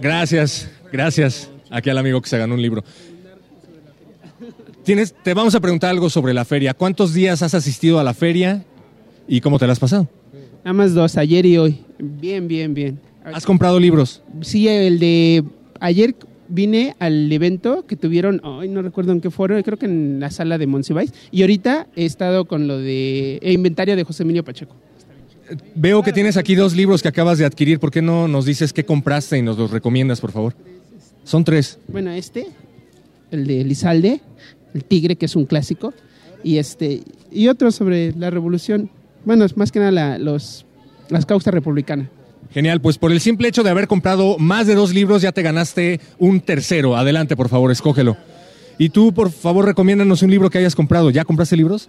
Gracias, gracias. Aquí al amigo que se ganó un libro. Tienes, te vamos a preguntar algo sobre la feria. ¿Cuántos días has asistido a la feria y cómo te la has pasado? Nada más dos, ayer y hoy. Bien, bien, bien. ¿Has comprado libros? Sí, el de ayer vine al evento que tuvieron, ay, no recuerdo en qué foro, creo que en la sala de Monsiváis. Y ahorita he estado con lo de eh, inventario de José Emilio Pacheco. Veo que tienes aquí dos libros que acabas de adquirir. ¿Por qué no nos dices qué compraste y nos los recomiendas, por favor? Son tres. Bueno, este, el de Lizalde, el Tigre, que es un clásico, y este y otro sobre la revolución. Bueno, más que nada la- los, las causas republicanas. Genial, pues por el simple hecho de haber comprado más de dos libros ya te ganaste un tercero. Adelante, por favor, escógelo. Y tú, por favor, recomiéndanos un libro que hayas comprado. ¿Ya compraste libros?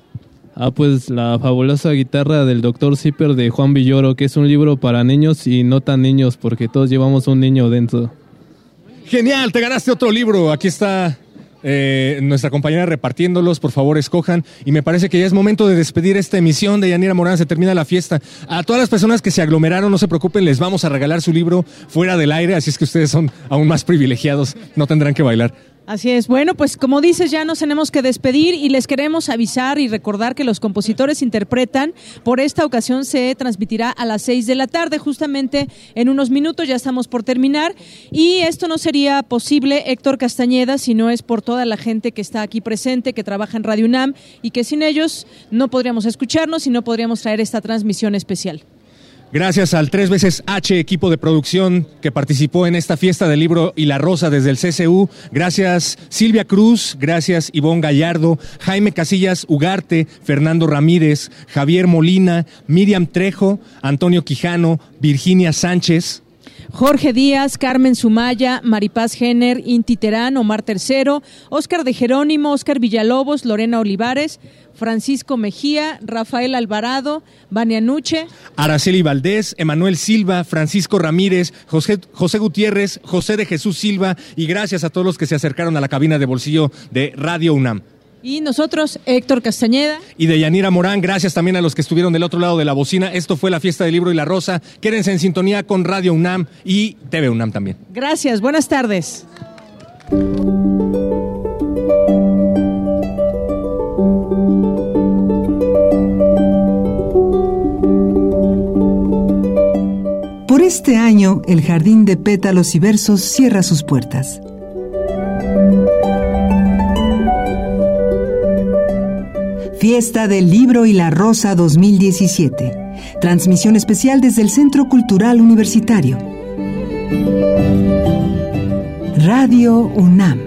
Ah, pues la fabulosa guitarra del Dr. Zipper de Juan Villoro, que es un libro para niños y no tan niños, porque todos llevamos un niño dentro. Genial, te ganaste otro libro. Aquí está eh, nuestra compañera repartiéndolos. Por favor, escojan. Y me parece que ya es momento de despedir esta emisión de Yanira Morán. Se termina la fiesta. A todas las personas que se aglomeraron, no se preocupen, les vamos a regalar su libro fuera del aire. Así es que ustedes son aún más privilegiados. No tendrán que bailar. Así es. Bueno, pues como dices, ya nos tenemos que despedir y les queremos avisar y recordar que los compositores interpretan. Por esta ocasión se transmitirá a las 6 de la tarde, justamente en unos minutos, ya estamos por terminar. Y esto no sería posible, Héctor Castañeda, si no es por toda la gente que está aquí presente, que trabaja en Radio UNAM y que sin ellos no podríamos escucharnos y no podríamos traer esta transmisión especial. Gracias al tres veces H equipo de producción que participó en esta fiesta del libro y la rosa desde el CCU. Gracias Silvia Cruz, gracias Ivonne Gallardo, Jaime Casillas Ugarte, Fernando Ramírez, Javier Molina, Miriam Trejo, Antonio Quijano, Virginia Sánchez. Jorge Díaz, Carmen Sumaya, Maripaz Jenner, Inti Terán, Omar Tercero, Óscar de Jerónimo, Óscar Villalobos, Lorena Olivares, Francisco Mejía, Rafael Alvarado, Vania Nuche, Araceli Valdés, Emanuel Silva, Francisco Ramírez, José, José Gutiérrez, José de Jesús Silva y gracias a todos los que se acercaron a la cabina de bolsillo de Radio UNAM. Y nosotros, Héctor Castañeda. y de Yanira Morán. Gracias también a los que estuvieron del otro lado de la bocina. Esto fue la fiesta del libro y la rosa. Quédense en sintonía con Radio UNAM y TV UNAM también. Gracias, buenas tardes. Por este año, el Jardín de Pétalos y Versos cierra sus puertas. Fiesta del Libro y la Rosa 2017. Transmisión especial desde el Centro Cultural Universitario. Radio UNAM.